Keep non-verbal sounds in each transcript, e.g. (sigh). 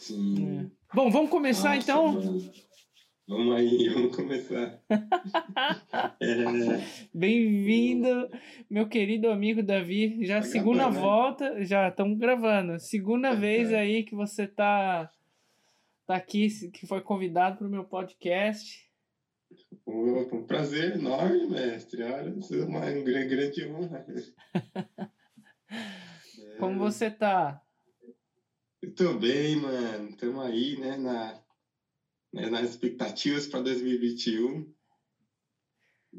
Sim. É. Bom, vamos começar Nossa, então? mano. Vamos aí, (laughs) vamos começar. (laughs) É, Bem-vindo, meu querido amigo Davi. Já Tá segunda gravando, né? volta, já estamos gravando. Segunda vez aí que você tá, tá aqui, que foi convidado para o meu podcast. um um prazer enorme, mestre. Olha, isso é uma grande, grande honra. É, (laughs) Como você tá? Eu tô bem, mano. Estamos aí, né, na, né, nas expectativas para 2021.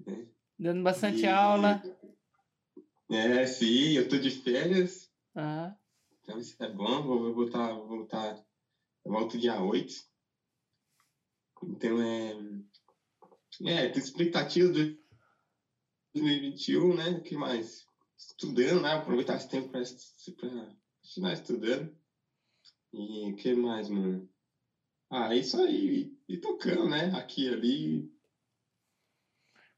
né? Dando bastante E- aula. É, sim, eu tô de férias. Ah, Então isso é bom. Vou, vou voltar, vou voltar. Eu volto dia 8. Então é. É, tem expectativas de 2021, né? O que mais? Estudando, né? Aproveitar esse tempo para continuar estudando. E o que mais, mano? Ah, é isso aí. E, tocando, né? Aqui ali.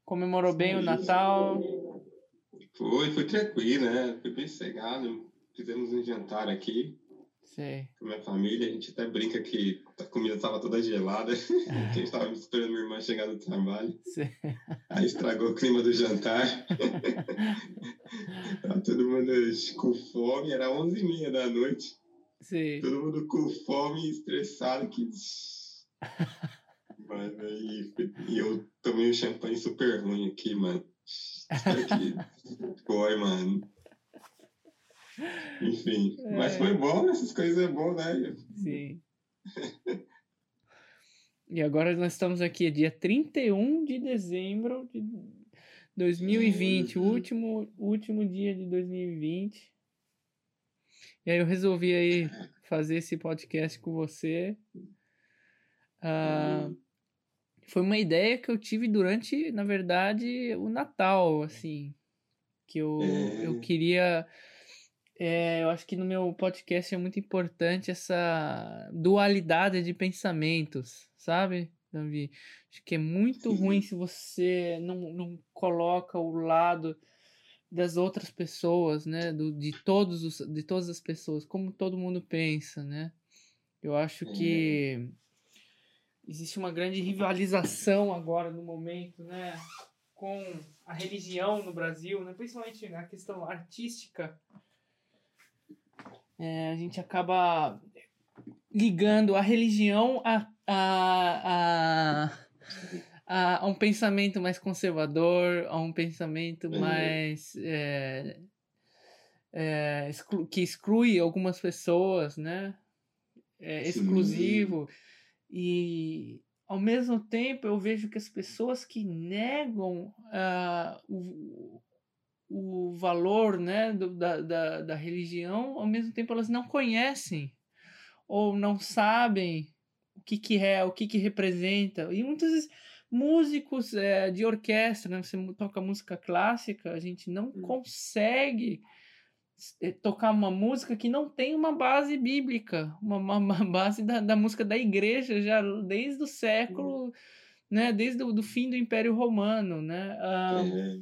comemorou bem o. Natal. Foi, foi tranquilo, né? Foi bem cegado. Fizemos um jantar aqui. Sei. com a minha família, a gente até brinca que a comida estava toda gelada, (laughs) que a gente estava esperando minha irmã chegar do trabalho, sei. aí estragou o clima do jantar. (laughs) Tava todo mundo com fome, era 11h30 da noite, sei. todo mundo com fome e estressado, que... Mas aí, e eu tomei um champanhe super ruim aqui, mano. Espero que (laughs) foi, mano. Enfim, mas É. foi bom, essas coisas é bom, né? Sim. E agora nós estamos aqui, dia 31 de dezembro de 2020, o último, último dia de 2020. E aí eu resolvi aí fazer esse podcast com você. Ah, foi uma ideia que eu tive durante, na verdade, o Natal, assim, que eu, É. eu queria é, eu acho que no meu podcast é muito importante essa dualidade de pensamentos, sabe, Davi? Acho que é muito ruim se você não, não coloca o lado das outras pessoas, né? Do, de, todos os, de todas as pessoas, como todo mundo pensa, né? Eu acho que existe uma grande rivalização agora no momento, né? Com a religião no Brasil, né? principalmente na questão artística. É, a gente acaba ligando a religião a, a, a, a, a um pensamento mais conservador, a um pensamento Uhum. mais. é, é, exclu- que exclui algumas pessoas, né? É, Sim. exclusivo. E ao mesmo tempo eu vejo que as pessoas que negam ah, o, o valor né, do- da, da, da religião, ao mesmo tempo elas não conhecem ou não sabem o que, que é, o que, que representa. E muitas vezes músicos é, de orquestra, né, você toca música clássica, a gente não Hum. consegue é, tocar uma música que não tem uma base bíblica, uma, uma, uma (laughs) base da, da música da igreja já desde o século, né, desde o do fim do Império Romano, né, ah, É.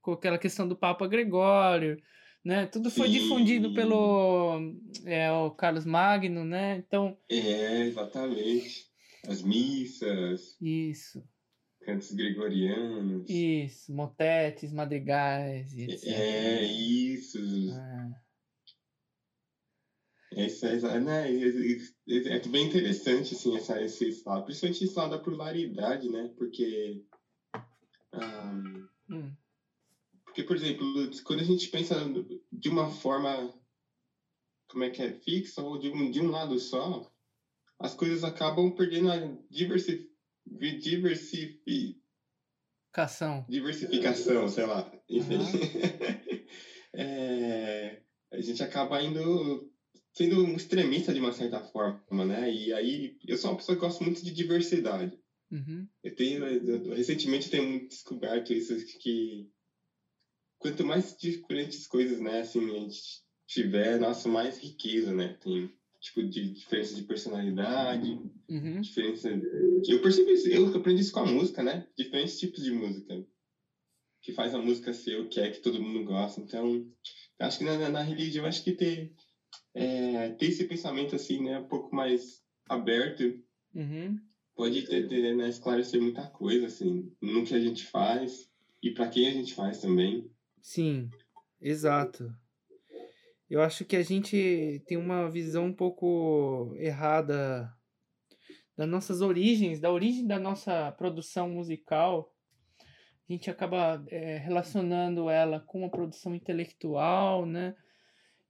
com aquela questão do Papa Gregório, né, tudo foi Sim. difundido pelo é, o Carlos Magno, né, então É, exatamente. As missas, isso, cantos gregorianos. isso, motetes, madrigais e etc. É, isso. Ah, É, isso é, né, é, é, é bem interessante, assim, essa, esse lado. Principalmente esse lado da pluralidade, né? Porque... hum, porque, por exemplo, quando a gente pensa de uma forma... Como é que é? Fixa ou de um, de um lado só, as coisas acabam perdendo a diversi, diversi, cação. diversificação, sei lá. Enfim. (laughs) É, a gente acaba indo sendo um extremista de uma certa forma, né? E aí eu sou uma pessoa que gosta muito de diversidade. Uhum, Eu tenho eu- recentemente tenho descoberto isso que quanto mais diferentes coisas, né, assim, a gente tiver, nossa, mais riqueza, né? Tem tipo de diferença de personalidade, uhum, diferença. Eu percebi isso, eu aprendi isso com a música, né? Diferentes tipos de música. Que faz a música ser o que é que todo mundo gosta. Então, acho que na, na religião, acho que ter é, ter esse pensamento assim, né, um pouco mais aberto, Uhum. pode ter, ter, né, esclarecer muita coisa, assim, no que a gente faz e para quem a gente faz também. Sim, exato. Eu acho que a gente tem uma visão um pouco errada das nossas origens, da origem da nossa produção musical. A gente acaba é, relacionando ela com a produção intelectual, né?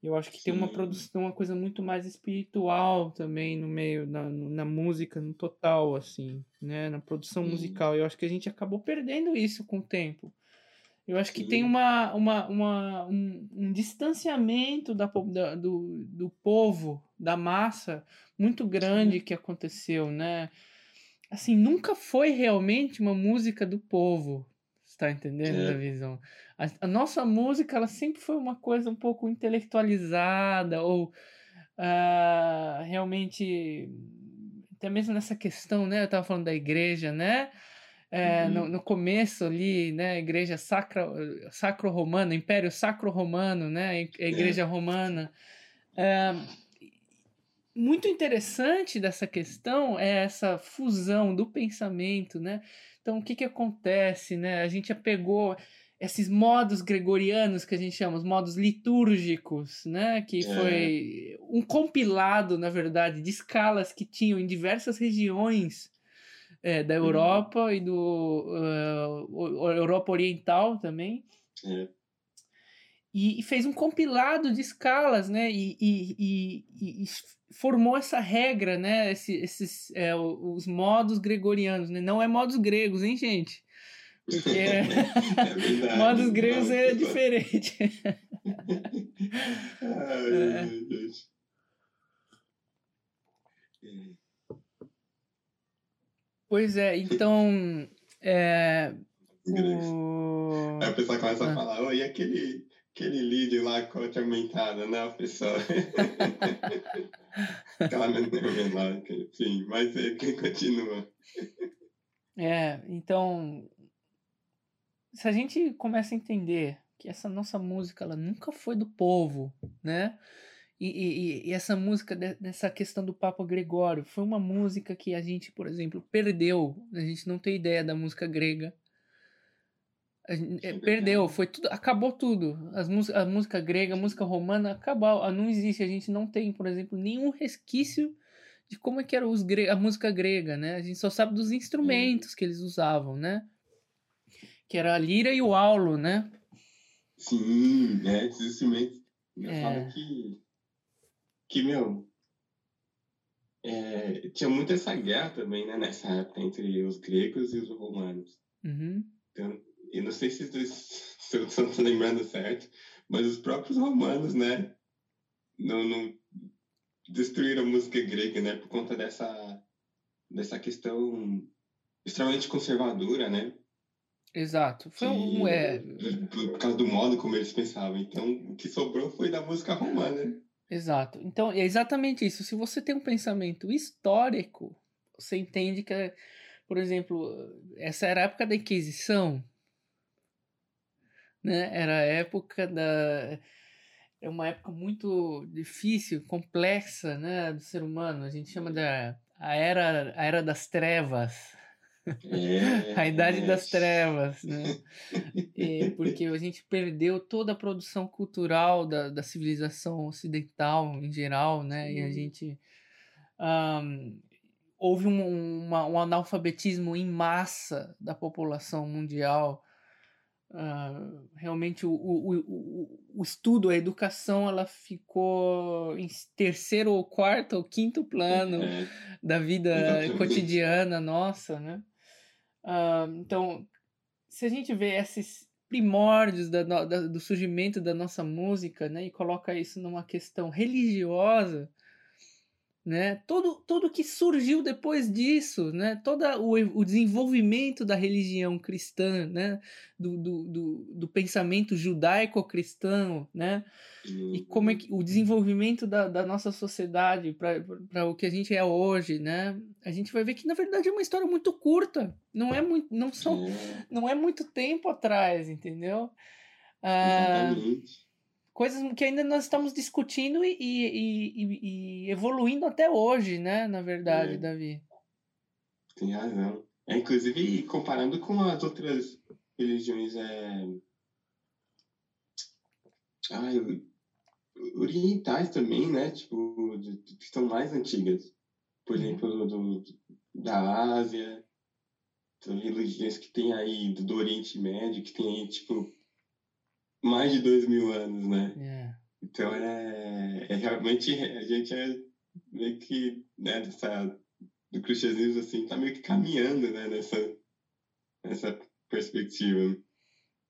Eu acho que tem uma Sim. produção, uma coisa muito mais espiritual também no meio, na, na música, no total, assim, né? Na produção Sim. musical. Eu acho que a gente acabou perdendo isso com o tempo. Eu acho que tem uma, uma, uma, um, um distanciamento da, da- do, do povo, da massa, muito grande que aconteceu, né? Assim, nunca foi realmente uma música do povo, você tá entendendo, É. da visão? A, a nossa música, ela sempre foi uma coisa um pouco intelectualizada, ou ah, realmente, até mesmo nessa questão, né? Eu tava falando da igreja, né? É, Uhum. no, no começo ali, né, a igreja sacra, sacro-romana, Império Sacro-Romano, né, a igreja romana. É, muito interessante dessa questão é essa fusão do pensamento, né? Então, o que que acontece, né? A gente pegou esses modos gregorianos que a gente chama, os modos litúrgicos, né? Que É. foi um compilado, na verdade, de escalas que tinham em diversas regiões é, da Uhum. Europa e do o- Europa Oriental também É. e, e fez um compilado de escalas, né? E, e, e- formou essa regra, né? Esse- esses é, os modos gregorianos, né? Não é modos gregos, hein, gente? Porque É (laughs) verdade. (laughs) modos gregos é diferente. (laughs) Ai, É. Deus. É. Pois é, então é, o... Aí o pessoal começa Ah. a falar, oh, e aquele, aquele lead lá com a atormentada, né, o pessoal? (laughs) Aquela que- enfim, mas é, quem continua. É, então, se a gente começa a entender que essa nossa música ela nunca foi do povo, né? E, e- e essa música de- dessa questão do Papa Gregório foi uma música que a gente, por exemplo, perdeu. A gente não tem ideia da música grega. Gente, é, É perdeu, foi tudo, acabou tudo. As mús- a música grega, a música romana, acabou, ah, não existe. A gente não tem, por exemplo, nenhum resquício de como é que era os gre- a música grega, né? A gente só sabe dos instrumentos que eles usavam, né? Que era a lira e o aulo, né? Sim, é, esses instrumentos. Eu É. falo que, que, meu, é, tinha muito essa guerra também, né, nessa época, entre os gregos e os romanos. Uhum. Então, eu não sei se, (laughs) se eu estou lembrando certo, mas os próprios romanos, né, não, não destruíram a música grega, né, por conta dessa, dessa questão extremamente conservadora, né, Exato. Foi um. É, por causa do modo como eles pensavam. Então, o que sobrou foi da música romana. Exato. Então, é exatamente isso. Se você tem um pensamento histórico, você entende que, por exemplo, essa era a época da Inquisição, né? Era a época da. É uma época muito difícil, complexa, né, do ser humano. A gente chama da a era, a era das trevas. É, (laughs) A idade é. das trevas, né? É, (laughs) porque a gente perdeu toda a produção cultural da, da civilização ocidental em geral, né? E a Sim. gente. ahm, houve um, uma- um analfabetismo em massa da população mundial. Ah, realmente o, o, o, o- estudo, a educação, ela ficou em terceiro ou quarto ou quinto plano É, da vida cotidiana nossa, né? Então, se a gente vê esses primórdios da, da- do surgimento da nossa música, né, e coloca isso numa questão religiosa, né, todo todo que surgiu depois disso, né, todo o, o desenvolvimento da religião cristã, né, do, do, do, do pensamento judaico-cristão, né, e como é que o desenvolvimento da, da nossa sociedade para o que a gente é hoje, né? A gente vai ver que na verdade é uma história muito curta, não é muito, não são, não é muito tempo atrás, entendeu? Ah, exatamente. Coisas que ainda nós estamos discutindo e, e, e, e evoluindo até hoje, né? Na verdade, é. Davi. Tem razão. É, inclusive, comparando com as outras religiões é... ah, orientais também, né? Tipo, que são mais antigas. Por uhum. exemplo, do, do, da Ásia, religiões que tem aí do, do Oriente Médio, que tem aí, tipo, mais de dois mil anos, né? Yeah. É. Então é, é realmente a gente é meio que né, dessa, do cristianismo assim tá meio que caminhando né, nessa, nessa perspectiva.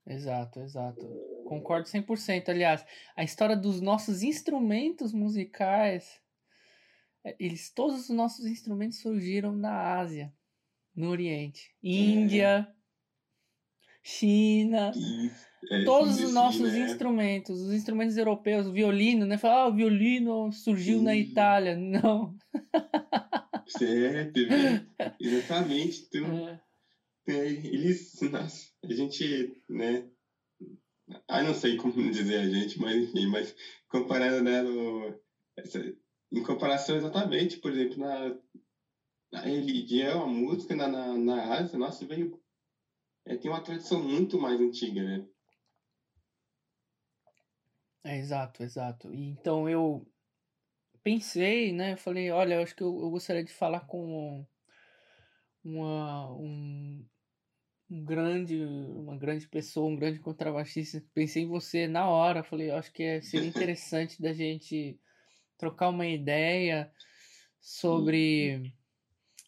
Exato, exato. Concordo 100%. Aliás, a história dos nossos instrumentos musicais, é, eles todos os nossos instrumentos surgiram na Ásia, no Oriente, Índia, é. China. Isso. É, Todos os nossos né? instrumentos, os instrumentos europeus, o violino, né? Fala, ah, o violino surgiu Sim. na Itália. Não. (laughs) Certo, exatamente. Então, é. É, eles, nossa, a gente, né? Ah, não sei como dizer a gente, mas enfim, mas comparando, né, no, essa, em comparação exatamente, por exemplo, na, na religião, a música na, na, na Ásia, nossa, veio, é, tem uma tradição muito mais antiga, né? É, exato, exato. E então eu pensei, né? Falei, olha, eu acho que eu, eu gostaria de falar com uma, um, um grande, uma grande pessoa, um grande contrabaixista. Pensei em você na hora. Falei, eu acho que é, seria interessante da gente trocar uma ideia sobre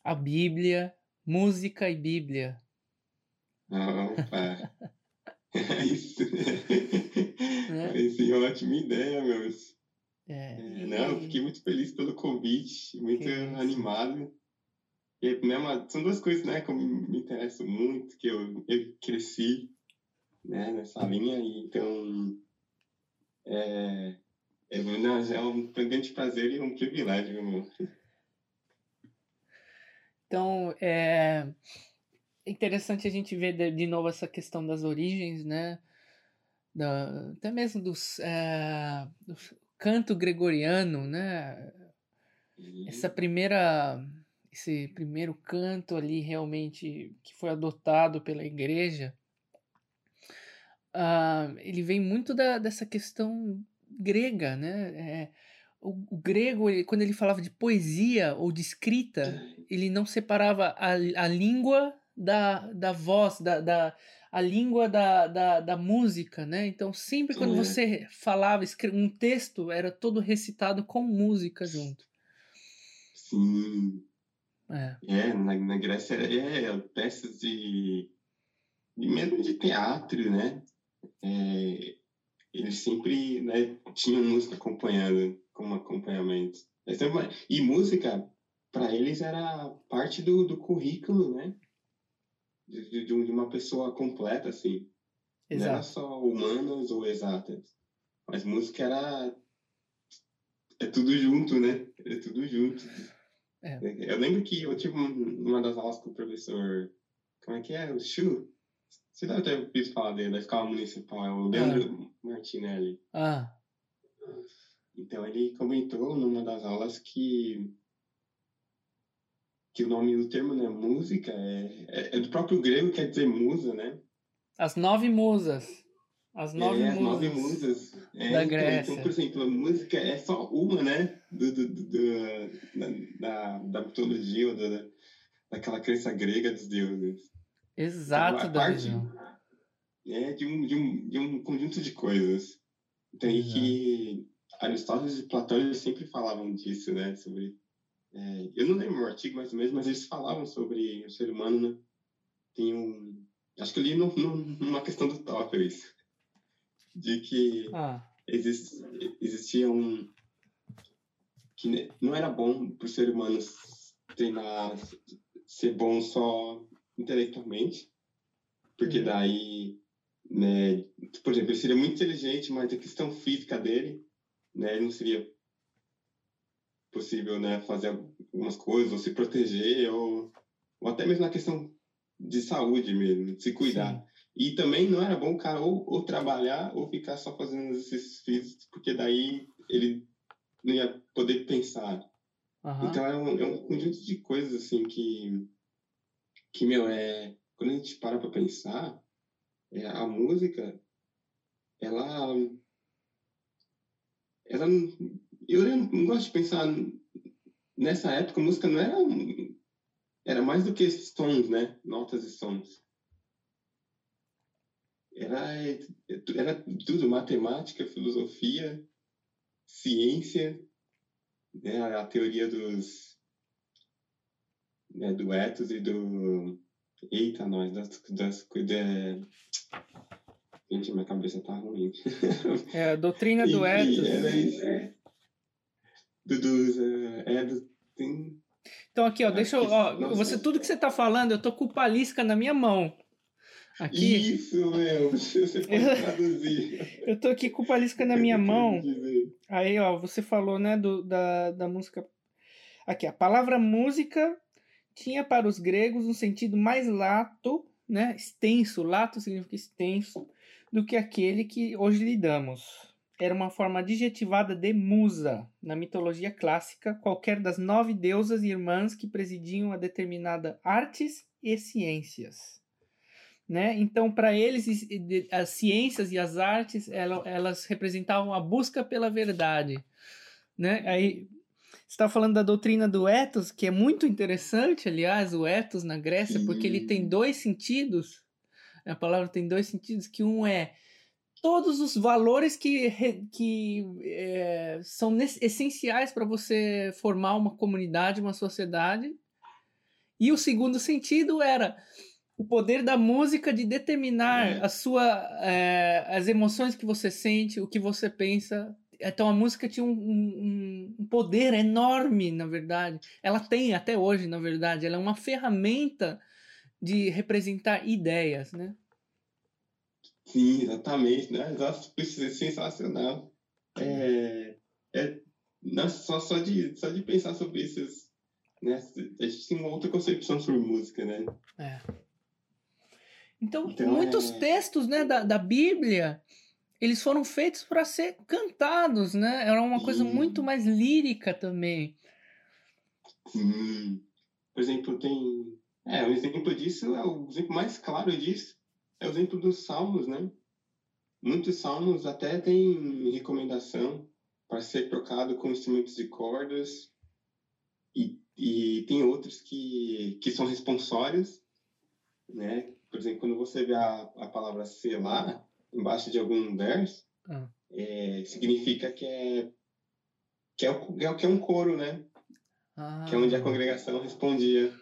a Bíblia, música e Bíblia. Opa! É isso. (laughs) Né? Esse é uma ótima ideia, meus. É, é, não, eu fiquei muito feliz pelo convite, muito animado. E, né, uma, são duas coisas né, que me interessam muito, que eu, eu cresci né, nessa linha, e então é, é, não, é um grande prazer e um privilégio, meu. Então, é interessante a gente ver de, novo essa questão das origens, né? Da, até mesmo dos, é, do canto gregoriano, né? Essa primeira, esse primeiro canto ali realmente que foi adotado pela igreja, uh, ele vem muito da, dessa questão grega, né? É, o, o, grego, ele, quando ele falava de poesia ou de escrita, ele não separava a, a língua da, da voz, da, da a língua da, da, da música, né? Então, sempre quando é. você falava, um texto era todo recitado com música junto. Sim. É, é na, na Grécia é, é peças de, de mesmo de teatro, né? É, eles sempre né, tinham música acompanhando, como acompanhamento. E música, para eles, era parte do, do currículo, né? De, de, uma pessoa completa, assim. Exato. Não era só humanas ou exatas. Mas música era. É tudo junto, né? É tudo junto. É. Eu lembro que eu tive uma das aulas com o professor. Como é que é? O Chu. Você deve ter ouvido falar dele, da escola municipal, o Leandro ah. Martinelli. Ah. Então ele comentou numa das aulas que que o nome do termo, né, música, é, é, é, do próprio grego, quer dizer musa, né? As nove musas. As nove é, musas. As nove musas. É, da então, Grécia. Então, por exemplo, a música é só uma, né, do, do, do, da, da, mitologia, ou da, daquela crença grega dos deuses. Exato, então, parte é de um, de, um, de um conjunto de coisas. Então, que Aristóteles e Platão sempre falavam disso, né, sobre é, eu não lembro o artigo mais ou menos, mas eles falavam sobre o ser humano, né? Tem um. Acho que eu li no, no, numa questão do TOEFL isso. De que ah. exist, existia um. que não era bom para o ser humano treinar, ser bom só intelectualmente, porque uhum. daí, né, por exemplo, ele seria muito inteligente, mas a questão física dele, né, ele não seria possível né, fazer algumas coisas, ou se proteger, ou, ou até mesmo na questão de saúde mesmo, de se cuidar. Sim. E também não era bom o cara ou, ou trabalhar ou ficar só fazendo exercícios físicos, porque daí ele não ia poder pensar. Aham. Então é um, é um conjunto de coisas assim que, que meu, é, quando a gente para pra pensar, é, a música, ela. Ela não. Eu não gosto de pensar. Nessa época, a música não era. Era mais do que sons, né? Notas e sons. Era, era tudo: matemática, filosofia, ciência, né? A teoria dos. Né, do ethos e do. Eita, nós, das. das da... Gente, minha cabeça tá ruim. É a doutrina do (laughs) ethos. era isso. Do, eh, é, do, tem, Então aqui, ó, deixa eu, ó, você tudo que você tá falando, eu tô com Palisca na minha mão. Aqui, Isso, meu, você pode traduzir. (laughs) eu tô aqui com Palisca na minha mão. Aí, ó, você falou, né, do, da, da música. Aqui, a palavra música tinha para os gregos um sentido mais lato, né, extenso, lato significa extenso, do que aquele que hoje lidamos. Era uma forma adjetivada de musa, na mitologia clássica, qualquer das nove deusas e irmãs que presidiam a determinada artes e ciências. Né? Então, para eles, as ciências e as artes, ela- elas representavam a busca pela verdade. Né? Aí, está falando da doutrina do ethos, que é muito interessante, aliás, o ethos na Grécia, porque ele tem dois sentidos. A palavra tem dois sentidos, que um é todos os valores que, que é, são essenciais para você formar uma comunidade, uma sociedade. E o segundo sentido era o poder da música de determinar É. a sua, é, as emoções que você sente, o que você pensa. Então a música tinha um, um- um poder enorme, na verdade. Ela tem até hoje, na verdade. Ela é uma ferramenta de representar ideias, né? Sim, exatamente, né? É sensacional. É, é, nossa, só, só, de, só de pensar sobre isso, né? A gente tem uma outra concepção sobre música, né? É. Então, Então, muitos é- textos né, da, da Bíblia, eles foram feitos para ser cantados, né? Era uma coisa Sim. muito mais lírica também. Sim. Por exemplo, tem. É, um exemplo disso, é o exemplo mais claro disso, é o exemplo dos salmos, né? Muitos salmos até têm recomendação para ser tocado com instrumentos de cordas, e, e tem outros que, que são responsórios, né? Por exemplo, quando você vê a, a palavra selar embaixo de algum verso, Ah. é, significa que é, que, é, o- é, o- que é um coro, né? Ah, Que é onde a congregação respondia.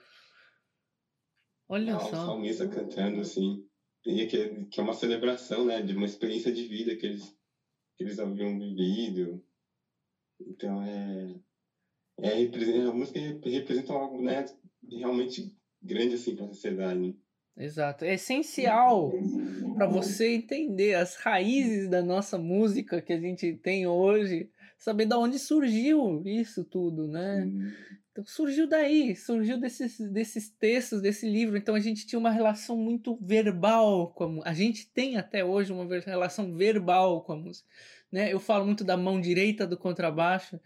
olha Ah, o só. salmista cantando assim. Que, que é uma celebração, né? De uma experiência de vida que eles, que eles haviam vivido. Então é. é representa- a música rep- representa algo né, realmente grande assim para a sociedade. né? Exato. É essencial para você entender as raízes da nossa música que a gente tem hoje, saber da onde surgiu isso tudo, né? Então, surgiu daí, surgiu desses, desses textos, desse livro. Então a gente tinha uma relação muito verbal com a música. A gente tem até hoje uma relação verbal com a música. Né? Eu falo muito da mão direita do contrabaixo,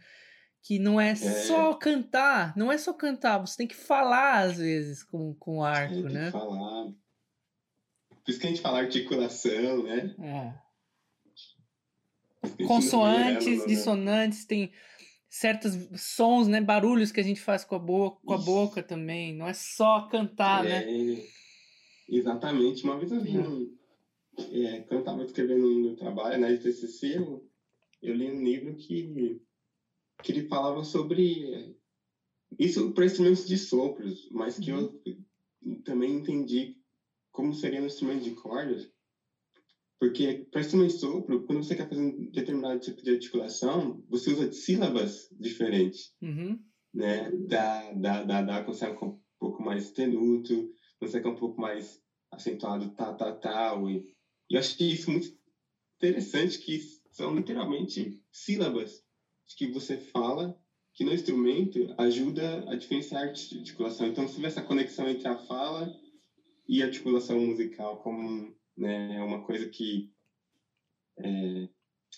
que não é só cantar, não é só cantar, você tem que falar às vezes com, com o arco, Tem que né? falar. Por isso que a gente fala articulação, né? É. Não Consoantes, né? dissonantes, tem certos sons, né? Barulhos que a gente faz com a boca, com a boca também. Não é só cantar, né? É, exatamente. Uma vez eu li um. É, quando eu estava escrevendo no meu trabalho, na TCC, eu, eu li um livro que, que ele falava sobre isso para instrumentos de sopros, mas que eu também entendi como seria um instrumento de cordas. Porque para instrumento de sopro, quando você quer fazer um determinado tipo de articulação, você usa sílabas diferentes Uhum. né? Da, da, da, da consegue com um pouco mais tenuto, consegue um pouco mais acentuado, tá, tá, tal. E, e eu achei isso muito interessante, que são literalmente sílabas que você fala, que no instrumento ajuda a diferenciar a articulação. Então, você vê essa conexão entre a fala e a articulação musical como, né? É uma coisa que é,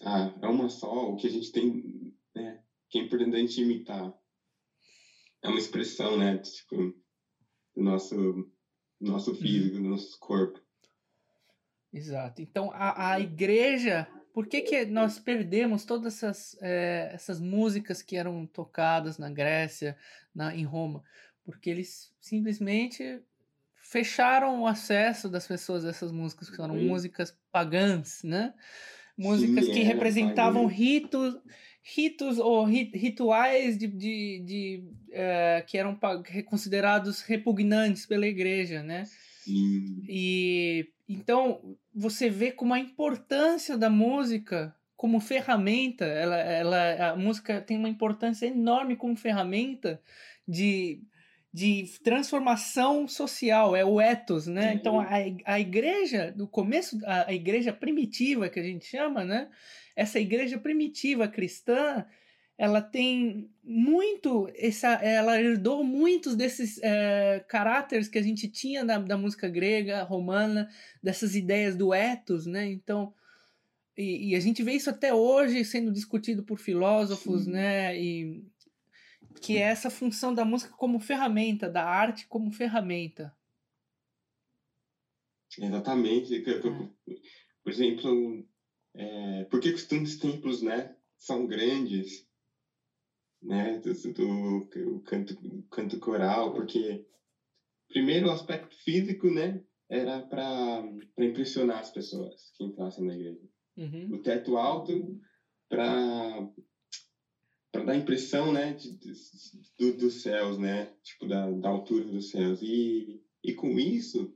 ah, é uma só, o que a gente tem, né? Que é importante a gente imitar. É uma expressão, né? Tipo, do nosso, do nosso uhum. físico, do nosso corpo. Exato. Então, a, a igreja por que, que nós perdemos todas essas, é, essas músicas que eram tocadas na Grécia, na, em Roma? Porque eles simplesmente fecharam o acesso das pessoas a essas músicas, que eram músicas pagãs, né? Músicas Sim, que é, representavam ritos, ritos ou rituais de, de, de é, que eram considerados repugnantes pela igreja, né? Sim. E então você vê como a importância da música como ferramenta, ela, ela, a música tem uma importância enorme como ferramenta de, de transformação social, é o ethos, né? Uhum. Então a, a igreja, no começo, a, a igreja primitiva que a gente chama, né? Essa igreja primitiva cristã, ela tem muito essa ela herdou muitos desses é, caráteres que a gente tinha da, da música grega romana dessas ideias do ethos né então e, e, a gente vê isso até hoje sendo discutido por filósofos Sim. né e que é essa função da música como ferramenta da arte como ferramenta exatamente é. por exemplo é, por que os templos né são grandes né, do, do, do canto, canto coral, porque primeiro o aspecto físico, né, era para impressionar as pessoas que entrassem na igreja. Uhum. O teto alto para para dar impressão, né, de, de, do, dos céus, né, tipo da, da altura dos céus e e com isso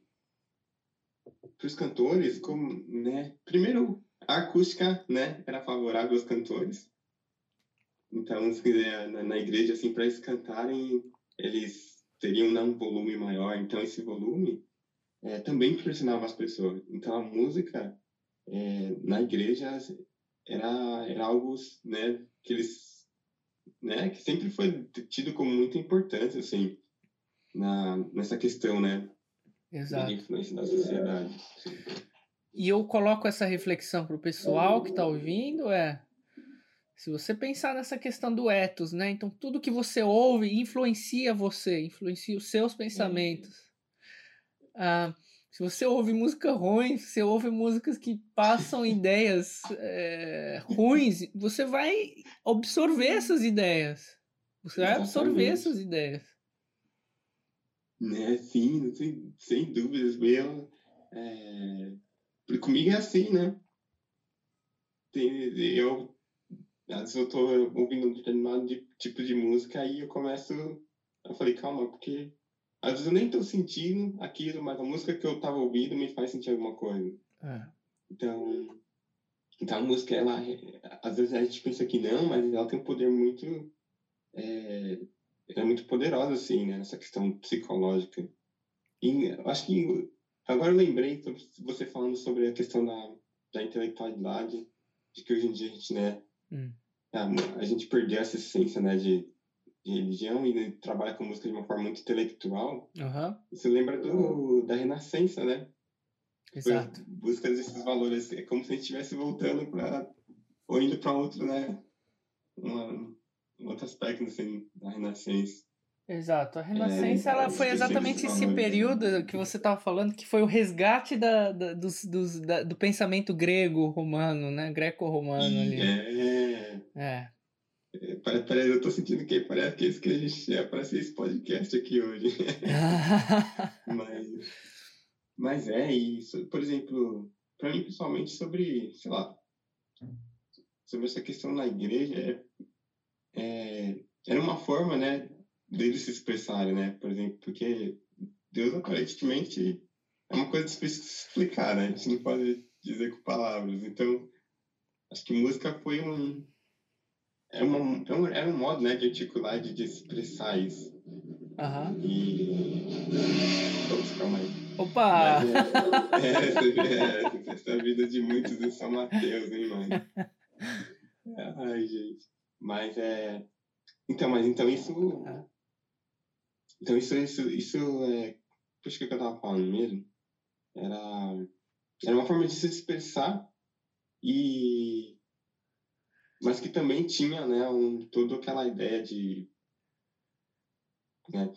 para os cantores, como, né, primeiro a acústica, né, era favorável aos cantores então, se quiser, na, na igreja, assim, para eles cantarem, eles teriam um volume maior. Então, esse volume é, também impressionava as pessoas. Então, a música é, na igreja era, era algo, né, que eles, né, que sempre foi tido como muito importante, assim, na, nessa questão, né, Exato. da influência da sociedade. E eu coloco essa reflexão para o pessoal que está ouvindo, é se você pensar nessa questão do ethos, né? Então tudo que você ouve influencia você, influencia os seus pensamentos. Ah, se você ouve música ruim, se você ouve músicas que passam (laughs) ideias é, ruins, você vai absorver essas ideias. Você vai absorver essas ideias. Né, sim, sem, sem dúvidas. Eu, é... Comigo é assim, né? Tem, eu às vezes eu tô ouvindo um determinado tipo de música, aí eu começo. Eu falei, calma, porque às vezes eu nem tô sentindo aquilo, mas a música que eu tava ouvindo me faz sentir alguma coisa. É. Então, então a música, ela, às vezes a gente pensa que não, mas ela tem um poder muito. É, é muito poderosa, assim, né, nessa questão psicológica. E eu acho que. Agora eu lembrei, você falando sobre a questão da, da intelectualidade, de que hoje em dia a gente, né, Hum. A, a, gente perdeu essa essência né, de, de religião e né, trabalha com música de uma forma muito intelectual. Uhum. Isso lembra do, da Renascença, né? Exato. Busca desses valores. É como se a gente estivesse voltando para. ou indo para outro, né? Uma, um outro aspecto assim, da Renascença. Exato. A Renascença é, ela foi exatamente esse período que você estava falando, que foi o resgate da, da, dos, dos, da, do pensamento grego-romano, né? Greco-romano ali. É. é. Parece, eu tô sentindo que parece que é isso que a gente é para esse podcast aqui hoje. (laughs) mas, mas é isso. Por exemplo, para mim pessoalmente sobre, sei lá, sobre essa questão na igreja, é, é, era uma forma, né, deles se expressarem, né? Por exemplo, porque Deus aparentemente é uma coisa difícil de explicar, né? A gente não pode dizer com palavras. Então, acho que música foi um é uma, é um, era um modo, né, de articular, de, de expressar isso. Aham. Uhum. E... Ops, calma aí. Opa! Mas, é, é, essa, é, vida de muitos em São Mateus, hein, mãe? (laughs) Ai, gente. Mas é... Então, mas então isso... Ah então, isso, isso, isso é. Puxa, o que eu tava falando mesmo? Era. era uma forma de se expressar e mas que também tinha né um, toda aquela ideia de né,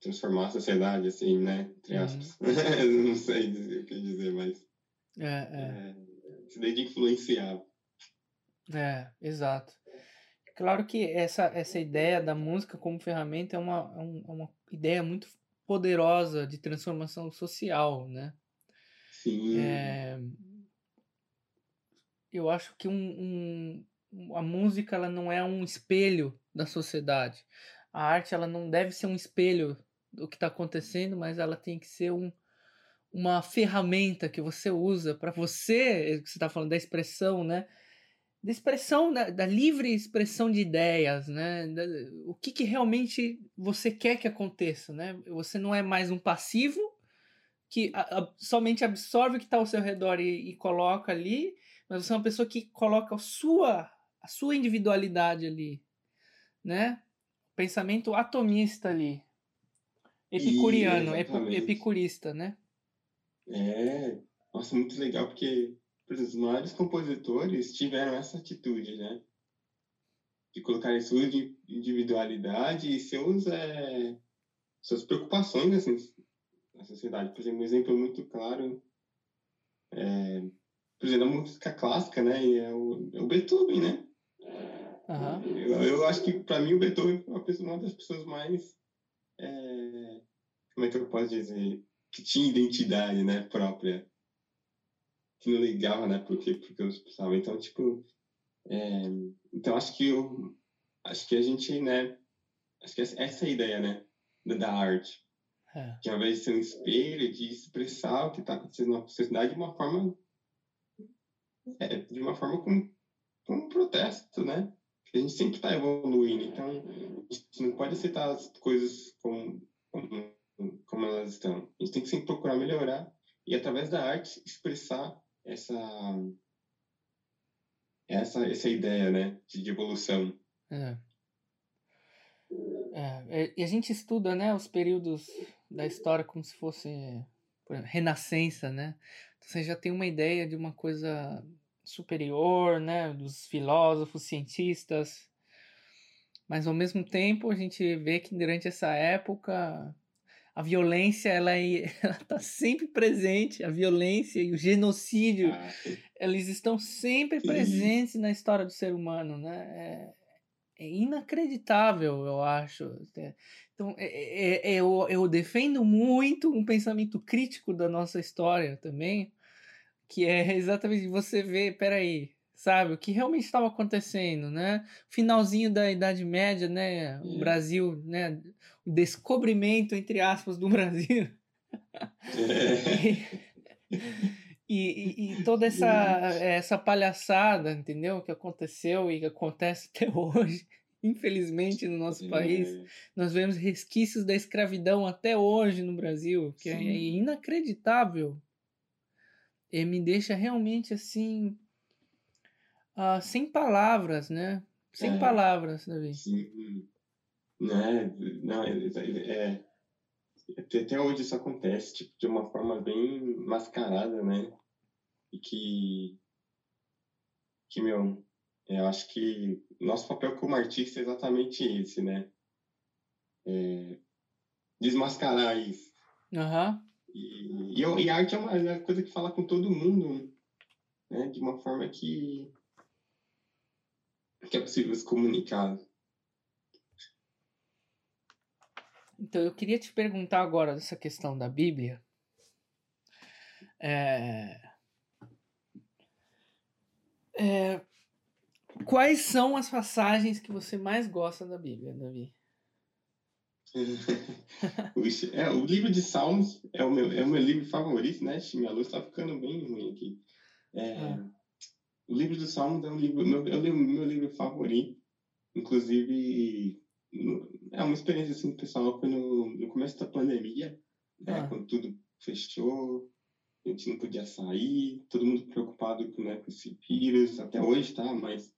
transformar a sociedade assim né entre uhum. aspas (laughs) uhum. não sei dizer, o que dizer mas é, é. é de influenciar é exato claro que essa essa ideia da música como ferramenta é uma, é, é uma ideia muito poderosa de transformação social né Sim. É, eu acho que um, um, a música ela não é um espelho da sociedade. A arte ela não deve ser um espelho do que está acontecendo, mas ela tem que ser um, uma ferramenta que você usa para você, você está falando da expressão, né? Da expressão, da, da livre expressão de ideias, né? Da, o que, que realmente você quer que aconteça, né? Você não é mais um passivo que a, a, somente absorve o que está ao seu redor e, e, coloca ali, mas você é uma pessoa que coloca a sua, a sua individualidade ali, né? Pensamento atomista ali. Epicuriano, ep, epicurista, né? É, nossa, muito legal, porque os maiores compositores tiveram essa atitude, né? De colocar sua individualidade e seus, é, suas preocupações, assim, na sociedade. Por exemplo, um exemplo muito claro é, por exemplo, a música clássica, né? É o, é o Beethoven, né? Uhum. Eu, eu, acho que, para mim, o Beethoven é uma, pessoa, uma das pessoas mais. É, como é que eu posso dizer? Que tinha identidade né, própria. Que não ligava, né? Porque, porque eu pensava. Então, tipo. É, então, acho que eu. Acho que a gente, né? Acho que essa é a ideia, né? Da arte. É. Que ao invés de ser um espelho, de expressar o que está acontecendo na sociedade de uma forma. É, de uma forma como, como um protesto, né? A gente sempre está evoluindo, então a gente não pode aceitar as coisas como, como, como elas estão. A gente tem que sempre procurar melhorar e, através da arte, expressar essa essa essa ideia, né, de, de evolução. É. É, e a gente estuda, né, os períodos da história como se fosse exemplo, renascença, né? Então, você já tem uma ideia de uma coisa superior, né, dos filósofos, cientistas. Mas ao mesmo tempo a gente vê que durante essa época a violência ela (laughs) está sempre presente, a violência e o genocídio, ah. eles estão sempre presentes na história do ser humano, né? É, é inacreditável, eu acho. Então, é, é, é, eu, eu defendo muito um pensamento crítico da nossa história também, que é (laughs) exatamente você ver, peraí, sabe, o que realmente estava acontecendo, né? Finalzinho da Idade Média, né? O Brasil, né? O descobrimento, entre aspas, do (laughs) Brasil. E, e, e, toda essa, essa palhaçada, entendeu? Que aconteceu e que acontece até (laughs) hoje, infelizmente, no nosso país. Nós vemos resquícios da escravidão até hoje no Brasil, que é Sim. é inacreditável. E me deixa realmente assim. Uh, sem palavras, né? Sem é, palavras, Davi. Sim. Né? Não, é, é, até hoje isso acontece tipo, de uma forma bem mascarada, né? E que, que meu, eu acho que nosso papel como artista é exatamente esse, né? É, desmascarar isso. Uhum. E, e, e, arte é uma, é uma coisa que fala com todo mundo, né? De uma forma que, que é possível se comunicar. Então, eu queria te perguntar agora dessa questão da Bíblia. É... É... Quais são as passagens que você mais gosta da Bíblia, Davi? (laughs) é, o livro de Salmos é o meu, é o meu livro favorito, né? Minha luz está ficando bem ruim aqui. É, ah. O livro de Salmos é um livro, meu, é o meu livro favorito. Inclusive, é uma experiência assim, pessoal, foi no, no começo da pandemia, né, ah. quando tudo fechou, a gente não podia sair, todo mundo preocupado com, né, com esse vírus, até hoje tá, mas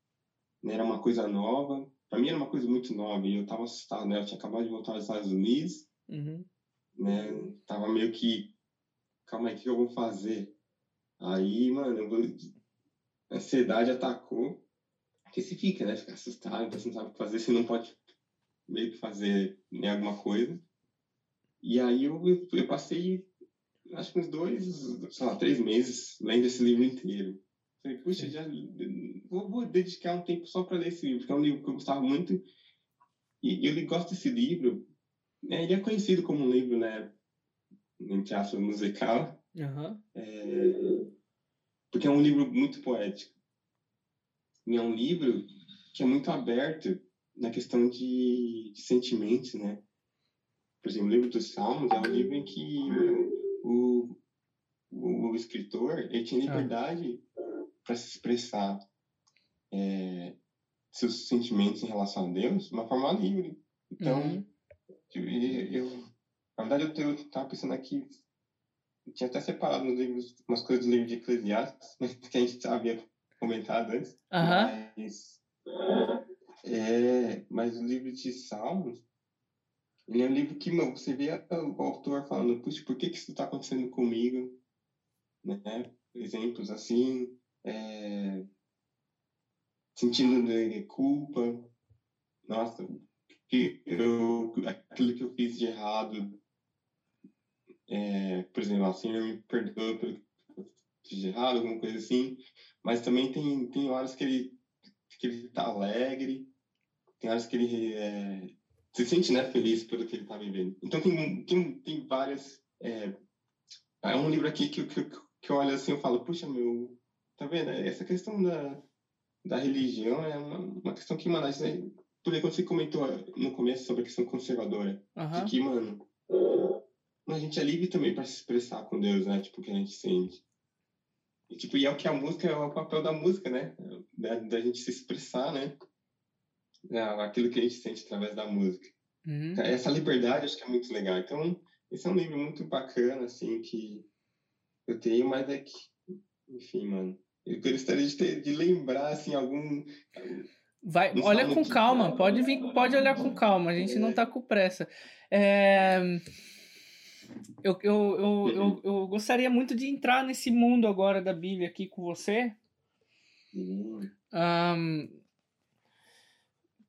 né, era uma coisa nova. Para mim era uma coisa muito nova e eu tava assustado, né? Eu tinha acabado de voltar aos Estados Unidos, uhum. né? Tava meio que, calma aí, o que eu vou fazer? Aí, mano, eu vou... a ansiedade atacou. Porque você fica, né? Fica assustado, você não sabe o que fazer, você não pode meio que fazer né, alguma coisa. E aí eu, eu, eu passei, acho que uns dois, sei lá, três meses lendo esse livro inteiro. Falei, puxa, já vou, vou, dedicar um tempo só para ler esse livro, porque é um livro que eu gostava muito. E eu gosto desse livro. Né, ele é conhecido como um livro, né? Entre aspas, musical. Uhum. É, porque é um livro muito poético. E é um livro que é muito aberto na questão de, de sentimentos, né? Por exemplo, o livro dos Salmos é um livro em que o, o, o escritor ele tinha ah. Para se expressar é, seus sentimentos em relação a Deus de uma forma livre. Então, uhum. eu, eu, na verdade, eu estava pensando aqui, eu tinha até separado nos livros, umas coisas do livro de Eclesiastes, (laughs) que a gente havia comentado antes, uhum. mas, é, mas o livro de Salmos, ele é um livro que mano, você vê o autor falando, puxa, por que, que isso está acontecendo comigo? Né? Exemplos assim, é, sentindo de culpa, nossa, que eu, aquilo que eu fiz de errado, é, por exemplo, assim, eu me perdoa pelo que eu fiz de errado, alguma coisa assim, mas também tem, tem horas que ele, que ele tá alegre, tem horas que ele é, se sente né, feliz pelo que ele está vivendo. Então tem, tem, tem várias. É, é um livro aqui que, que, que eu olho assim e falo, puxa, meu, Tá vendo? Essa questão da, da religião é uma, uma questão que, mano, né? por exemplo, você comentou no começo sobre a questão conservadora, uhum. de que, mano, a gente é livre também para se expressar com Deus, né? Tipo, o que a gente sente. E, tipo, e é o que a música, é o papel da música, né? Da, da gente se expressar, né? É aquilo que a gente sente através da música. Uhum. Essa liberdade acho que é muito legal. Então, esse é um livro muito bacana, assim, que eu tenho, mas é que, enfim, mano, eu gostaria de, ter, de lembrar, assim, algum... Vai, olha com calma, pode vir, pode olhar com calma, a gente não tá com pressa. É... Eu, eu, eu, eu, eu gostaria muito de entrar nesse mundo agora da Bíblia aqui com você. Um,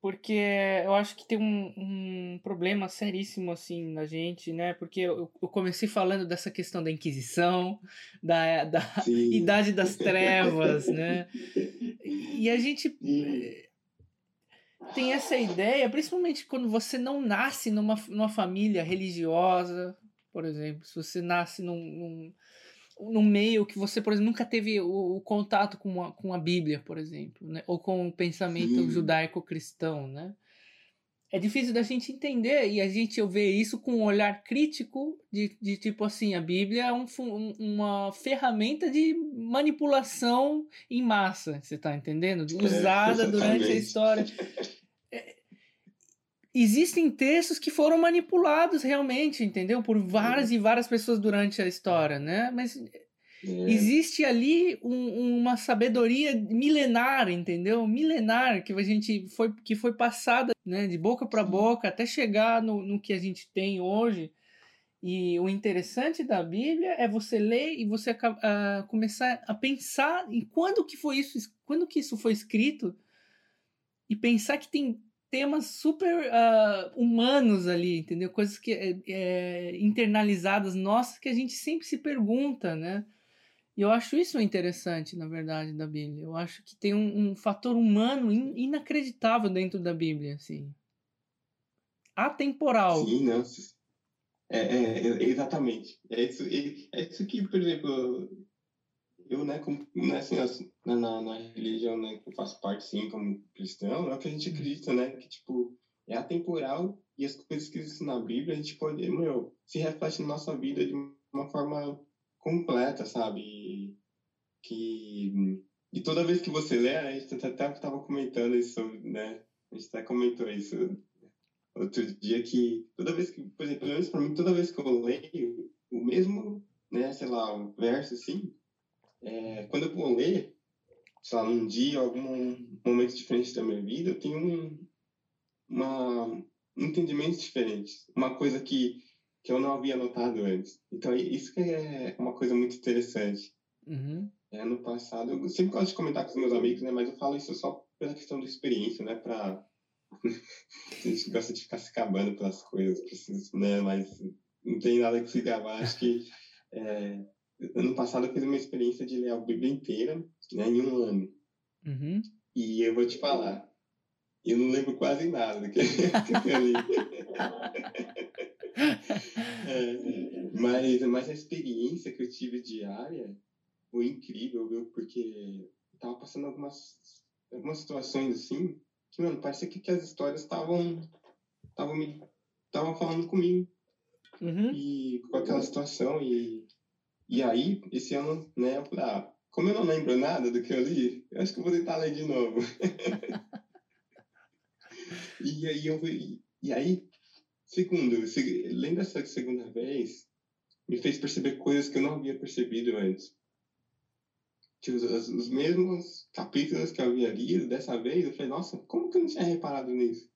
porque eu acho que tem um, um problema seríssimo assim na gente, né? Porque eu, eu comecei falando dessa questão da Inquisição, da, da (laughs) Idade das Trevas, né? E a gente Sim. tem essa ideia, principalmente quando você não nasce numa, numa família religiosa, por exemplo, se você nasce num, num no meio que você, por exemplo, nunca teve o, o contato com a, com a Bíblia, por exemplo, né? ou com o pensamento judaico-cristão, né? É difícil da gente entender e a gente vê isso com um olhar crítico de, de tipo assim, a Bíblia é um, uma ferramenta de manipulação em massa, você está entendendo? É, Usada é, durante a história. (laughs) existem textos que foram manipulados realmente, entendeu? Por várias e várias pessoas durante a história, né? Mas é. existe ali um, uma sabedoria milenar, entendeu? Milenar que a gente foi que foi passada, né, de boca para boca até chegar no, no que a gente tem hoje. E o interessante da Bíblia é você ler e você uh, começar a pensar em quando que foi isso, quando que isso foi escrito e pensar que tem temas super uh, humanos ali, entendeu? Coisas que é, internalizadas nossas que a gente sempre se pergunta, né? E eu acho isso interessante, na verdade, da Bíblia. Eu acho que tem um, um fator humano in, inacreditável dentro da Bíblia, assim. Atemporal. Sim, não. É, é, é exatamente. É isso, é, é isso que, por exemplo, eu, né, como, né, assim, na, na, na, religião, né, que eu faço parte, sim, como cristão, é o que a gente hum. acredita, né, que, tipo, é atemporal e as coisas que existem na Bíblia, a gente pode, meu, se reflete na nossa vida de uma forma completa, sabe? Que, e toda vez que você lê, a gente até estava comentando isso, né, a gente até comentou isso outro dia, que toda vez que, por exemplo, pelo menos para mim, toda vez que eu leio o mesmo, né, sei lá, um verso, assim, é, quando eu vou ler, sei lá, num dia, algum momento diferente da minha vida, eu tenho um, uma, entendimentos diferentes. Uma coisa que, que eu não havia notado antes. Então, isso é uma coisa muito interessante. Uhum. É, ano passado, eu sempre gosto de comentar com os meus amigos, né? Mas eu falo isso só pela questão da experiência, né? Pra... (laughs) a gente gosta de ficar se acabando pelas coisas, né? Mas não tem nada que se gabar. Acho que é, ano passado eu fiz uma experiência de ler a Bíblia inteira, né? Em um ano. Uhum. E eu vou te falar, eu não lembro quase nada do que, (laughs) que eu li. é, mas, mas a experiência que eu tive diária foi incrível, viu? Porque eu tava passando algumas, algumas situações assim, que, mano, parecia que, que as histórias estavam estavam me estavam falando comigo. Uhum. E com aquela situação e e aí, esse ano, né, eu falei, ah, como eu não lembro nada do que eu li, eu acho que eu vou tentar ler de novo. (laughs) e aí eu e aí, segundo, lendo essa segunda vez, me fez perceber coisas que eu não havia percebido antes que os, os mesmos capítulos que eu havia lido dessa vez, eu falei, nossa, como que eu não tinha reparado nisso?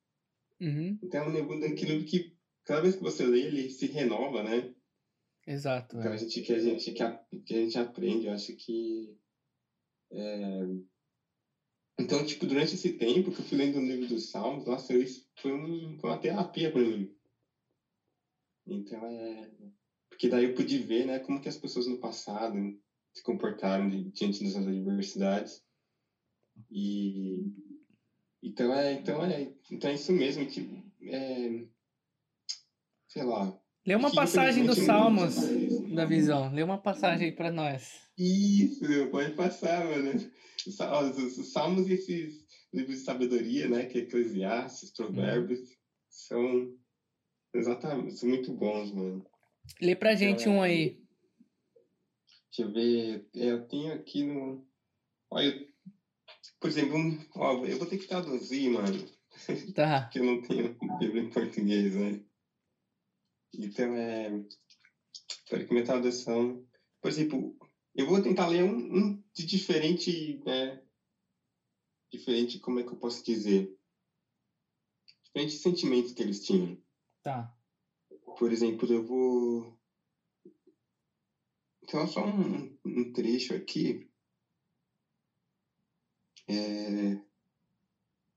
Uhum. Então é um livro daquilo que cada vez que você lê, ele se renova, né? Exato. Então é. a gente que a gente que a, que a gente aprende, eu acho que é... então tipo durante esse tempo que eu fui lendo o livro dos Salmos, nossa, isso foi, um, foi uma terapia para mim. Então é porque daí eu pude ver, né, como que as pessoas no passado se comportaram diante dessas adversidades. E então é, então é, então é isso mesmo que é, sei lá. Lê uma passagem dos Salmos da visão. Lê uma passagem aí para nós. Isso, pode passar, mano. Os, os, Salmos e esses livros de sabedoria, né, que é Eclesiastes, Provérbios, uhum. são exatamente, são muito bons, mano. Lê pra gente então, um aí. Deixa eu ver. É, eu tenho aqui no. Olha, por exemplo, ó, eu vou ter que traduzir, mano. Tá. (laughs) Porque eu não tenho Bíblia em português, né? Então, é. Para que minha tradução. Por exemplo, eu vou tentar ler um, um de diferente. Né? Diferente, como é que eu posso dizer? Diferentes sentimentos que eles tinham. Tá. Por exemplo, eu vou então, só um, um trecho aqui. É,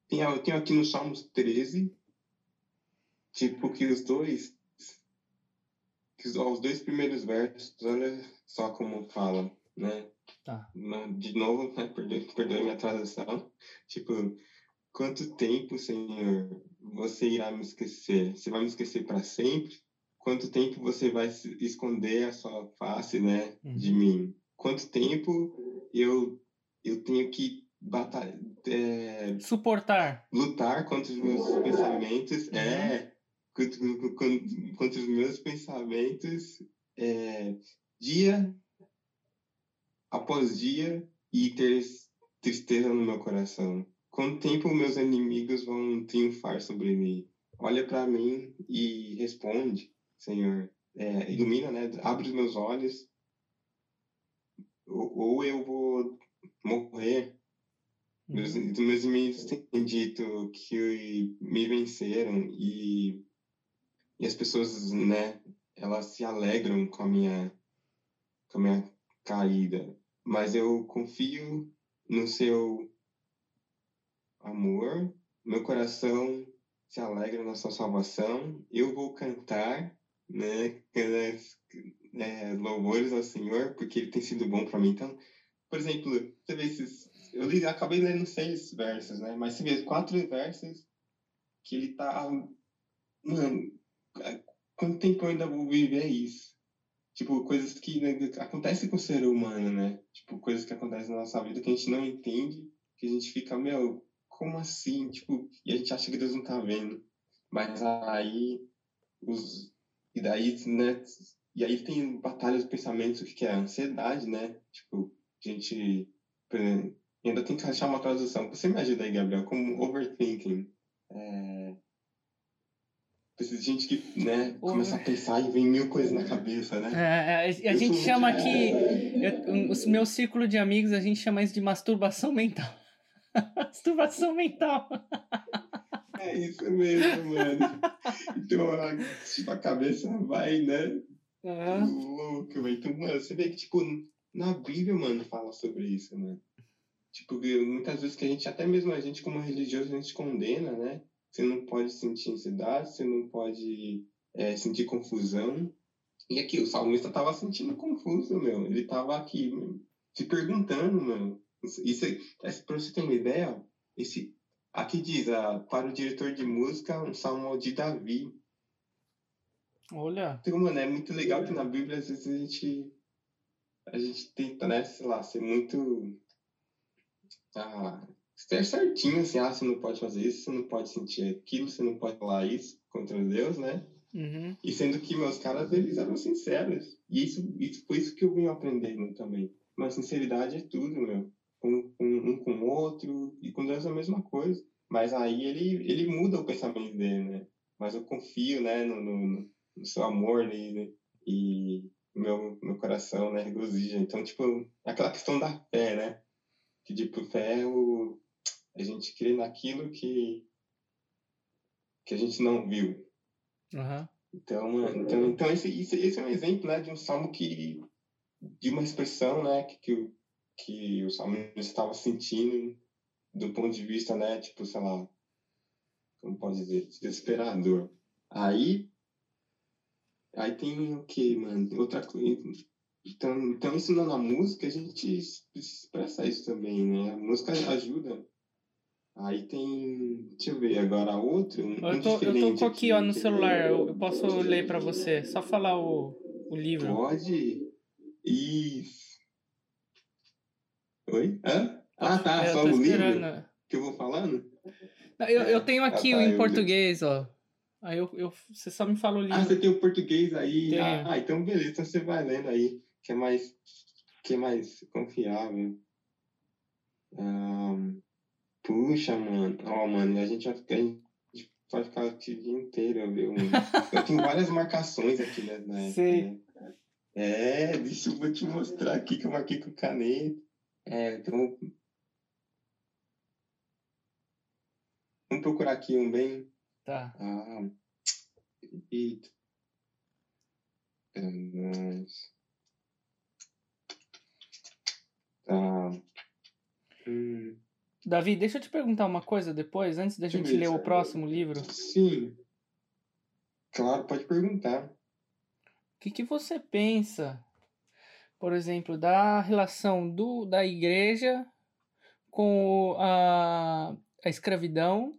tem, tem aqui no Salmos 13, tipo que os dois, que os, dois primeiros versos, olha só como fala, né? Tá. De novo, né, perdoe, perdoe minha tradução. Tipo, quanto tempo, Senhor, você irá me esquecer? Você vai me esquecer para sempre? quanto tempo você vai esconder a sua face, né, uhum. de mim? Quanto tempo eu eu tenho que batalhar, é, suportar, lutar contra os meus pensamentos, uhum. é contra, contra, os meus pensamentos, é, dia após dia e ter tristeza no meu coração. Quanto tempo meus inimigos vão triunfar sobre mim? Olha para mim e responde. Senhor, é, ilumina, né? Abre os meus olhos, ou, ou eu vou morrer. Uhum. Meus, meus inimigos têm dito que me venceram e, e as pessoas, né? Elas se alegram com a minha, com a minha caída. Mas eu confio no seu amor, meu coração se alegra na sua salvação. Eu vou cantar né, né, louvores ao Senhor, porque Ele tem sido bom para mim. Então, por exemplo, você vê esses. Eu li, acabei lendo seis versos, né? Mas você vê quatro versos que ele tá. Mano, quanto tempo eu ainda vou viver isso? Tipo, coisas que né, acontecem com o ser humano, né? Tipo, coisas que acontecem na nossa vida que a gente não entende, que a gente fica, meu, como assim? Tipo, e a gente acha que Deus não tá vendo. Mas aí os, e daí, né? E aí tem batalhas de pensamentos, que é ansiedade, né? Tipo, a gente ainda tem que achar uma tradução. Você me ajuda aí, Gabriel, como overthinking. É... Precisa de gente que, né, começa a pensar e vem mil coisas na cabeça, né? É, é a, a gente chama aqui, o meu círculo de amigos, a gente chama isso de masturbação mental. (laughs) masturbação mental. É isso mesmo, mano. Então, a, tipo, a cabeça vai, né? Uhum. Louco, velho. Então, mano, você vê que, tipo, na Bíblia, mano, fala sobre isso, mano. Tipo, muitas vezes que a gente, até mesmo a gente como religioso, a gente condena, né? Você não pode sentir ansiedade, você não pode é, sentir confusão. E aqui, o salmista estava sentindo confuso, meu. Ele estava aqui se perguntando, meu. Isso, isso, pra você ter uma ideia, esse, aqui diz, ah, para o diretor de música, um salmo de Davi. Olha. Então, mano, é muito legal que na Bíblia, às vezes, a gente, a gente tenta, né, sei lá, ser muito ah, ser certinho, assim, ah, você não pode fazer isso, você não pode sentir aquilo, você não pode falar isso contra Deus, né? Uhum. E sendo que meus caras, eles eram sinceros. E isso, isso foi isso que eu vim aprendendo também. Mas sinceridade é tudo, meu. Um, um, um com o outro, e com Deus é a mesma coisa. Mas aí ele, ele muda o pensamento dele, né? Mas eu confio, né, no, no, no seu amor né? e meu, meu coração, né, regozija. Então, tipo, aquela questão da fé, né? Que, tipo, fé é o, a gente crê naquilo que, que a gente não viu. Uhum. Então, então, então esse, esse, esse é um exemplo né, de um salmo que, de uma expressão né, que, que, que o salmo estava sentindo do ponto de vista, né, tipo, sei lá, como pode dizer, desesperador. Aí, aí tem o que, mano? Outra coisa. Então, então, ensinando a música, a gente expressa isso também, né? A música ajuda Aí tem. Deixa eu ver agora outro. Um eu, tô, eu tô com aqui, ó, no celular. Eu, eu posso ler para você. Só falar o, o livro. Pode? Isso. Oi? Hã? Ah, tá. só o livro que eu vou falando? Eu, eu tenho aqui ah, tá, em português, ó. Aí eu, eu, você só me fala o livro. Ah, você tem o português aí? Ah, então beleza. Então você vai lendo aí, que é mais, que é mais confiável. Um... Puxa, mano. Ó, oh, mano, a gente vai ficar, a gente vai ficar aqui o dia inteiro, viu, mano? (laughs) Eu tenho várias marcações aqui, né? né Sim. É, deixa eu vou te mostrar aqui que eu marquei com caneta. É, então. Vamos procurar aqui um bem. Tá. Ah. Eita. É nóis. Tá. Hum. Davi, deixa eu te perguntar uma coisa depois, antes da gente ler o próximo livro. Sim. Claro, pode perguntar. O que, que você pensa, por exemplo, da relação do, da igreja com a, a escravidão,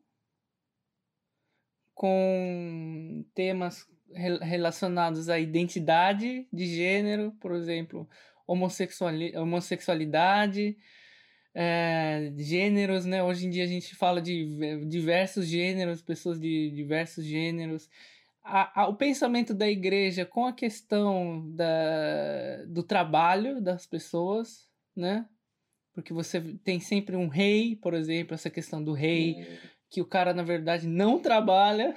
com temas relacionados à identidade de gênero, por exemplo, homossexualidade, é, gêneros, né? Hoje em dia a gente fala de diversos gêneros, pessoas de diversos gêneros. A, a, o pensamento da igreja com a questão da, do trabalho das pessoas, né? Porque você tem sempre um rei, por exemplo, essa questão do rei, é. que o cara, na verdade, não trabalha.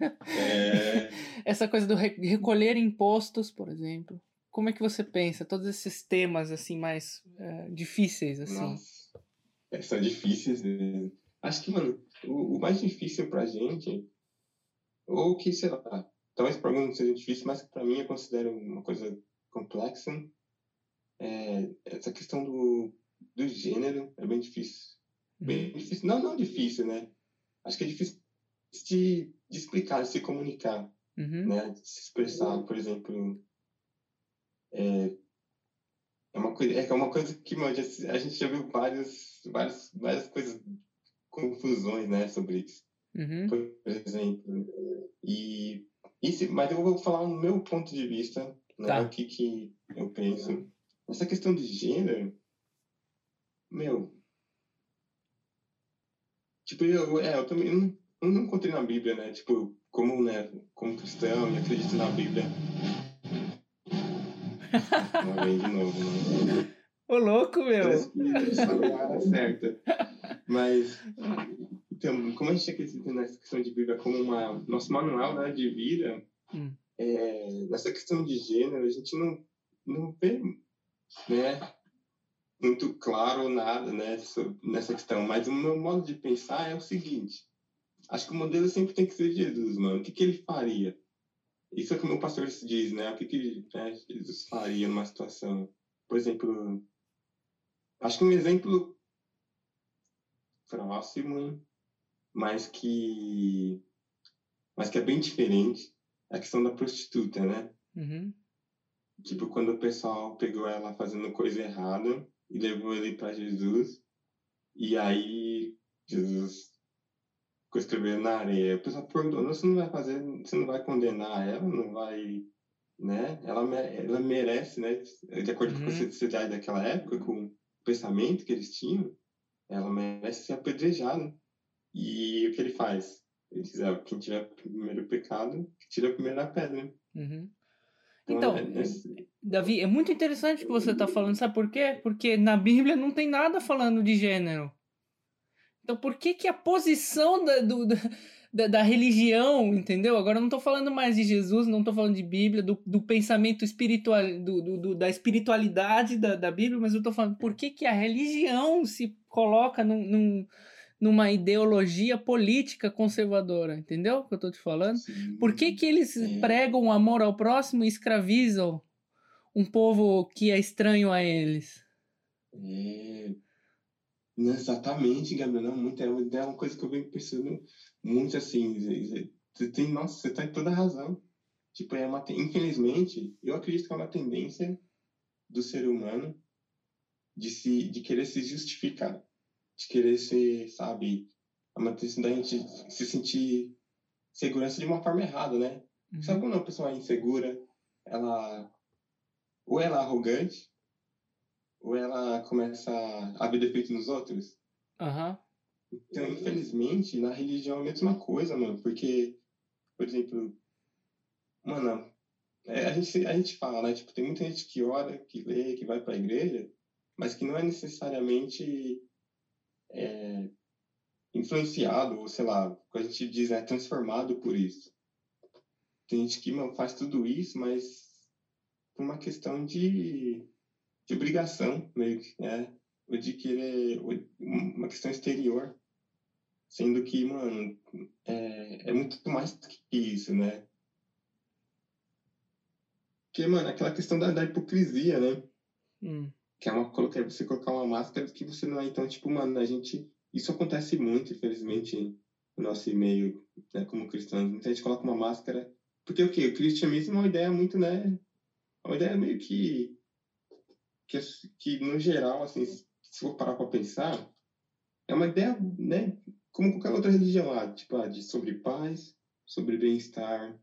É. (laughs) essa coisa do recolher impostos, por exemplo. Como é que você pensa todos esses temas assim mais é, difíceis assim? Nossa, é, são difíceis mesmo. Acho que, mano, o, o, mais difícil pra gente, ou que, sei lá, talvez para alguns não seja difícil, mas para mim eu considero uma coisa complexa, é, essa questão do, do gênero é bem difícil. Bem uhum. difícil. Não, não difícil, né? Acho que é difícil de, de explicar, de se comunicar, uhum. né? De se expressar, por exemplo é, é uma coisa, é uma coisa que mano, a gente já viu várias, várias, várias coisas, confusões, né, sobre isso. Uhum. Por exemplo. E, e mas eu vou falar no meu ponto de vista, né, tá. o que, que eu penso. Essa questão de gênero, meu, tipo, eu, é, eu também não, eu não encontrei na Bíblia, né, tipo, como, né, como cristão e acredito na Bíblia, não vem de novo, né? Ô, louco, meu! certa. Mas, então, como a gente acredita nessa questão de vida como uma, nosso manual né, de vida, hum. é, nessa questão de gênero, a gente não, não vê né, muito claro nada né, nessa questão. Mas o meu modo de pensar é o seguinte: acho que o modelo sempre tem que ser Jesus, mano. O que, que ele faria? Isso é como o pastor diz, né? O que, que né, Jesus faria numa situação? por exemplo, acho que um exemplo próximo, mas que, mas que é bem diferente, é a questão da prostituta, né? Uhum. Tipo, quando o pessoal pegou ela fazendo coisa errada e levou ele para Jesus, e aí Jesus escrevendo na areia. O pessoal perguntou, você não vai fazer, você não vai condenar ela, não vai, né? Ela, ela merece, né? De acordo uhum. com a sociedade daquela época, com o pensamento que eles tinham, ela merece ser apedrejada. E o que ele faz? Ele diz, ah, quem tiver o primeiro pecado, tira a primeira pedra. Uhum. Então, então é, é... Davi, é muito interessante o que você está falando, sabe por quê? Porque na Bíblia não tem nada falando de gênero. Então, por que, que a posição da, do, da, da, religião, entendeu? Agora eu não estou falando mais de Jesus, não estou falando de Bíblia, do, do pensamento espiritual, do, do, da espiritualidade da, da Bíblia, mas eu estou falando por que, que a religião se coloca num, num numa ideologia política conservadora, entendeu o que eu estou te falando? Sim. Por que, que eles é. pregam o amor ao próximo e escravizam um povo que é estranho a eles? É. Exatamente, Gabriel. Muito, é uma coisa que eu venho pensando muito assim. Você tem, nossa, você tem toda a razão. Tipo, é uma, infelizmente, eu acredito que é uma tendência do ser humano de, se, de querer se justificar de querer ser, sabe, a matriz da gente se sentir segurança de uma forma errada, né? Uhum. Sabe quando uma pessoa é insegura, ela ou ela é arrogante, ou ela começa a ver defeito nos outros. Uhum. Então, infelizmente, na religião é a mesma coisa, mano, porque, por exemplo, mano, é, a, gente, a gente fala, né? Tipo, tem muita gente que ora, que lê, que vai pra igreja, mas que não é necessariamente é, influenciado, ou sei lá, o que a gente diz é transformado por isso. Tem gente que não faz tudo isso, mas por uma questão de, de obrigação, meio que, né? Ou de querer, uma questão exterior. Sendo que, mano, é, é muito mais que isso, né? Porque, mano, aquela questão da, da hipocrisia, né? Hum que é uma colocar você colocar uma máscara que você não é então tipo mano a gente isso acontece muito infelizmente no nosso meio né como cristãos muita gente coloca uma máscara porque o que o cristianismo é uma ideia muito né é uma ideia meio que que, que no geral assim se for parar para pensar é uma ideia né como qualquer outra religião lá tipo ah, de sobre paz sobre bem-estar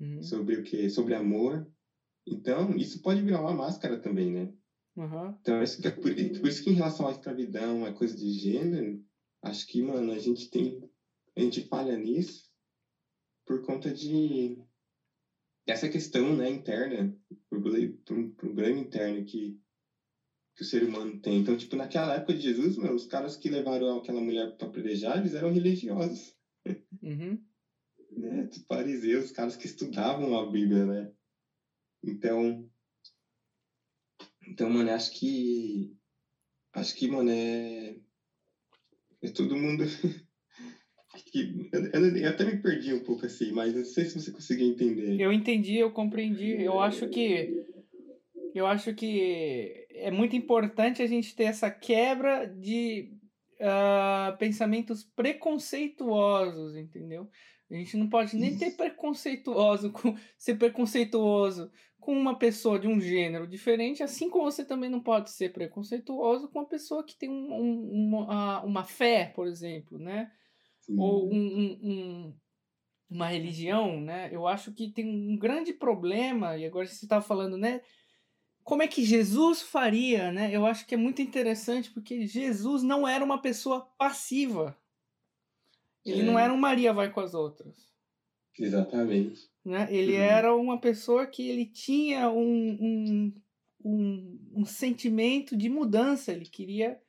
uhum. sobre o que sobre amor então isso pode virar uma máscara também né Uhum. Então, isso que é por, por, isso que em relação à escravidão, a coisa de gênero, acho que, mano, a gente tem. A gente falha nisso por conta de. Essa questão, né, interna, problema, problema interno que, que o ser humano tem. Então, tipo, naquela época de Jesus, meu, os caras que levaram aquela mulher para pelejar, eles eram religiosos. Uhum. (laughs) né? Os fariseus, os caras que estudavam a Bíblia, né? Então, então, mano, acho que. Acho que, mano, é. É todo mundo. (laughs) que, eu, eu, até me perdi um pouco assim, mas não sei se você conseguiu entender. Eu entendi, eu compreendi. Eu acho que. Eu acho que é muito importante a gente ter essa quebra de uh, pensamentos preconceituosos, entendeu? A gente não pode nem ter preconceituoso (laughs) com ser preconceituoso com uma pessoa de um gênero diferente, assim como você também não pode ser preconceituoso com uma pessoa que tem um, um, uma, uma fé, por exemplo, né? Sim. Ou um, um, uma religião, né? Eu acho que tem um grande problema, e agora você estava falando, né? Como é que Jesus faria, né? Eu acho que é muito interessante porque Jesus não era uma pessoa passiva. Ele é. não era um Maria vai com as outras. Exatamente. Né? Ele uhum. era uma pessoa que ele tinha um, um, um, um sentimento de mudança, ele queria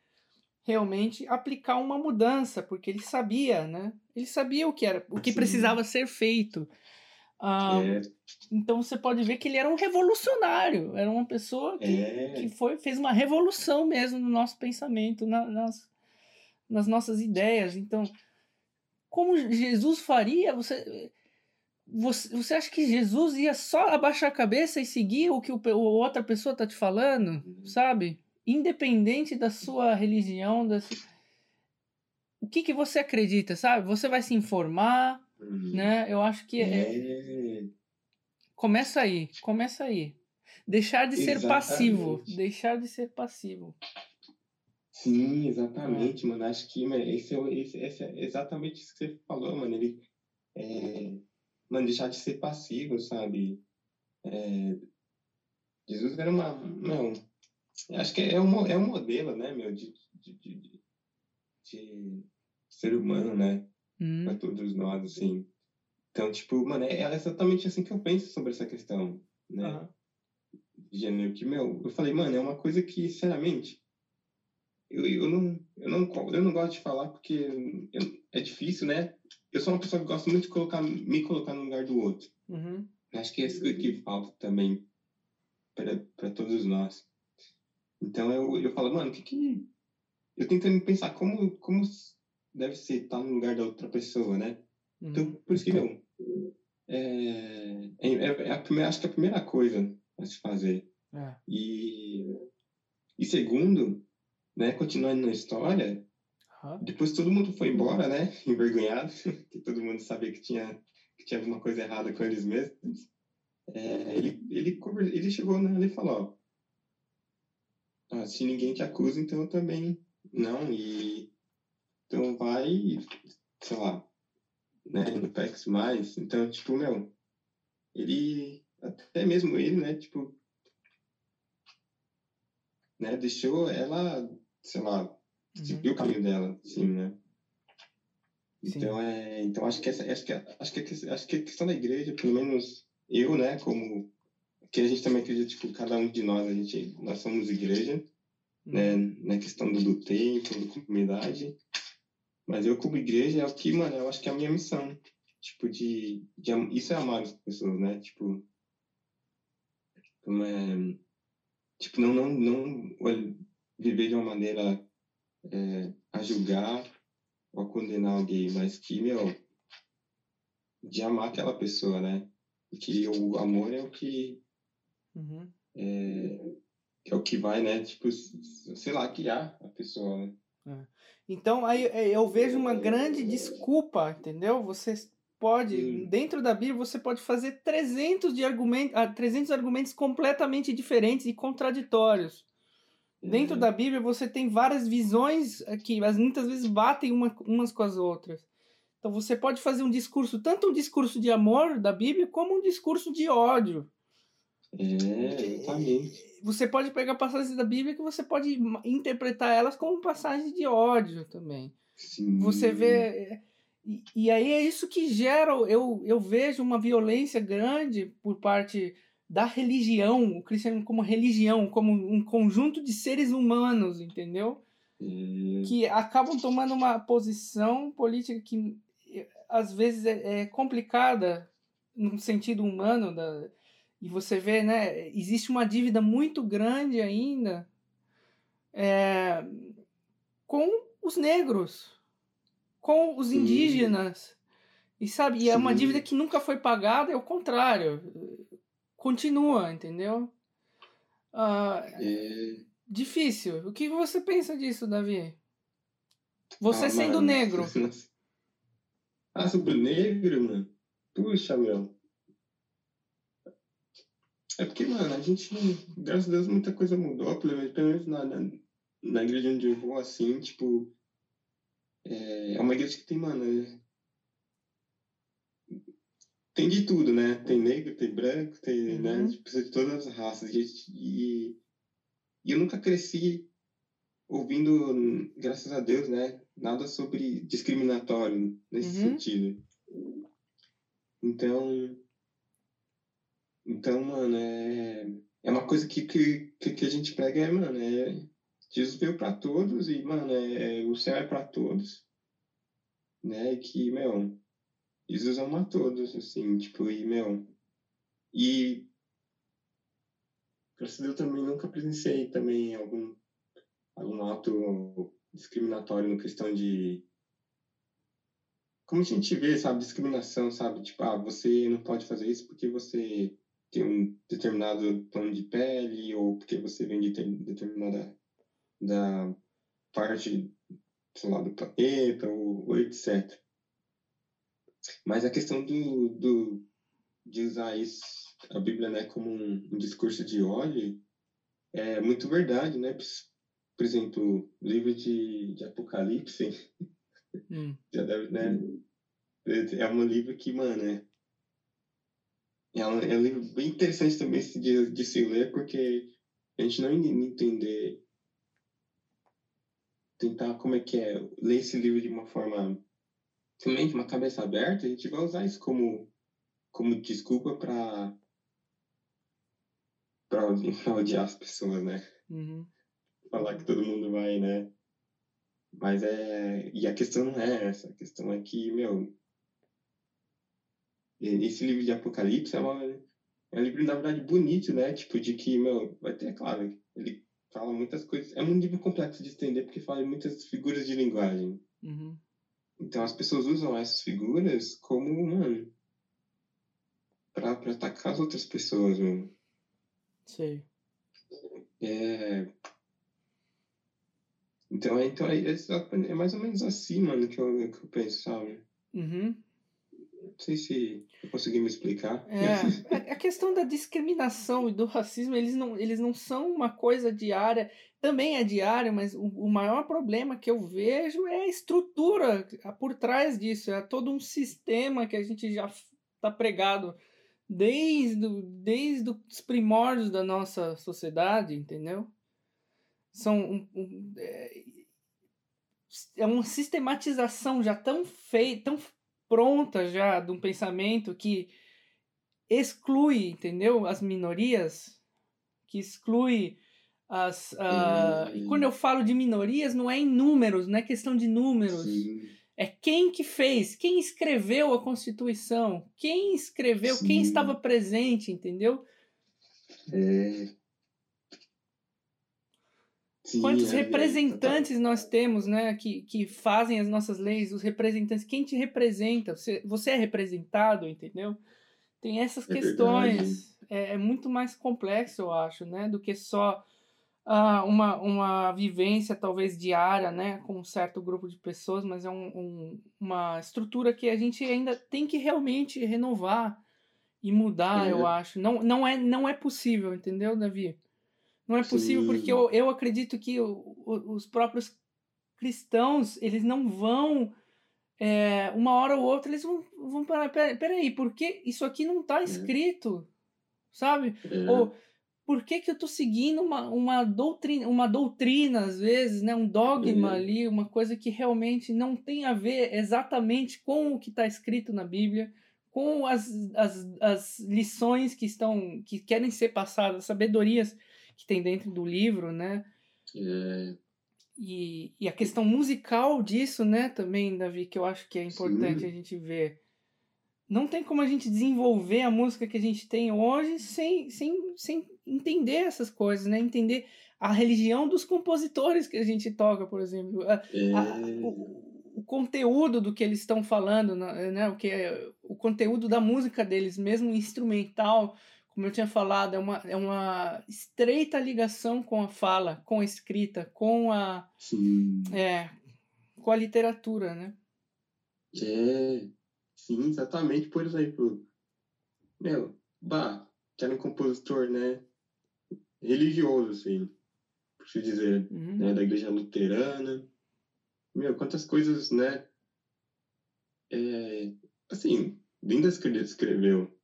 realmente aplicar uma mudança, porque ele sabia, né? Ele sabia o que era, o que Sim. precisava ser feito. Ah, é. Então você pode ver que ele era um revolucionário, era uma pessoa que, é. que foi, fez uma revolução mesmo no nosso pensamento, na, nas, nas nossas ideias. Então, como Jesus faria, você você, você acha que Jesus ia só abaixar a cabeça e seguir o que o, o outra pessoa tá te falando, Uhum. sabe? Independente da sua religião, da su- o que que você acredita, sabe? Você vai se informar, Uhum. né? Eu acho que é, É, começa aí, começa aí. Deixar de ser passivo, Exatamente. deixar de ser passivo. sim, exatamente, mano. Acho que mano, esse é, esse, esse é exatamente isso que você falou, mano. Ele, é, mano, deixar de ser passivo, sabe? É, Jesus era uma, não, acho que é um, é um modelo, né, meu, de, de, de- de ser humano, né? Hum, para todos nós, assim. Então, tipo, mano, é é exatamente assim que eu penso sobre essa questão, né? De gênero, que, meu, eu falei, mano, é uma coisa que, sinceramente, eu, eu, não, eu, não, eu não gosto de falar porque eu- é difícil, né? Eu sou uma pessoa que gosta muito de colocar, me colocar no lugar do outro. Uhum. Acho que é isso que falta também para todos nós. Então, eu, eu falo, mano, o que que... Eu tentando pensar como, como deve ser estar no lugar da outra pessoa, né? Então, Uhum. por isso que, meu, é, é, é a primeira, acho que é a primeira coisa a se fazer. É. E, e segundo, né, continuando na história, Aham. depois todo mundo foi embora, né, (laughs) envergonhado, que todo mundo sabia que tinha, que tinha alguma coisa errada com eles mesmos. É, ele, ele, ele chegou né, e falou, ó, "Ah, se ninguém te acusa, então eu também não, e então vai, sei lá, né, não peques mais. Então, tipo, meu, ele, até mesmo ele, né, tipo, né, deixou ela, sei lá, Uhum. seguir o caminho dela, assim, né. Sim. Então, é, então acho que essa, acho que, acho que, acho que a questão da igreja, pelo menos eu, né, como, que a gente também acredita, tipo, cada um de nós, a gente, nós somos igreja, né, na questão do, do templo, da comunidade. Mas eu, como igreja, é o que, mano, eu acho que é a minha missão. Tipo, de. de isso é amar as pessoas, né? Tipo. É. Tipo, não, não, não viver de uma maneira é, a julgar ou a condenar alguém, mas que, meu. De amar aquela pessoa, né? E que o amor é o que. Uhum. É, é o que vai, né? Tipo, sei lá, guiar a pessoa, né? Então, aí é, eu vejo uma grande desculpa, entendeu? Você pode, Hum. dentro da Bíblia, você pode fazer 300, de argument, ah, 300 argumentos completamente diferentes e contraditórios. Dentro É, da Bíblia, você tem várias visões eh, que as muitas vezes batem uma, umas com as outras. Então, você pode fazer um discurso, tanto um discurso de amor da Bíblia, como um discurso de ódio. É, exatamente. Você pode pegar passagens da Bíblia que você pode interpretar elas como passagens de ódio também. Sim. Você vê. E, e aí é isso que gera. Eu, eu vejo uma violência grande por parte da religião, o cristianismo como religião, como um conjunto de seres humanos, entendeu? É, Que acabam tomando uma posição política que às vezes é, é complicada no sentido humano. Da, e você vê, né? Existe uma dívida muito grande ainda é, com os negros, com os indígenas. E sabe, e é uma dívida que nunca foi pagada, é o contrário. Continua, entendeu? Ah, é, difícil. O que você pensa disso, Davi? Você ah, sendo mano. negro. (laughs) Ah, sobre negro, mano? Puxa, meu. É porque, mano, a gente, graças a Deus, muita coisa mudou, pelo menos, na, na, na igreja onde eu vou, assim, tipo. É, é uma igreja que tem, mano. é- tem de tudo, né? Tem negro, tem branco, tem, né? Uhum. Tipo, Precisa de todas as raças. E, e, e eu nunca cresci ouvindo, graças a Deus, né? Nada sobre discriminatório nesse Uhum. sentido. Então. Então, mano, é, é uma coisa que, que, que a gente prega, é, mano, é. Jesus veio pra todos e, mano, é, o céu é pra todos. Né? E que, meu, Jesus ama todos, assim, tipo, e, meu. E. Graças a Deus também nunca presenciei também algum, algum ato discriminatório no questão de como a gente vê, sabe, discriminação, sabe? Tipo, ah, você não pode fazer isso porque você tem um determinado tom de pele ou porque você vem de determinada da parte, sei lá, do planeta ou, ou etc. Mas a questão do, do, de usar isso, a Bíblia, né, como um, um discurso de ódio, é muito verdade, né? Por exemplo, o livro de, de Apocalipse, hum. (laughs) já deve, né? É um livro que, mano, é, é, um, é um livro bem interessante também de, de se ler, porque a gente não entender, tentar como é que é, ler esse livro de uma forma, simplesmente uma cabeça aberta, a gente vai usar isso como, como desculpa para para odiar as pessoas, né? Uhum. Falar que todo mundo vai, né? Mas é. E a questão não é essa. A questão é que, meu. Esse livro de Apocalipse é, uma, é um livro, na verdade, bonito, né? Tipo, de que, meu, vai ter, claro, ele fala muitas coisas. É um livro complexo de entender porque fala muitas figuras de linguagem. Uhum. Então as pessoas usam essas figuras como, mano, pra, pra atacar as outras pessoas, mano. Sei. É... Então, é, então é, é, é, mais ou menos assim, mano, que eu, que eu penso, sabe? Uhum. Não sei se consegui me explicar. É, a questão da discriminação e do racismo, eles não, eles não são uma coisa diária. Também é diária, mas o, o maior problema que eu vejo é a estrutura por trás disso. É todo um sistema que a gente já está pregado desde, desde os primórdios da nossa sociedade, entendeu? São um, um, é, é uma sistematização já tão feita, tão pronta já de um pensamento que exclui, entendeu? As minorias, que exclui as. Uh, E quando eu falo de minorias, não é em números, não é questão de números. Sim. É quem que fez, quem escreveu a Constituição, quem escreveu, Sim. quem estava presente, entendeu? É... Sim, Quantos é, representantes é, nós temos, né, que, que fazem as nossas leis, os representantes, quem te representa? Você, você é representado, entendeu? Tem essas é questões. É, é, muito mais complexo, eu acho, né, do que só uh, uma, uma vivência talvez diária, né, com um certo grupo de pessoas, mas é um, um, uma estrutura que a gente ainda tem que realmente renovar e mudar, é. eu acho. Não, não, é, não é possível, entendeu, Davi? Não é possível Sim. porque eu, eu acredito que o, o, os próprios cristãos, eles não vão é, uma hora ou outra eles vão, vão parar, peraí, peraí, porque isso aqui não está é. escrito, é. sabe? É. Ou por que, que eu estou seguindo uma, uma, doutrina, uma doutrina, às vezes, né? um dogma é. ali, uma coisa que realmente não tem a ver exatamente com o que está escrito na Bíblia, com as, as, as lições que estão que querem ser passadas, as sabedorias que tem dentro do livro, né? É. E, e a questão musical disso, né, também, Davi, que eu acho que é importante Sim. a gente ver não tem como a gente desenvolver a música que a gente tem hoje sem, sem, sem entender essas coisas, né? Entender a religião dos compositores que a gente toca, por exemplo. A, é... a, o, o, conteúdo do que eles estão falando, né? O, que é, o conteúdo da música deles, mesmo instrumental, como eu tinha falado, é uma, é uma estreita ligação com a fala, com a escrita, com a, Sim. É, com a literatura, né? É, Sim, exatamente. Por exemplo, meu, Bach, que era um compositor, né, religioso, assim, por se dizer, uhum. né, da igreja luterana. Meu, quantas coisas, né, é, assim, lindas que ele escreveu.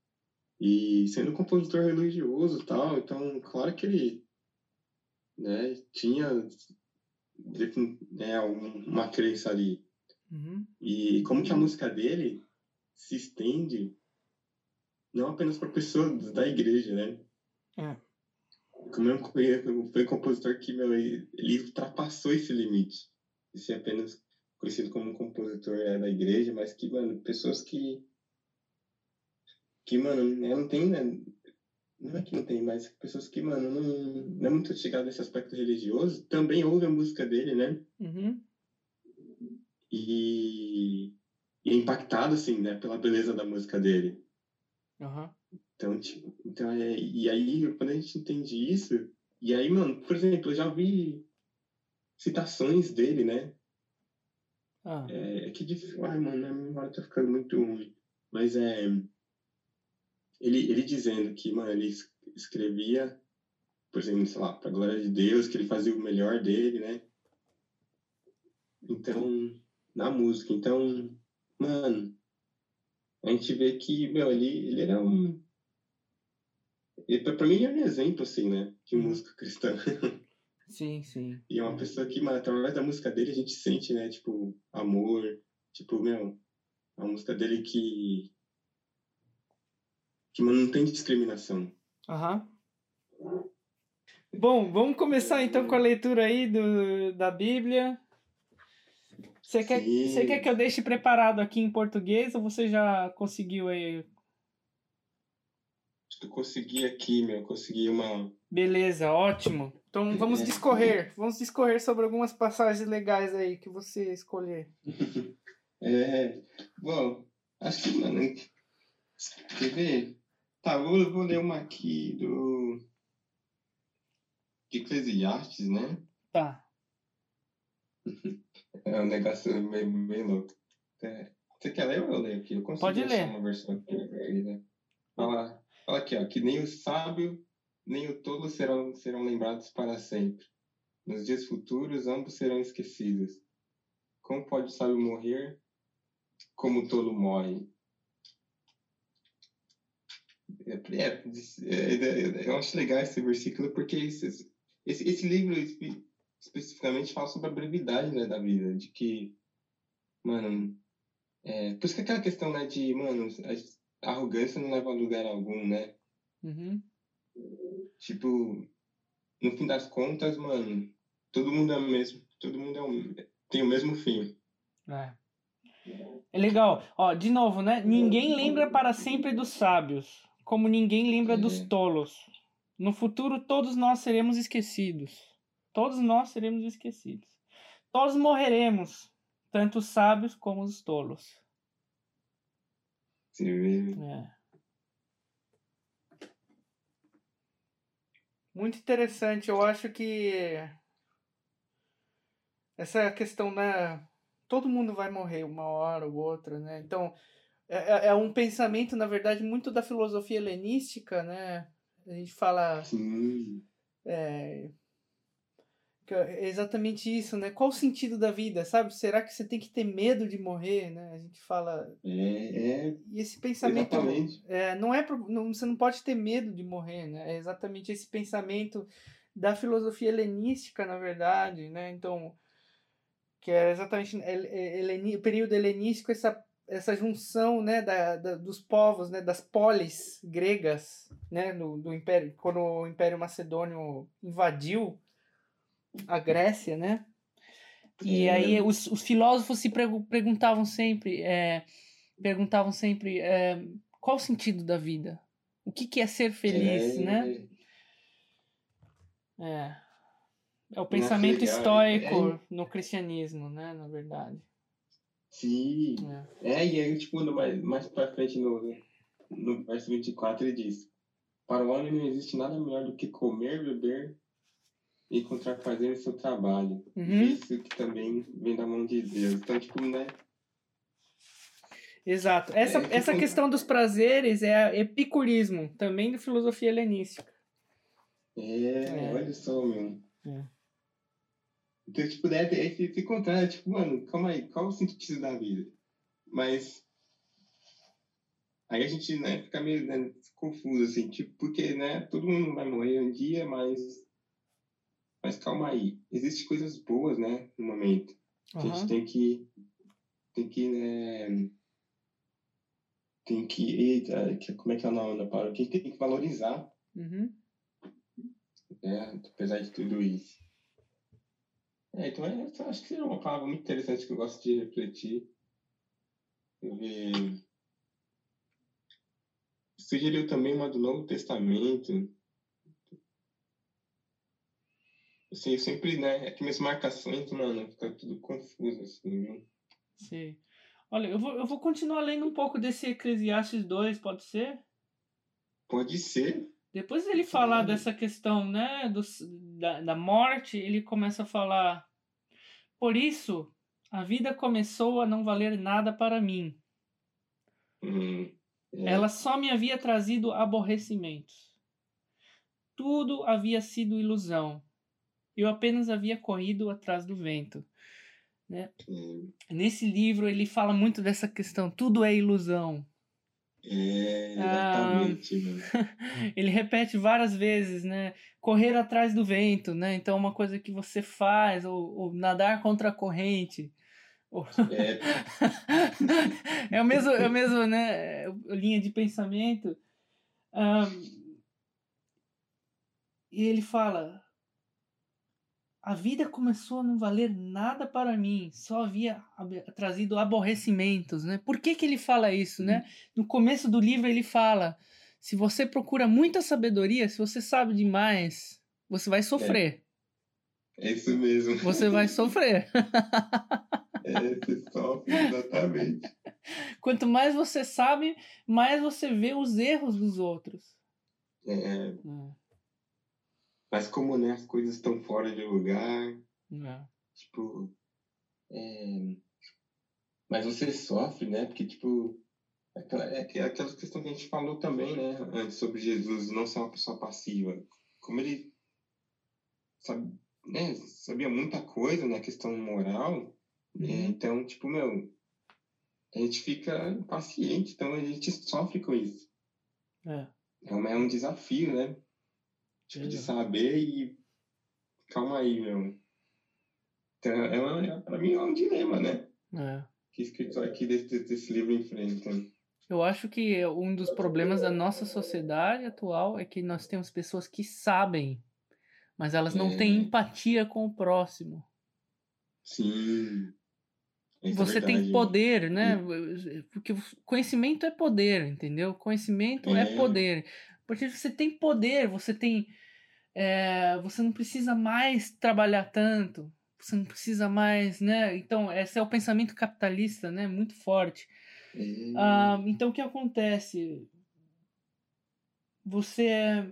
E sendo compositor religioso tal, então, claro que ele, né, tinha né, uma crença ali. Uhum. E como que a música dele se estende não apenas para pessoas da igreja, né? É. Como eu foi um compositor que meu, ele ultrapassou esse limite de ser apenas conhecido como um compositor é, da igreja, mas que, mano, pessoas que que, mano, não tem, né? Não é que não tem, mas pessoas que, mano, não, não é muito chegado nesse aspecto religioso, também ouvem a música dele, né? Uhum. E e impactado, assim, né, pela beleza da música dele. Uhum. Então, tipo, então é, e aí, quando a gente entende isso, e aí, mano, por exemplo, eu já vi citações dele, né? Ah. É, é que difícil. Ai, mano, a memória tá ficando muito ruim. Mas é. Ele, ele dizendo que, mano, ele escrevia, por exemplo, sei lá, pra glória de Deus, que ele fazia o melhor dele, né? Então, na música. Então, mano, a gente vê que, meu, ele, ele era um. Ele, pra, pra mim, ele é um exemplo, assim, né? De Uhum. música cristã. (laughs) Sim, sim. E é uma pessoa que, mano, através da música dele, a gente sente, né? Tipo, amor. Tipo, meu, a música dele que. Que não tem discriminação. Aham. Bom, vamos começar então com a leitura aí do, da Bíblia. Você quer, Sim. você quer que eu deixe preparado aqui em português ou você já conseguiu aí? Eu consegui aqui, meu, consegui uma. Beleza, ótimo. Então vamos discorrer. Vamos discorrer sobre algumas passagens legais aí que você escolher. (laughs) É. Bom, acho que, mano. Quer ver? Tá, vou, vou ler uma aqui do. De Eclesiastes, né? Tá. (laughs) É um negócio meio, meio louco. É, Você quer ler ou eu leio aqui? Eu consigo Pode ler. uma versão aqui, né? Fala, fala aqui, ó, que nem o sábio nem o tolo serão, serão lembrados para sempre. Nos dias futuros, ambos serão esquecidos. Como pode o sábio morrer como o tolo morre? É, é, é, eu acho legal esse versículo porque esse, esse, esse livro espe- especificamente fala sobre a brevidade né, da vida, de que, mano, é, por isso que aquela questão, né, de, mano, a arrogância não leva a lugar algum, né? Uhum. Tipo, no fim das contas, mano, todo mundo é o mesmo, todo mundo é o, tem o mesmo fim. É. É legal. Ó, de novo, né? Ninguém lembra para sempre dos sábios, como ninguém lembra dos É. tolos. No futuro, todos nós seremos esquecidos. Todos nós seremos esquecidos. Todos morreremos, tanto os sábios como os tolos. Você vê? É. Muito interessante. Eu acho que essa questão, né? Todo mundo vai morrer uma hora ou outra, né? Então, é, é- é um pensamento, na verdade, muito da filosofia helenística, né? A gente fala Sim, é, é exatamente isso, né? Qual o sentido da vida, sabe? Será que você tem que ter medo de morrer, né? A gente fala... é, é, E esse pensamento... exatamente. É, não é não, você não pode ter medo de morrer, né? É exatamente esse pensamento da filosofia helenística, na verdade, né? Então, que é exatamente o período helenístico, essa, essa junção, né, da, da- dos povos, né, das polis gregas, né, do, do império, quando o Império Macedônio invadiu a Grécia, né? E É. aí os, os filósofos se perguntavam sempre, é, perguntavam sempre é, qual o sentido da vida? O que, que é ser feliz, É, né? É. É o pensamento legal. estoico no cristianismo, né? Na verdade. Sim. É. É, e aí, tipo, no- mais, mais pra frente, no, no verso 24, ele diz: Para o homem não existe nada melhor do que comer, beber e encontrar prazer em seu trabalho. Uhum. Isso que também vem da mão de Deus. Então, tipo, né? Exato. Essa, É, tipo- essa questão dos prazeres é epicurismo, também da filosofia helenística. É, É. olha só, meu. É. Então, tipo, né, tem esse, esse contrário, tipo, mano, calma aí, qual o sentido da vida? Mas aí a gente, né, fica meio né, confuso, assim, tipo, porque, né, todo mundo vai morrer um dia, mas mas calma aí, existem coisas boas, né, no momento. A gente tem que tem que, né, tem que, eita, como é que é o nome da palavra? A gente tem que valorizar, Uhum. né, apesar de tudo isso. É, então é, eu acho que seria uma palavra muito interessante que eu gosto de refletir. Sugeriu também uma do Novo Testamento. Assim, eu sempre, né, é que minhas marcações, mano, fica tudo confuso, assim, viu? Sim. Olha, eu vou, eu vou continuar lendo um pouco desse Eclesiastes 2, pode ser? Pode ser. Depois ele falar dessa questão, né, do, da, da morte, ele começa a falar: Por isso, a vida começou a não valer nada para mim. Hum, é. Ela só me havia trazido aborrecimentos. Tudo havia sido ilusão. Eu apenas havia corrido atrás do vento. Né? Hum, Nesse livro ele fala muito dessa questão, tudo é ilusão. É, Ah. exatamente. (laughs) Ele repete várias vezes, né? Correr atrás do vento, né? Então é uma coisa que você faz, ou, ou nadar contra a corrente. É, (laughs) é o mesmo, é o mesmo, né? Linha de pensamento. Ahn, e ele fala: a vida começou a não valer nada para mim, só havia trazido aborrecimentos, né? Por que que ele fala isso, né? No começo do livro ele fala: se você procura muita sabedoria, se você sabe demais, você vai sofrer. é isso mesmo. Você vai sofrer. (laughs) É, você sofre, exatamente. Quanto mais você sabe, mais você vê os erros dos outros. É, É, mas como né, as coisas estão fora de lugar, é. tipo. é, mas você sofre, né? Porque, tipo. Aquela, é aqu- aquela questão que a gente falou também, né? Antes sobre Jesus não ser uma pessoa passiva. Como ele sabe, né, sabia muita coisa na questão moral, é, Uhum. então, tipo, meu. A gente fica impaciente, então a gente sofre com isso. É. É, uma, é um desafio, né? Tipo, de Exato. saber e. Calma aí, meu. Então, é uma, é, pra mim é um dilema, né? É. Que escritor aqui desse, desse livro enfrenta. Eu acho que um dos problemas da nossa sociedade atual é que nós temos pessoas que sabem, mas elas não É. têm empatia com o próximo. Sim. Isso é Você tem poder, né? Porque o conhecimento é poder, entendeu? Conhecimento é, É. poder. Porque você tem poder, você tem. é, você não precisa mais trabalhar tanto, você não precisa mais, né? Então, esse é o pensamento capitalista, né? Muito forte. Ah, então, o que acontece? Você é.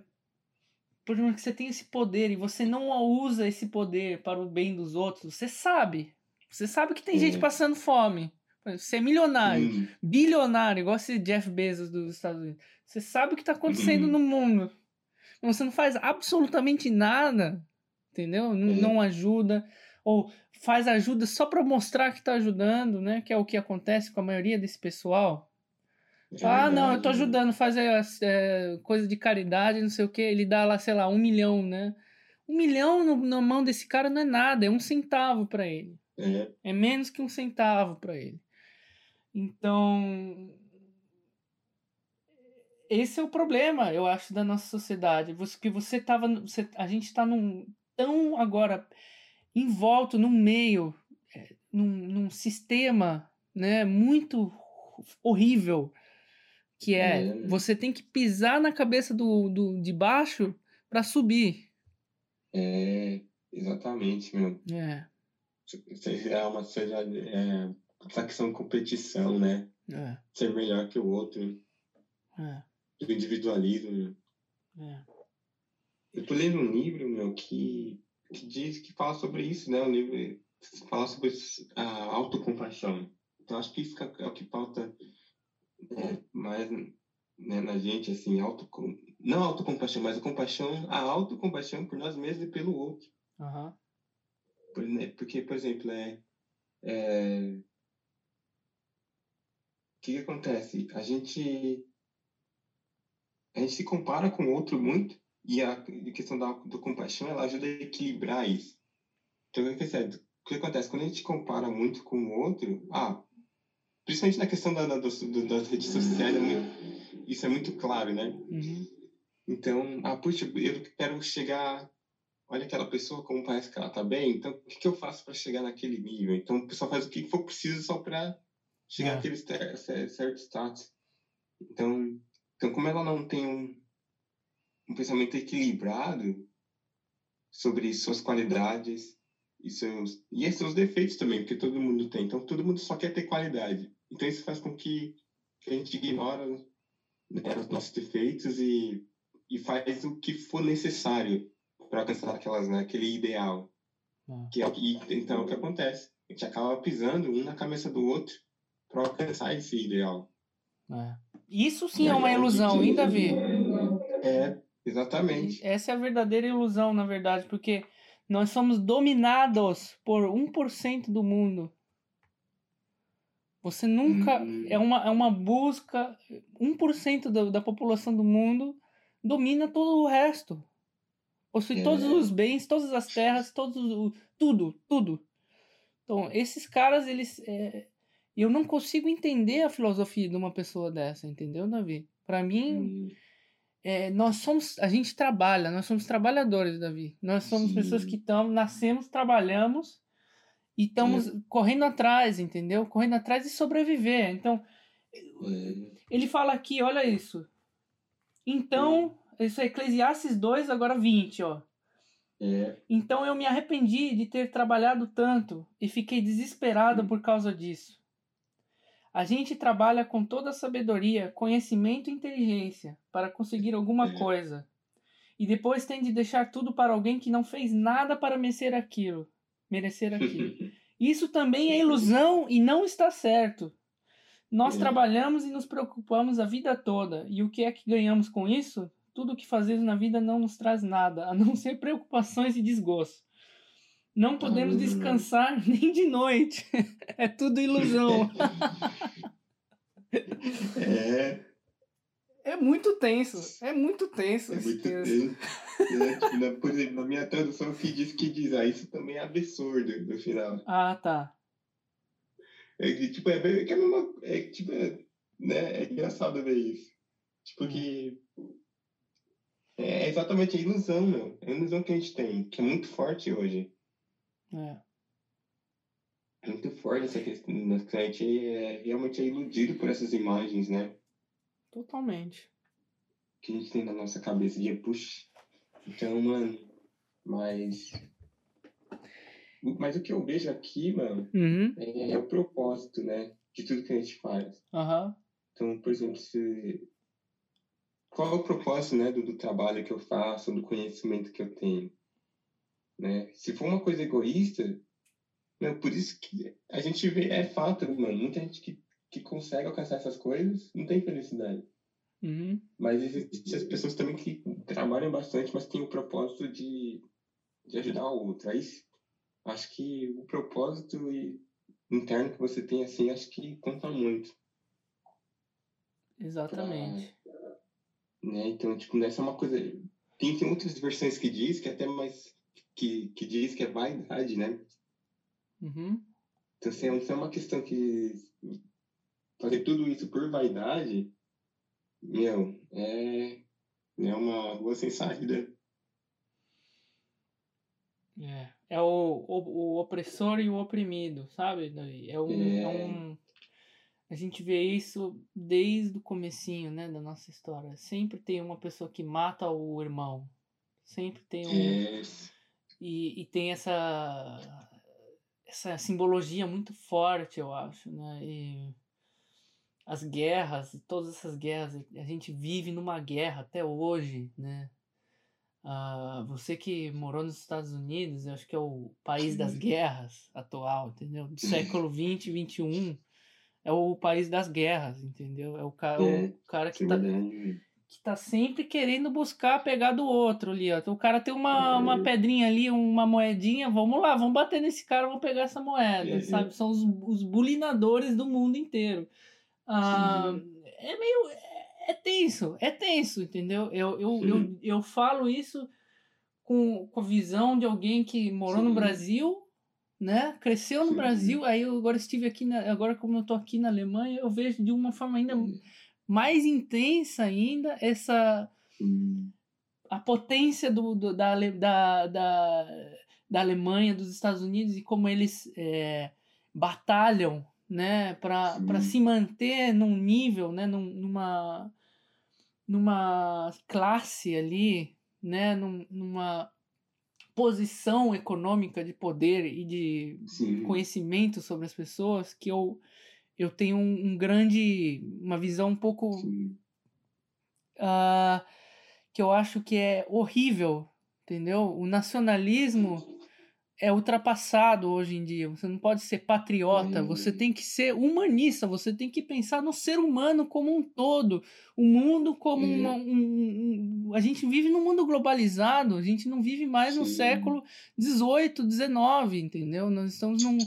Por exemplo, que você tem esse poder e você não usa esse poder para o bem dos outros, você sabe. Você sabe que tem gente passando fome. Você é milionário, bilionário, igual esse Jeff Bezos dos Estados Unidos. Você sabe o que está acontecendo Uhum. no mundo. Mas Você não faz absolutamente nada, entendeu? Não, não ajuda. Ou faz ajuda só para mostrar que está ajudando, né? Que é o que acontece com a maioria desse pessoal. é ah, não, eu tô verdade. ajudando, faz é, é, coisa de caridade, não sei o que. Ele dá lá, sei lá, um milhão, né? Um milhão no, na mão desse cara não é nada, é um centavo para ele. É, É menos que um centavo para ele. Então, esse é o problema, eu acho, da nossa sociedade. Você, que você tava, você, a gente está num tão agora envolto num meio, é, num, num sistema, né, muito horrível, que é, É. você tem que pisar na cabeça do, do de baixo para subir. é, exatamente, meu. É, Seja é uma seja é, essa questão de competição, né? é, Ser melhor que o outro, é, do individualismo. é. Eu tô lendo um livro, meu, que, que diz que fala sobre isso, né? Um livro fala sobre a autocompaixão. Então, acho que isso é é o que falta é, mais né, na gente, assim, auto, não autocompaixão, mas a compaixão, a autocompaixão por nós mesmos e pelo outro. Aham. Por- né, Porque, por exemplo, é, é... o que, que acontece? A gente, a gente se compara com o outro muito e a questão da, do compaixão ela ajuda a equilibrar isso. Então, o que acontece? O que acontece? Quando a gente compara muito com o outro, ah, principalmente na questão da, da, do- das redes sociais, é muito- isso é muito claro, né? Uhum. Então, ah, puxa, eu quero chegar. Olha aquela pessoa, como parece que ela tá bem, então o que, que eu faço para chegar naquele nível? Então, o pessoal faz o que for preciso só para chegar É. naquele cer- cer- certo status. Então, então, como ela não tem um, um pensamento equilibrado sobre suas qualidades e, seus, e seus defeitos também, porque todo mundo tem. Então, todo mundo só quer ter qualidade. Então, isso faz com que a gente ignora né, os nossos defeitos e, e faz o que for necessário para alcançar aquelas, né, aquele ideal. Ah. Que é, e, então, é o que acontece? A gente acaba pisando um na cabeça do outro para alcançar esse ideal. É. Isso sim é, uma ilusão, hein, Davi? É, exatamente. Essa é a verdadeira ilusão, na verdade, porque nós somos dominados por 1% do mundo. Você nunca. Hum. É, uma, é uma busca. 1% da, da população do mundo domina todo o resto. Possui é. todos os bens, todas as terras, todos, tudo, tudo. Então, esses caras, eles. É, eu não consigo entender a filosofia de uma pessoa dessa, entendeu, Davi? Para mim. Hum é, nós somos, a gente trabalha, nós somos trabalhadores, Davi. Nós somos Sim. pessoas que estamos, nascemos, trabalhamos e estamos é. correndo atrás, entendeu? Correndo atrás de sobreviver. Então, é. ele fala aqui, olha isso. Então, é. isso é Eclesiastes 2, agora 20, ó. É. Então eu me arrependi de ter trabalhado tanto e fiquei desesperado hum. por causa disso. A gente trabalha com toda a sabedoria, conhecimento e inteligência para conseguir alguma é. coisa. E depois tem de deixar tudo para alguém que não fez nada para merecer aquilo. Merecer aquilo. (laughs) Isso também é ilusão e não está certo. Nós é. trabalhamos e nos preocupamos a vida toda. E o que é que ganhamos com isso? Tudo o que fazemos na vida não nos traz nada, a não ser preocupações e desgosto. Não podemos descansar (laughs) nem de noite. (laughs) É tudo ilusão. É. É muito tenso. É muito tenso. É muito tenso. É, tipo, na, por exemplo, na minha tradução que diz que diz, ah, isso também é absurdo no final. Ah, tá. É que, tipo, é, é, que é, mesma, é, tipo, é, né, é engraçado ver isso. Tipo, que é exatamente a ilusão, meu. É a ilusão que a gente tem, que é muito forte hoje. É. é. Muito forte essa questão. A gente é, realmente é iludido por essas imagens, né? Totalmente. Que a gente tem na nossa cabeça de, puxa. Então, mano, mas. Mas o que eu vejo aqui, mano, uhum. é, é, o propósito, né? De tudo que a gente faz. Uhum. Então, por exemplo, se. Qual é o propósito, né, do, do trabalho que eu faço, do conhecimento que eu tenho? Né? Se for uma coisa egoísta, né? por isso que a gente vê, é fato, mano, muita gente que, que consegue alcançar essas coisas não tem felicidade. Uhum. Mas existem as pessoas também que trabalham bastante, mas têm o propósito de, de ajudar o outro. Aí acho que o propósito interno que você tem, assim, acho que conta muito. Exatamente. Pra, né? Então, tipo, essa é uma coisa. Tem, tem outras versões que diz que é até mais que, que diz que é vaidade, né? Uhum. Então, se é, se é uma questão que fazer tudo isso por vaidade, meu, é, é uma rua sem saída. É, é o, o, o opressor e o oprimido, sabe? É um, é. é um, a gente vê isso desde o comecinho, né, da nossa história. Sempre tem uma pessoa que mata o irmão. Sempre tem um, é. E, e tem essa, essa simbologia muito forte, eu acho, né? E as guerras, todas essas guerras, a gente vive numa guerra até hoje, né? Uh, você que morou nos Estados Unidos, eu acho que é o país das guerras atual, entendeu? Do (laughs) século 20 e 21 é o país das guerras, entendeu? É o, ca é, o cara que tá, que tá sempre querendo buscar pegar do outro ali, ó. Então, o cara tem uma, uma pedrinha ali, uma moedinha, vamos lá, vamos bater nesse cara, vamos pegar essa moeda, sabe? São os, os bulinadores do mundo inteiro. Ah, é meio. É, é, tenso, é tenso, entendeu? Eu, eu, eu, eu falo isso com, com a visão de alguém que morou Sim. no Brasil, né? Cresceu no Sim. Brasil, aí eu agora estive aqui, na, agora como eu tô aqui na Alemanha, eu vejo de uma forma ainda mais intensa ainda essa hum. a potência do, do da, da, da, da, Alemanha, dos Estados Unidos e como eles é, batalham né, para se manter num nível, né, num, numa, numa classe ali, né, num, numa posição econômica de poder e de Sim. conhecimento sobre as pessoas que eu, eu tenho um, um grande. uma visão um pouco. Ah, que eu acho que é horrível, entendeu? O nacionalismo é ultrapassado hoje em dia. Você não pode ser patriota, Hum. você tem que ser humanista, você tem que pensar no ser humano como um todo, o mundo como Hum. uma- um, um- A gente vive num mundo globalizado, a gente não vive mais no Sim. século XVIII, XIX, entendeu? Nós estamos num,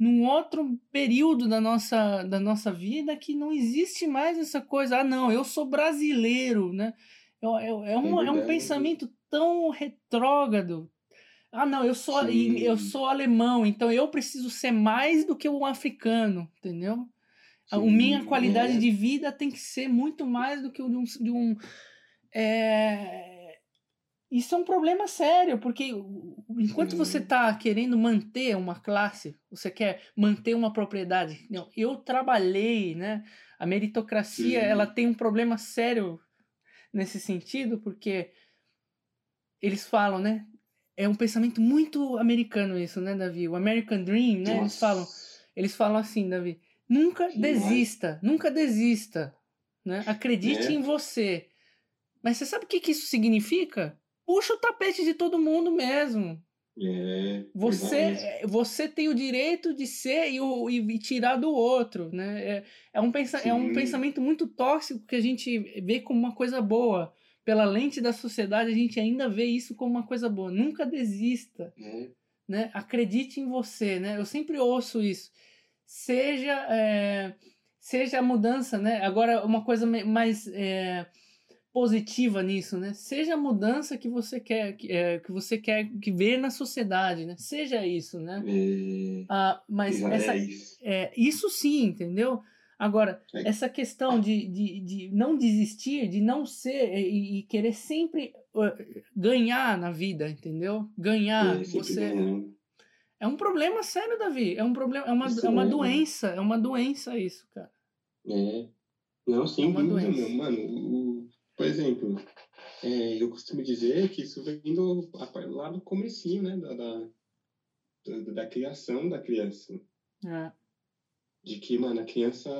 num outro período da nossa, da nossa vida que não existe mais essa coisa, ah, não, eu sou brasileiro, né? É, é, é um, é um pensamento tão retrógrado, ah, não, eu sou, Sim. eu sou alemão, então eu preciso ser mais do que um africano, entendeu? A Sim, minha qualidade é. de vida tem que ser muito mais do que o de um. De um é... Isso é um problema sério, porque enquanto você está querendo manter uma classe, você quer manter uma propriedade. Não, eu trabalhei, né? A meritocracia Sim. ela tem um problema sério nesse sentido, porque eles falam, né? É um pensamento muito americano isso, né, Davi? O American Dream, né? Eles falam, eles falam assim, Davi, nunca Demais. desista, nunca desista, né? Acredite É. em você. Mas você sabe o que, que isso significa? Puxa o tapete de todo mundo mesmo. É. Você, é, você tem o direito de ser e, o, e, tirar do outro, né? É, é, um pensa, é um pensamento muito tóxico que a gente vê como uma coisa boa. Pela lente da sociedade, a gente ainda vê isso como uma coisa boa. Nunca desista, É. né? Acredite em você, né? Eu sempre ouço isso. Seja, é, seja a mudança, né? Agora, uma coisa mais é, positiva nisso, né? Seja a mudança que você quer, que, é, que você quer que ver na sociedade, né? Seja isso, né? É. Ah, mas essa, é isso. é, isso sim, entendeu? Agora, É. essa questão de, de, de não desistir, de não ser e, e querer sempre uh, ganhar na vida, entendeu? Ganhar. É, você é um problema sério, Davi. É um problema, é uma, Isso é uma é, doença, é uma doença isso, cara. É. Não, sem É uma dúvida, doença. meu. Mano, por exemplo, é, eu costumo dizer que isso vem do, lá do comecinho, né? Da, da, da, criação da criança. É, De que, mano, a criança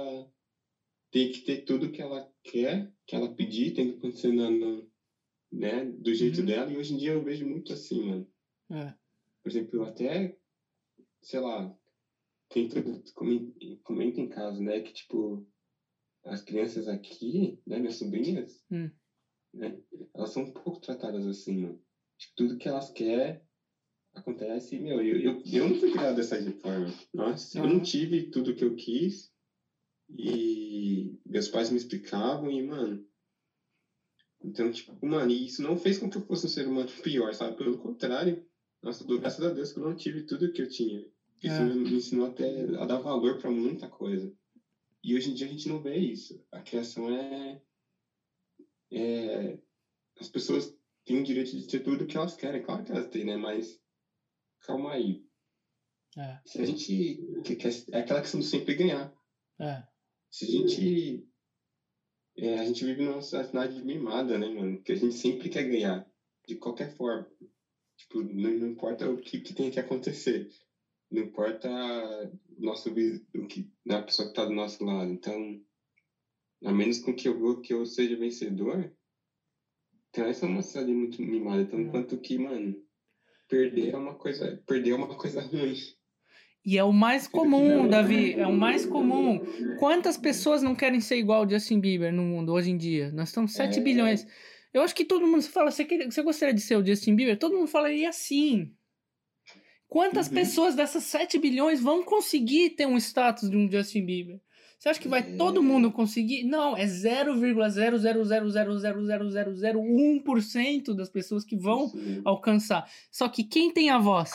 tem que ter tudo que ela quer, que ela pedir, tem que acontecer na, na- né, do jeito Uhum. dela. E hoje em dia eu vejo muito assim, mano. é, Por exemplo, eu até, sei lá, comen- comenta em casa, né, que, tipo, as crianças aqui, né, minhas sobrinhas, Hum. né, elas são um pouco tratadas assim, mano. Tipo, tudo que elas querem acontece meu, eu, eu, eu não fui criado dessa forma. Nossa, eu não tive tudo que eu quis e meus pais me explicavam e, mano... Então, tipo, mano, isso não fez com que eu fosse um ser humano pior, sabe? Pelo contrário, nossa, dou graças a Deus que eu não tive tudo que eu tinha. Isso É. me ensinou até a dar valor pra muita coisa. E hoje em dia a gente não vê isso. A criação é. é as pessoas têm o direito de ter tudo que elas querem. Claro que elas têm, né? Mas. Calma aí. é, Se a gente. é aquela questão de sempre ganhar. é. Se a gente. é, a gente vive numa sociedade mimada, né, mano? Que a gente sempre quer ganhar. De qualquer forma. Tipo, não, não importa o que, que tenha que acontecer. Não importa o nosso o que né, a pessoa que tá do nosso lado. Então, a menos com que eu que eu seja vencedor. Então essa é uma sociedade muito mimada. Então, Hum. enquanto que, mano, perder é uma coisa. Perder é uma coisa ruim. E é o mais comum, Davi, é o mais comum. Quantas pessoas não querem ser igual ao Justin Bieber no mundo hoje em dia? Nós estamos 7 É. bilhões. Eu acho que todo mundo fala, você, você gostaria de ser o Justin Bieber? Todo mundo falaria assim. Quantas Uhum. pessoas dessas 7 bilhões vão conseguir ter um status de um Justin Bieber? Você acha que vai É. todo mundo conseguir? Não, é 0,000000001% das pessoas que vão mesmo. alcançar. Só que quem tem a voz?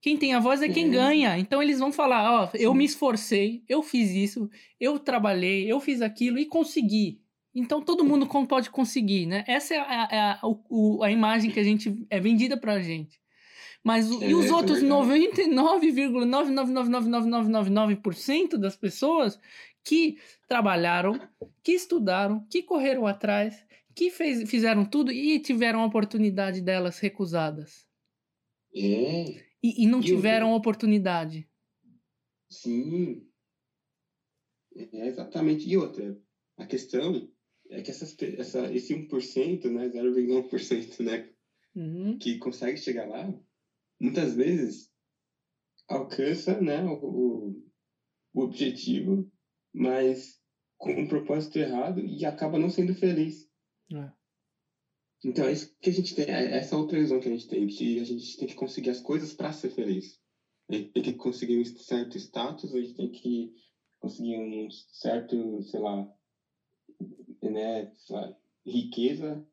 Quem tem a voz é quem É. ganha. Então eles vão falar: ó, eu Sim. me esforcei, eu fiz isso, eu trabalhei, eu fiz aquilo e consegui. Então todo mundo pode conseguir, né? Essa é a, é a, o- a imagem que a gente é vendida pra gente. Mas o- e É, os é outros verdade. 99,9999999% das pessoas que trabalharam, que estudaram, que correram atrás, que fez, fizeram tudo e tiveram a oportunidade delas recusadas. É, E, e não E tiveram oportunidade. sim. É exatamente. E outra, a questão é que essas, essa, esse 1%, né, 0,1%, né, Uhum. que consegue chegar lá, muitas vezes alcança, né, o, o, objetivo, mas com um propósito errado e acaba não sendo feliz. É. Então é isso que a gente tem, é essa outra visão que a gente tem, que a gente tem que conseguir as coisas para ser feliz. A gente tem que conseguir um certo status, a gente tem que conseguir um certo, sei lá, né, sei lá, riqueza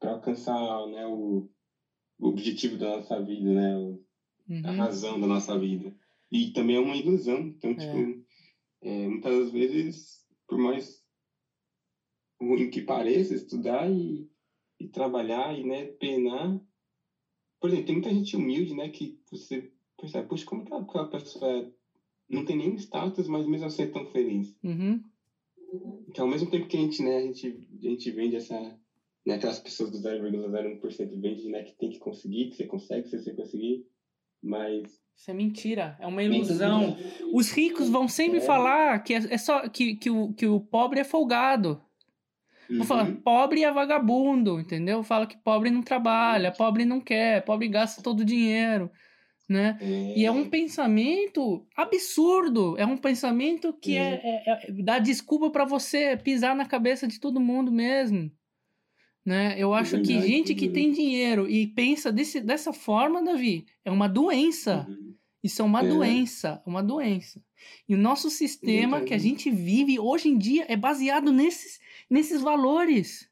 para alcançar, né, o, o objetivo da nossa vida, né, o- a Uhum. razão da nossa vida. E também é uma ilusão. Então, tipo, é, muitas vezes, por mais ruim que pareça, estudar e, e trabalhar e, né, penar. Por exemplo, tem muita gente humilde, né, que você percebe, poxa, como que aquela pessoa não tem nenhum status, mas mesmo assim é tão feliz? Uhum. Então, ao mesmo tempo que a gente, né, a gente, a gente vende essa, né, aquelas pessoas do 0,01% vende, né, que tem que conseguir, que você consegue, que você conseguir, mas... Isso é mentira, é uma ilusão. Os ricos vão sempre É. falar que é, é só que, que, o, que o pobre é folgado. Falar, Uhum. pobre é vagabundo, entendeu? Fala que pobre não trabalha, pobre não quer, pobre gasta todo o dinheiro, né? E é um pensamento absurdo, é um pensamento que é, é- é- dá desculpa pra você pisar na cabeça de todo mundo mesmo. Né? Eu acho que verdade, gente que tem dinheiro e pensa desse, dessa forma, Davi, é uma doença. Uhum. Isso é uma É. doença, uma doença. E o nosso sistema que a gente vive hoje em dia é baseado nesses, nesses valores.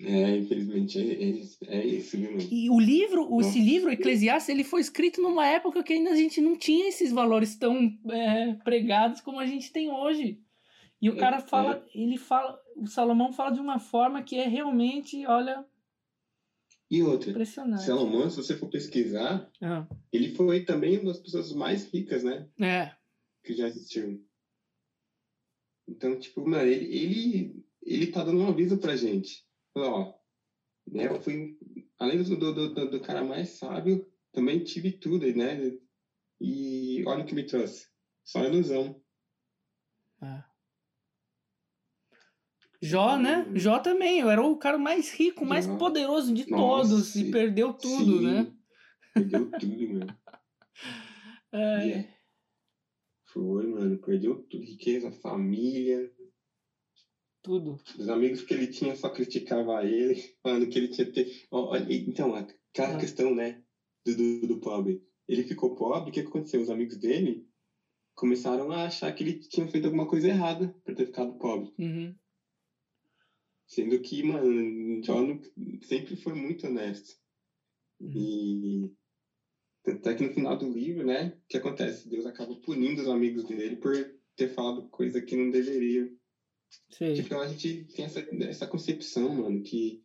É, infelizmente, é, é, isso- é isso, viu? E o livro, o- esse Nossa. livro, Eclesiastes, ele foi escrito numa época que ainda a gente não tinha esses valores tão é, pregados como a gente tem hoje. E o É, cara fala, ele fala, o Salomão fala de uma forma que é realmente, olha, E outra, impressionante. Salomão, se você for pesquisar, Ah, ele foi também uma das pessoas mais ricas, né? é, Que já existiu. Então, tipo, mano, ele, ele, ele tá dando um aviso pra gente. Ó, né, eu fui, além do, do, do, do cara mais sábio, também tive tudo, né? E olha o que me trouxe. Só ilusão. é. Jó, né? Jó também, eu era o cara mais rico, mais poderoso de todos e perdeu tudo, Sim, né? Perdeu tudo, (laughs) mano. É, E é. Foi, mano. Perdeu tudo. Riqueza, família. tudo. Os amigos que ele tinha só criticavam ele, (laughs) falando que ele tinha que ter. Então, aquela Ah. questão, né? Do, do, do pobre. Ele ficou pobre, o que aconteceu? Os amigos dele começaram a achar que ele tinha feito alguma coisa errada por ter ficado pobre. Uhum. Sendo que, mano, John sempre foi muito honesto. Uhum. E tanto é que no final do livro, né, o que acontece? Deus acaba punindo os amigos dele por ter falado coisa que não deveria. Sei. Tipo, a gente tem essa, essa concepção, mano, que,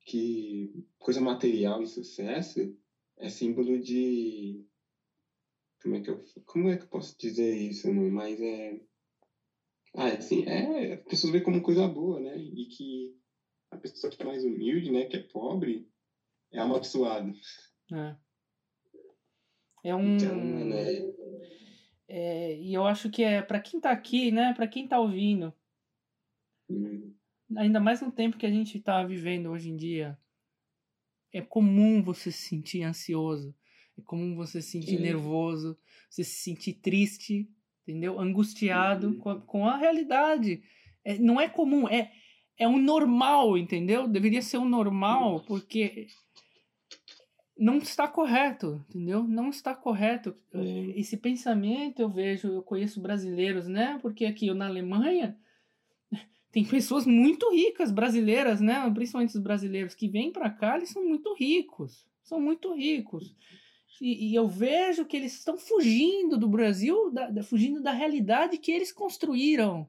que coisa material e sucesso é símbolo de. Como é que eu, como é que eu posso dizer isso, mano? Mas é. Ah, assim, é. As pessoas veem como coisa boa, né? E que a pessoa que é mais humilde, né, que é pobre, é amaldiçoada. É. É um. Então, né? é, e eu acho que é para quem tá aqui, né? Para quem tá ouvindo, hum, ainda mais no tempo que a gente tá vivendo hoje em dia, é comum você se sentir ansioso, é comum você se sentir É. nervoso, você se sentir triste, entendeu? Angustiado Uhum. com, a, com a realidade. É, não é comum, é, é um normal, entendeu? Deveria ser um normal, porque não está correto, entendeu? Não está correto. É. Esse pensamento eu vejo, eu conheço brasileiros, né? Porque aqui na Alemanha (laughs) tem pessoas muito ricas brasileiras, né? Principalmente os brasileiros que vêm para cá, eles são muito ricos, são muito ricos. E, e eu vejo que eles estão fugindo do Brasil, da- da- fugindo da realidade que eles construíram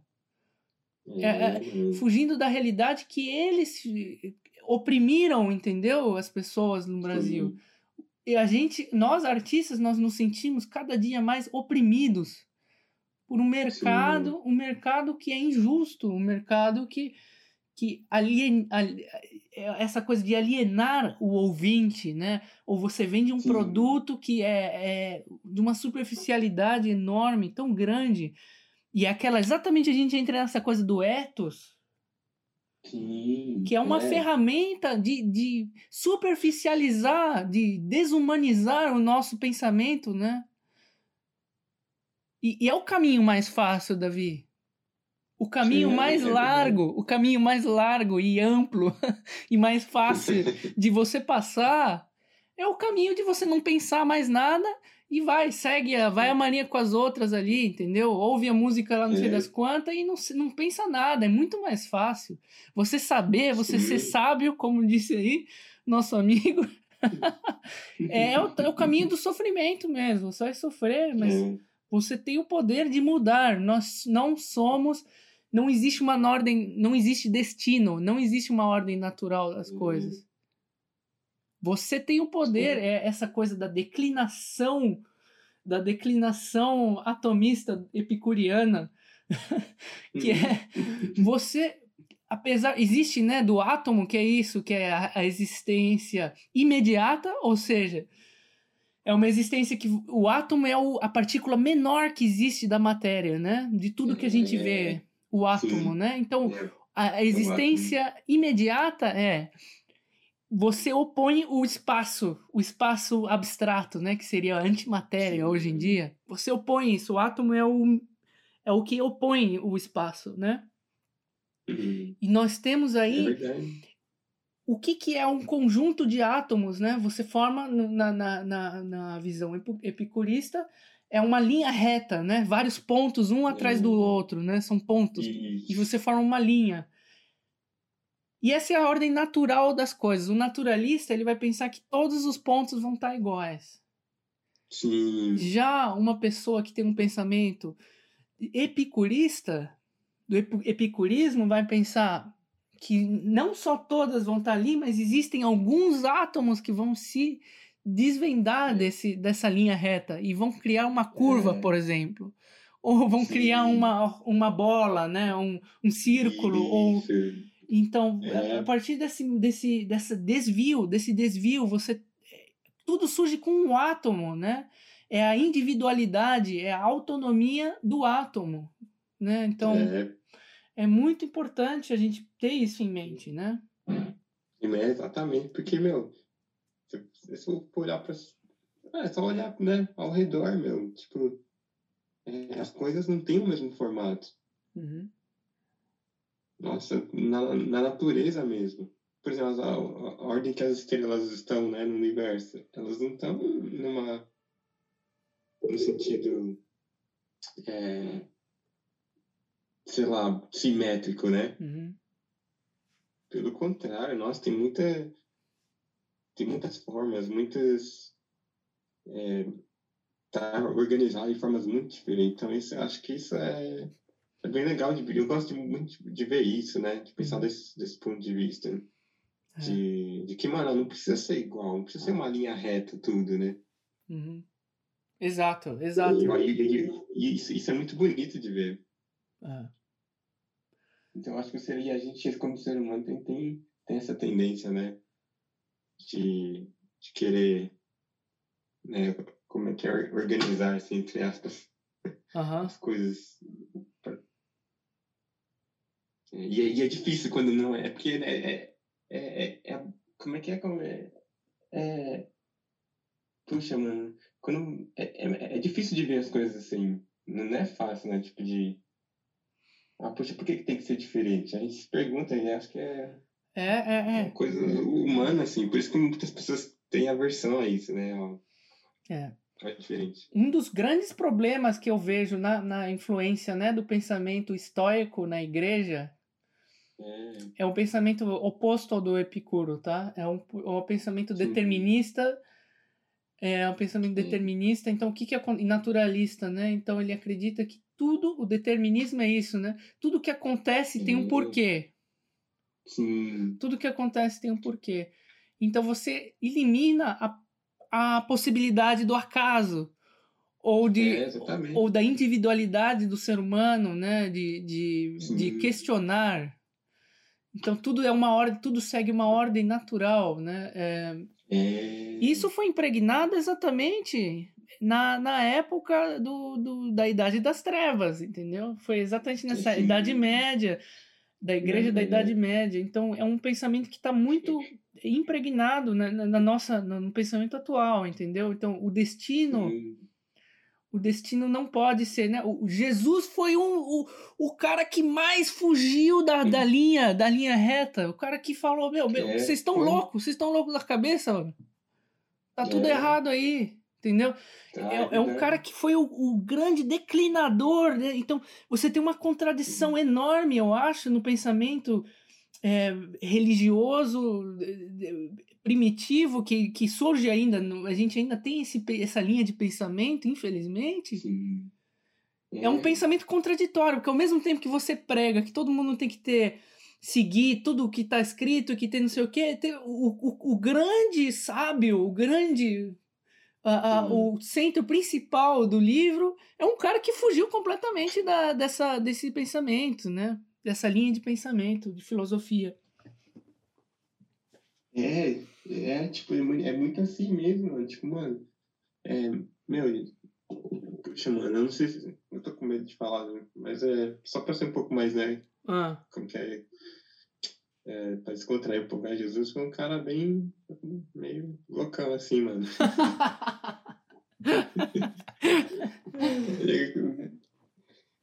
É, hum, fugindo da realidade que eles eh, oprimiram, entendeu? As pessoas no Brasil. E a gente, nós artistas, nós nos sentimos cada dia mais oprimidos por um mercado, Sim. um mercado que é injusto, um mercado que que alien, essa coisa de alienar o ouvinte, né? Ou você vende um Sim. produto que é, é, de uma superficialidade enorme, tão grande, e é aquela exatamente a gente entra nessa coisa do ethos, Sim, que é uma é. ferramenta de, de superficializar, de desumanizar o nosso pensamento, né? E, e é o caminho mais fácil, Davi. O caminho Sim, mais é largo, o caminho mais largo e amplo (laughs) e mais fácil (laughs) de você passar é o caminho de você não pensar mais nada e vai, segue, a, vai a mania com as outras ali, entendeu? Ouve a música lá não sei é. das quantas e não, não pensa nada, é muito mais fácil. Você saber, você Sim. ser sábio, como disse aí nosso amigo, (laughs) é, é, o, é o caminho do sofrimento mesmo, você vai sofrer, mas é. você tem o poder de mudar. Nós não somos não existe uma ordem, não existe destino, não existe uma ordem natural das uhum. coisas. Você tem o poder, é essa coisa da declinação, da declinação atomista epicuriana, (laughs) que é uhum. você apesar existe né do átomo que é isso que é a, a, existência imediata ou seja é uma existência que o átomo é o, a partícula menor que existe da matéria né de tudo que a gente vê é o átomo, Sim. né? Então, é. a existência imediata é você opõe o espaço, o espaço abstrato, né, que seria a antimatéria Sim. hoje em dia. Você opõe isso, o átomo é o é o que opõe o espaço, né? Uhum. E nós temos aí é o que, que é um conjunto de átomos, né? Você forma na, na, na, na visão epicurista é uma linha reta, né? Vários pontos, um atrás do uhum. outro, né? São pontos. E você forma uma linha. E essa é a ordem natural das coisas. O naturalista, ele vai pensar que todos os pontos vão estar iguais. Sim. Já uma pessoa que tem um pensamento epicurista, do epicurismo, vai pensar que não só todas vão estar ali, mas existem alguns átomos que vão se desvendar é. desse, dessa linha reta e vão criar uma curva, é. por exemplo. Ou vão Sim. criar uma, uma bola, né? um, um círculo. Ou... Então, é. a partir desse, desse, desse desvio, desse desvio, você tudo surge com um átomo, né? É a individualidade, é a autonomia do átomo, né? Então, é, é muito importante a gente ter isso em mente, né? É, exatamente, porque, meu, se for olhar para. É só olhar né, ao redor, meu. Tipo, é, as coisas não têm o mesmo formato. Uhum. Nossa, na, na natureza mesmo. Por exemplo, a, a, ordem que as estrelas estão né, no universo, elas não estão numa. no sentido. É, sei lá, simétrico, né? Uhum. Pelo contrário, nossa, tem muita tem muitas formas, muitas. É, tá organizado de formas muito diferentes. Então, isso, acho que isso é, é bem legal. De, eu gosto de, muito de ver isso, né? De pensar uhum. desse, desse ponto de vista. É. De, de que, mano, não precisa ser igual, não precisa ser uma linha reta tudo, né? Uhum. Exato, exato. E, e, e, isso, isso é muito bonito de ver. Uhum. Então, acho que seria a gente, como ser humano, tem, tem, tem essa tendência, né? De, de querer, né, como é que é, organizar, assim, entre aspas, uhum. as coisas. E, e, é difícil quando não é, porque né, é, é, é, é, como é que é, como é, é puxa, mano, quando, é, é, é difícil de ver as coisas assim, não é fácil, né, tipo de, ah, poxa, por que, que tem que ser diferente? A gente se pergunta e acho que é é, é, é. Coisa humana, assim. Por isso que muitas pessoas têm aversão a isso, né? É. É diferente. Um dos grandes problemas que eu vejo na, na influência né, do pensamento estoico na igreja é, é um pensamento oposto ao do Epicuro, tá? É um, é um pensamento Sim. determinista. É um pensamento Sim. determinista. Então, o que, que é naturalista, né? Então, ele acredita que tudo, o determinismo é isso, né? Tudo que acontece Sim. tem um porquê. Sim. Tudo que acontece tem um porquê. Então você elimina a, a possibilidade do acaso. ou de É, exatamente. ou da individualidade do ser humano, né? De, de, de questionar. Então tudo é uma ordem, tudo segue uma ordem natural, né? É, É, isso foi impregnado exatamente na, na época do, do, da Idade das Trevas, entendeu? Foi exatamente nessa Sim. Idade Média, da Igreja da Uhum. Idade Média. Então é um pensamento que está muito impregnado na, na, nossa no pensamento atual, entendeu? Então o destino sim. o destino não pode ser, né? O Jesus foi um, o, o cara que mais fugiu da, da linha, da linha reta. O cara que falou, meu, meu, É, vocês estão loucos, vocês estão loucos da cabeça, mano. Tá tudo É. errado aí, entendeu? Tá, É, é um cara que foi o, o grande declinador, né? Então, você tem uma contradição enorme, eu acho, no pensamento é, religioso primitivo que, que surge ainda. no- a gente ainda tem esse, essa linha de pensamento, infelizmente. Sim. É um pensamento contraditório, porque ao mesmo tempo que você prega que todo mundo tem que ter seguir tudo o que está escrito, que tem não sei o quê, tem o, o, o grande sábio, o grande a- a- o centro principal do livro é um cara que fugiu completamente da, dessa, desse pensamento, né? Dessa linha de pensamento, de filosofia. É, é, tipo, é muito, é muito assim mesmo, mano. Tipo, mano, é, meu, chamando, eu não sei se, eu tô com medo de falar, né? mas é só pra ser um pouco mais, né, Ah, como que é, é pra descontrair um pouco, né? Jesus foi um cara bem, meio loucão assim, mano. (laughs)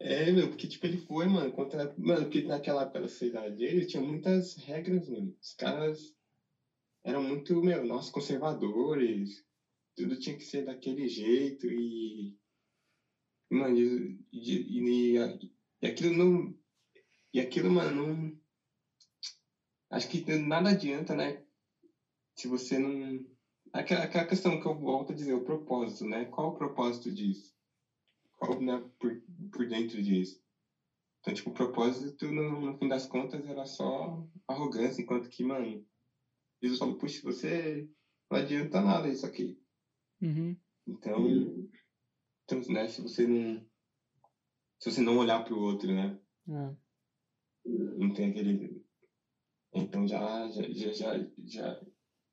É, meu, porque, tipo, ele foi, mano, contra... Mano, porque naquela época da dele tinha muitas regras, mano. Os caras eram muito, meu, conservadores. Tudo tinha que ser daquele jeito e, Mano, e, e, e, e aquilo não... E aquilo, mano, não... Acho que nada adianta, né? Se você não... Aquela, aquela questão que eu volto a dizer, o propósito, né? Qual o propósito disso? Qual, né, por, por dentro disso? Então, tipo, o propósito, no, no fim das contas, era só arrogância, enquanto que, mano, Jesus falou, puxa, você não adianta nada isso aqui. uhum. Então, então, né, se você não se você não olhar pro outro, né, Ah. não tem aquele então já já já, já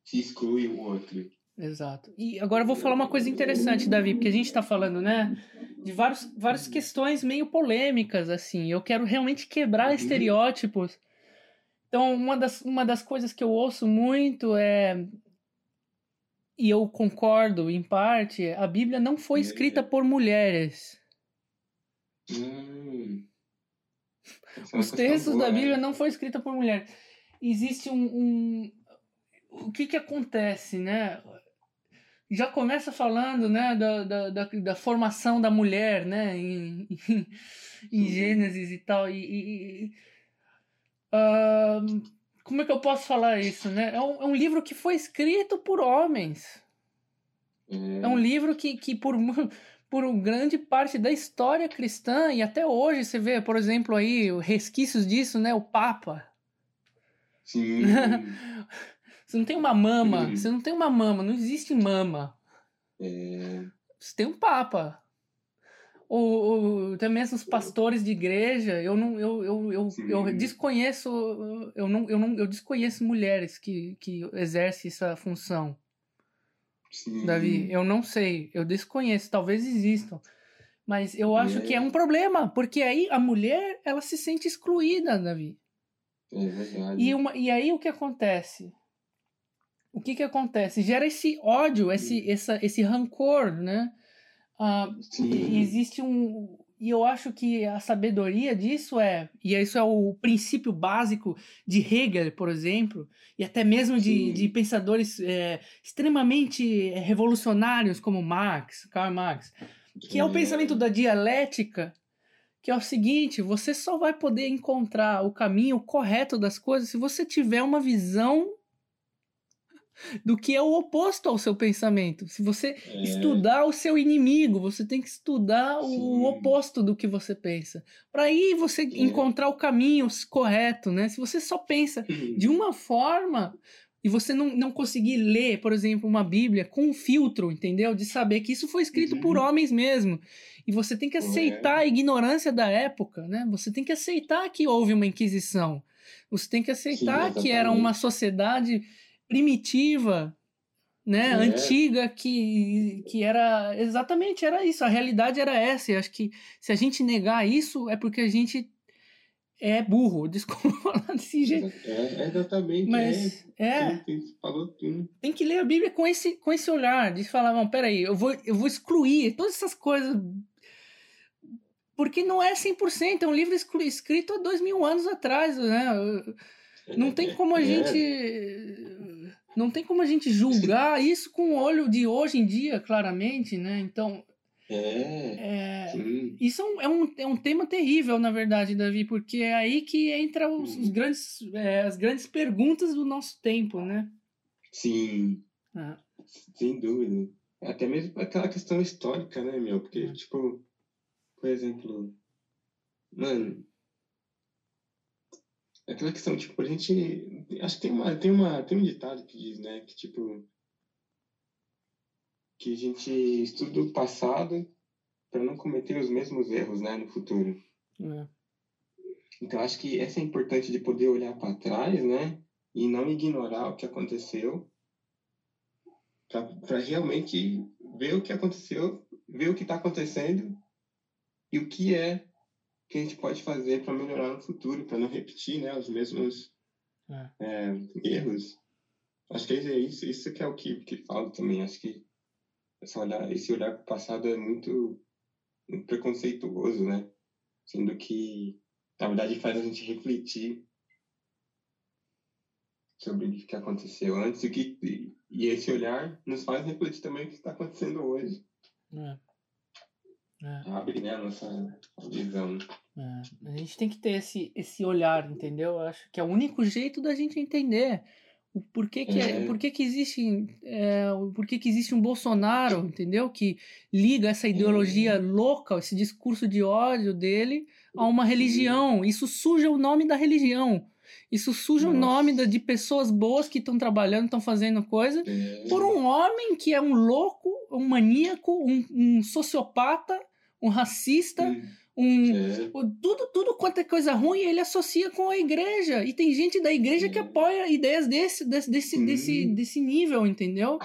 se exclui o outro. Exato. E agora eu vou falar uma coisa interessante, Davi, porque a gente está falando, né, de vários, várias questões meio polêmicas, assim. Eu quero realmente quebrar Uhum. estereótipos. Então, uma das, uma das coisas que eu ouço muito é. E eu concordo, em parte, a Bíblia não foi É. escrita por mulheres. Hum. É Os questão textos boa, da né? Bíblia não foi escrita por mulher. Existe um, um- o que que acontece, né? Já começa falando, né, da, da, da, da formação da mulher, né, em, (laughs) em, em Sim. Gênesis e tal. E, e- ahn, como é que eu posso falar isso, né? É um, é um livro que foi escrito por homens. É um livro que, que por, (laughs) por grande parte da história cristã, e até hoje você vê, por exemplo, aí resquícios disso, né? O Papa. Sim. (laughs) Você não tem uma mama, Uhum. você não tem uma mama, não existe mama. É, Você tem um Papa. Ou, até mesmo os pastores de igreja, eu não, eu, eu, eu, eu desconheço, eu não, eu não, eu desconheço mulheres que, que exercem essa função. sim. Davi, eu não sei, eu desconheço, talvez existam. Mas eu acho É. que é um problema, porque aí a mulher, ela se sente excluída, Davi. É verdade. E, uma, e aí o que acontece? O que que acontece? Gera esse ódio, esse, essa, esse rancor, né? Ah, existe um... E eu acho que a sabedoria disso é... E isso é o princípio básico de Hegel, por exemplo, e até mesmo de, de pensadores é, extremamente revolucionários como Marx, Karl Marx, que é o pensamento da dialética, que é o seguinte: você só vai poder encontrar o caminho correto das coisas se você tiver uma visão do que é o oposto ao seu pensamento. Se você É, estudar o seu inimigo, você tem que estudar o Sim. oposto do que você pensa. Para aí você encontrar o caminho correto, né? Se você só pensa de uma forma, e você não, não conseguir ler, por exemplo, uma Bíblia com um filtro, entendeu? De saber que isso foi escrito Uhum. por homens mesmo. E você tem que aceitar a ignorância da época, né? Você tem que aceitar que houve uma Inquisição. Você tem que aceitar que era uma sociedade primitiva, né? É. Antiga, que, que era. Exatamente, era isso. A realidade era essa. E acho que se a gente negar isso, é porque a gente é burro. (laughs) Desculpa falar desse jeito. É, exatamente. Mas é, é, sim, falou tudo. tem que ler a Bíblia com esse, com esse olhar, de falar, não, peraí, eu vou, eu vou excluir todas essas coisas. Porque não é 100%, é um livro escrito há dois mil anos atrás, né? Não tem como a É, gente. Não tem como a gente julgar isso com o olho de hoje em dia, claramente, né? Então, É, é, isso é um, é, um, é um tema terrível, na verdade, Davi, porque é aí que entra os, os grandes, é, as grandes perguntas do nosso tempo, né? Sim, Ah, sem dúvida. Até mesmo aquela questão histórica, né, meu? Porque, Hum. tipo, por exemplo, mano, aquela questão, tipo, a gente. Acho que tem uma, tem uma, tem um ditado que diz, né, que tipo. Que a gente estuda o passado para não cometer os mesmos erros, né, no futuro. é. Então, acho que essa é importante de poder olhar para trás, né? E não ignorar o que aconteceu, para realmente ver o que aconteceu, ver o que está acontecendo e o que é que a gente pode fazer para melhorar no futuro, para não repetir, né, os mesmos É. é, erros. Acho que é isso, isso que é o que, que falo também. Acho que esse olhar, esse olhar para o passado é muito, muito preconceituoso, né? Sendo que, na verdade, faz a gente refletir sobre o que aconteceu antes e, que, e, esse olhar nos faz refletir também o que está acontecendo hoje. É. É. Abre né, nossa visão. É, a gente tem que ter esse, esse olhar, entendeu? Eu acho que é o único jeito da gente entender o porquê que, é, É. porquê que existe é, o porquê que existe um Bolsonaro, entendeu? Que liga essa ideologia louca, esse discurso de ódio dele a uma religião. Isso suja o nome da religião. Isso suja o Nossa. nome da- de pessoas boas que estão trabalhando, estão fazendo coisa, É, por um homem que é um louco, um maníaco, um, um sociopata, um racista, um, é, tudo, tudo quanto é coisa ruim, ele associa com a igreja. E tem gente da igreja que É. apoia ideias desse, desse, desse, Sim. desse, desse nível, entendeu?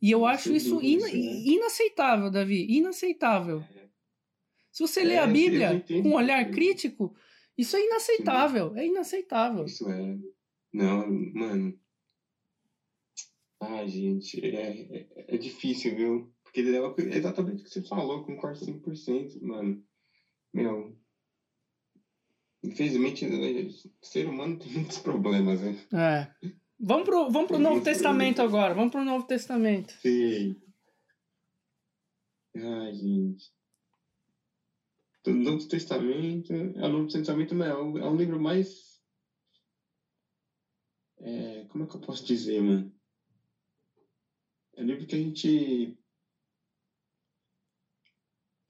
E eu acho isso ina- sim. inaceitável, Davi. Inaceitável. Se você lê É, a eu- eu Bíblia com um olhar crítico, isso é inaceitável. É inaceitável. Isso é. Não, mano. Ai, gente, é, é, é difícil, viu? Porque é o que- exatamente o que você falou, concordo 100%, mano. Meu. Infelizmente, né, o ser humano tem muitos (laughs) problemas, né? É. Vamos pro, vamos pro Tem Novo Testamento problemas. agora. Vamos pro Novo Testamento. Sei. Ai, gente. O Novo Testamento. É, o Novo Testamento é, o- é um livro mais. É, como é que eu posso dizer, mano? É um livro que a gente.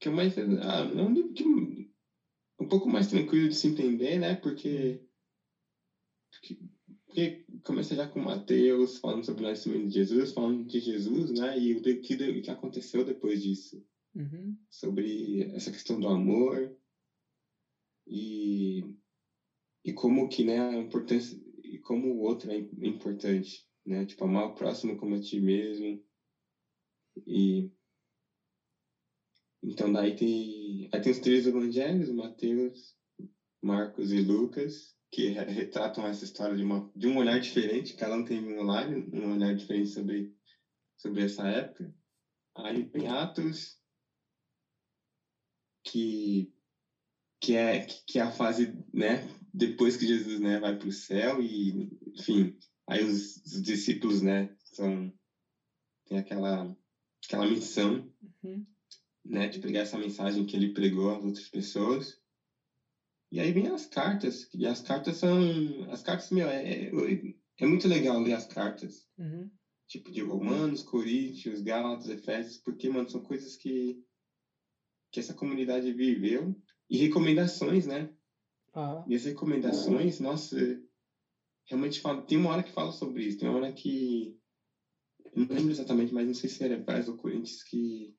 Que é mais. Ah, é um livro que. Um pouco mais tranquilo de se entender, né? Porque. Porque, porque começa já com Mateus, falando sobre o nascimento de Jesus, falando de Jesus, né? E o que, de- que aconteceu depois disso Uhum. sobre essa questão do amor e, e como que, né, a importância, e como o outro é im- importante, né, tipo, amar o próximo como a ti mesmo e então daí tem, aí tem os três evangelhos, Mateus, Marcos e Lucas, que re- retratam essa história de, uma, de um olhar diferente, cada um tem um olhar, um olhar diferente sobre, sobre essa época. Aí tem Atos, que que é que é a fase né depois que Jesus né vai para o céu e enfim aí os, os discípulos né são tem aquela aquela missão Uhum. Né de pregar essa mensagem que ele pregou às outras pessoas e aí vem as cartas e as cartas são as cartas meu é, é, é muito legal ler as cartas Uhum. tipo de Romanos, Coríntios, Gálatas, Efésios, porque, mano, são coisas que, que essa comunidade viveu. E recomendações, né? Ah, E as recomendações, nossa, realmente fala. Tem uma hora que fala sobre isso, tem uma hora que. Eu não lembro exatamente, mas não sei se era Paz ou Corinthians que.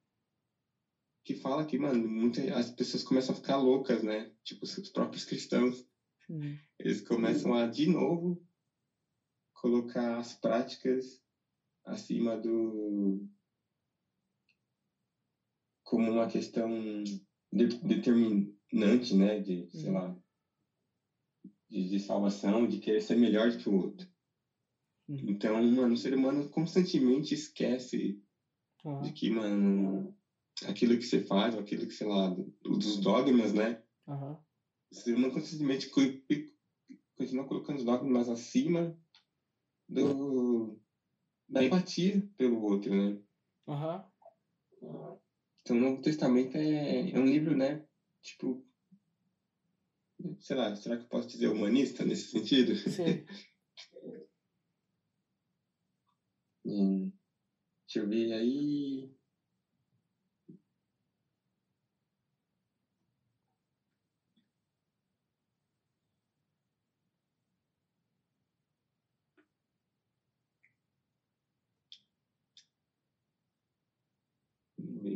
Que fala que, mano, muita, as pessoas começam a ficar loucas, né? Tipo, os próprios cristãos. Hum. Eles começam a, de novo, colocar as práticas acima do. como uma questão de, determinante, né? De, sei lá. De, de salvação, de querer ser melhor do que o outro. Uhum. Então, mano, o ser humano constantemente esquece Aham. de que, mano, aquilo que você faz, ou aquilo que, sei lá, do- dos dogmas, né? Aham. O ser humano constantemente co- continua colocando os dogmas acima do, da empatia pelo outro, né? Aham. Então, o Novo Testamento é, é um livro, né? Tipo, sei lá, será que eu posso dizer humanista nesse sentido? Sei. (laughs) Hum, deixa eu ver aí.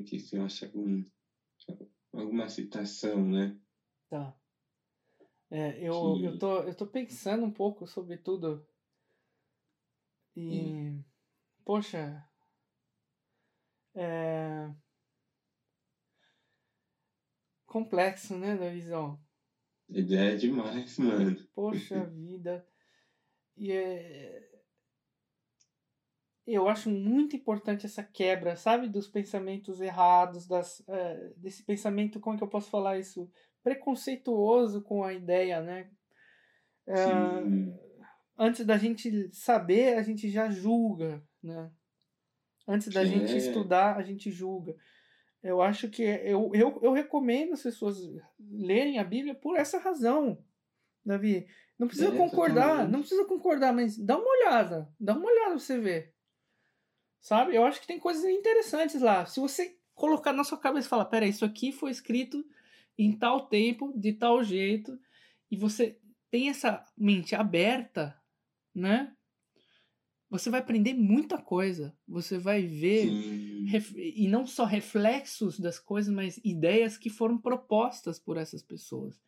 Aqui se eu acho algum, alguma citação, né? Tá. É, eu, Que- eu, tô, eu tô pensando um pouco sobre tudo. E. Poxa. É. Complexo, né, Davizão? Ideia é demais, mano. Poxa (laughs) vida. E é... Eu acho muito importante essa quebra, sabe? Dos pensamentos errados, das, eh, desse pensamento, como é que eu posso falar isso? Preconceituoso com a ideia, né? Sim. antes da gente saber, a gente já julga, né? Antes da gente É. estudar, a gente julga. Eu acho que eu, eu, eu recomendo as pessoas lerem a Bíblia por essa razão, Davi. Não precisa É, concordar, totalmente. não precisa concordar, mas dá uma olhada, dá uma olhada pra você ver. Sabe? Eu acho que tem coisas interessantes lá. Se você colocar na sua cabeça e falar, peraí, isso aqui foi escrito em tal tempo, de tal jeito, e você tem essa mente aberta, né? Você vai aprender muita coisa. Você vai ver ref- e não só reflexos das coisas, mas ideias que foram propostas por essas pessoas,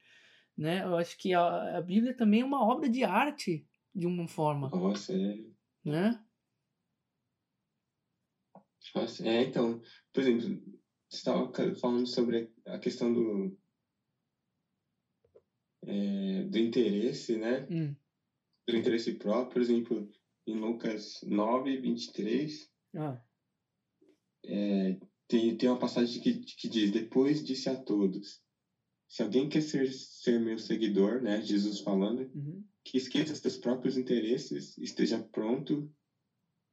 né? Eu acho que a, a Bíblia também é uma obra de arte de uma forma, Nossa, é. né? Nossa, é, então, por exemplo, você estava falando sobre a questão do, é, do interesse, né? Hum. Do interesse próprio, por exemplo, em Lucas 9, 23, Ah, é, tem, tem uma passagem que, que diz: Depois disse a todos: Se alguém quer ser, ser meu seguidor, né? Jesus falando, uhum, que esqueça seus próprios interesses, esteja pronto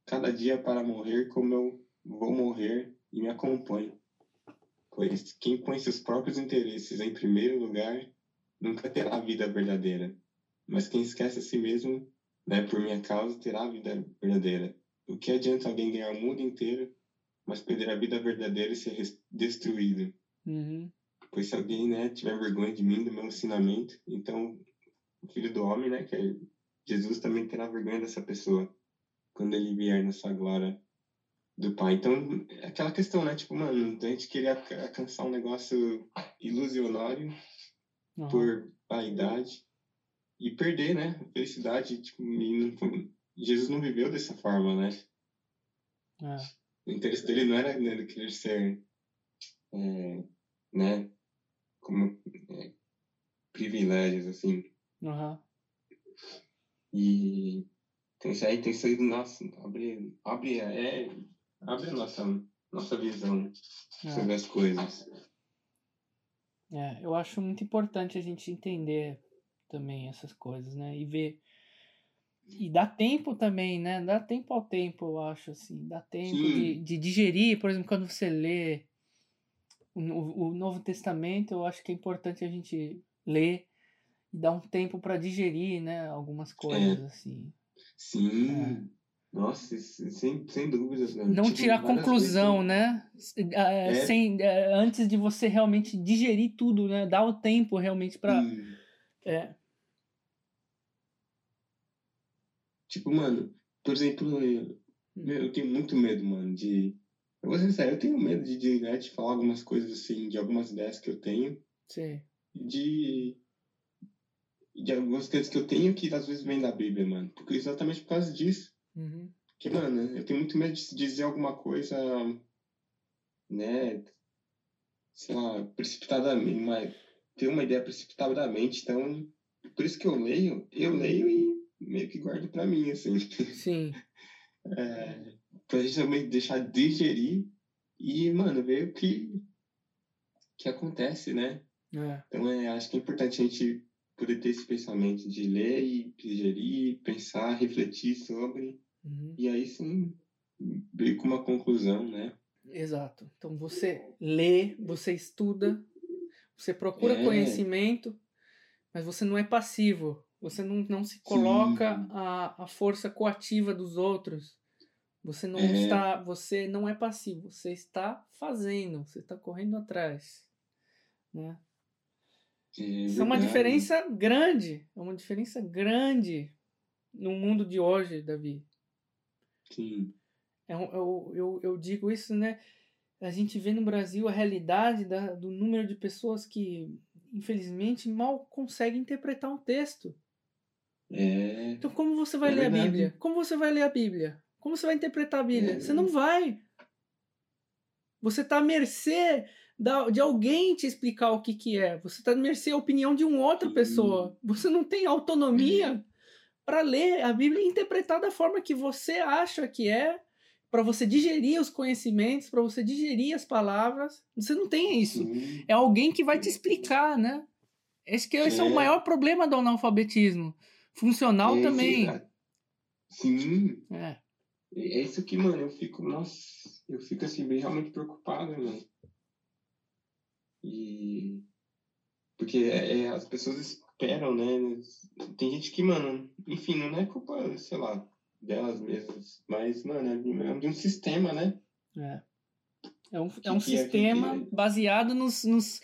cada dia para morrer como eu vou morrer e me acompanhe. Pois quem põe seus próprios interesses em primeiro lugar nunca terá a vida verdadeira. Mas quem esquece a si mesmo, né, por minha causa, terá a vida verdadeira. O que adianta alguém ganhar o mundo inteiro, mas perder a vida verdadeira e ser destruído? uhum, Pois se alguém, né, tiver vergonha de mim, do meu ensinamento, então o filho do homem, né, que é Jesus também terá vergonha dessa pessoa quando ele vier na sua glória do Pai. Então, aquela questão, né, tipo, mano, a gente queria alca- alcançar um negócio ilusionário aham, por vaidade e perder, né, a felicidade, tipo, não- Jesus não viveu dessa forma, né? é, O interesse dele não era né, querer ser, é, né, como é, privilégios, assim. aham, E tem isso aí, tem isso aí, nossa, abre, abre, é, abre a nossa, nossa visão é. sobre as coisas. É, eu acho muito importante a gente entender também essas coisas, né? E ver. E dá tempo também, né? Dá tempo ao tempo, eu acho, assim. Dá tempo de, de digerir, por exemplo, quando você lê o, o Novo Testamento, eu acho que é importante a gente ler e dar um tempo para digerir, né? Algumas coisas, assim. Sim, É. nossa, sem, sem dúvidas. Né? Não Tipo, tirar conclusão, vezes, né? É, É. Sem, é, antes de você realmente digerir tudo, né? Dar o tempo realmente para Sim. É. Tipo, mano, por exemplo, eu, eu tenho muito medo, mano, de. Eu vou ser sério, eu tenho medo de, de, né, de falar algumas coisas assim, de algumas ideias que eu tenho. Sim. De. De algumas coisas que eu tenho que às vezes vêm da Bíblia, mano. Porque exatamente por causa disso. Uhum. Que, mano, eu tenho muito medo de dizer alguma coisa, né? Sei lá, precipitadamente, mas ter uma ideia precipitadamente. Então, por isso que eu leio, eu leio e meio que guardo pra mim, assim. Sim. (laughs) É, pra gente também deixar digerir e, mano, ver o que, que acontece, né? É. Então, é, acho que é importante a gente poder ter esse pensamento de ler e digerir, pensar, refletir sobre, Uhum. e aí sim veio com uma conclusão, né? Exato. Então você lê, você estuda, você procura É. conhecimento, mas você não é passivo. Você não, não se coloca a, a força coativa dos outros. Você não É. está, você não é passivo. Você está fazendo, você está correndo atrás, né? É Isso é uma diferença grande, é uma diferença grande no mundo de hoje, Davi. Sim, É um- Eu, eu, eu digo isso, né? A gente vê no Brasil a realidade da, do número de pessoas que, infelizmente, mal conseguem interpretar um texto. é, Então, como você vai É ler a verdade. Bíblia? Como você vai ler a Bíblia? Como você vai interpretar a Bíblia? É. Você não vai. Você está à mercê de alguém te explicar o que, que é. Você está à mercê da opinião de uma outra pessoa. Você não tem autonomia para ler a Bíblia e interpretar da forma que você acha que é, para você digerir os conhecimentos, para você digerir as palavras. Você não tem isso. sim, É alguém que vai te explicar, né? Esse, que, esse é o É. maior problema do analfabetismo. Funcional é, também. Sim, É. é isso que, mano, eu fico, nossa, eu fico assim, bem realmente preocupado, mano. E. Porque é, é, as pessoas esperam, né? Tem gente que, mano, enfim, não é culpa, sei lá, delas mesmas, mas, mano, é de, é de um sistema, né? É, é um, é um que é- sistema que- baseado nos, nos,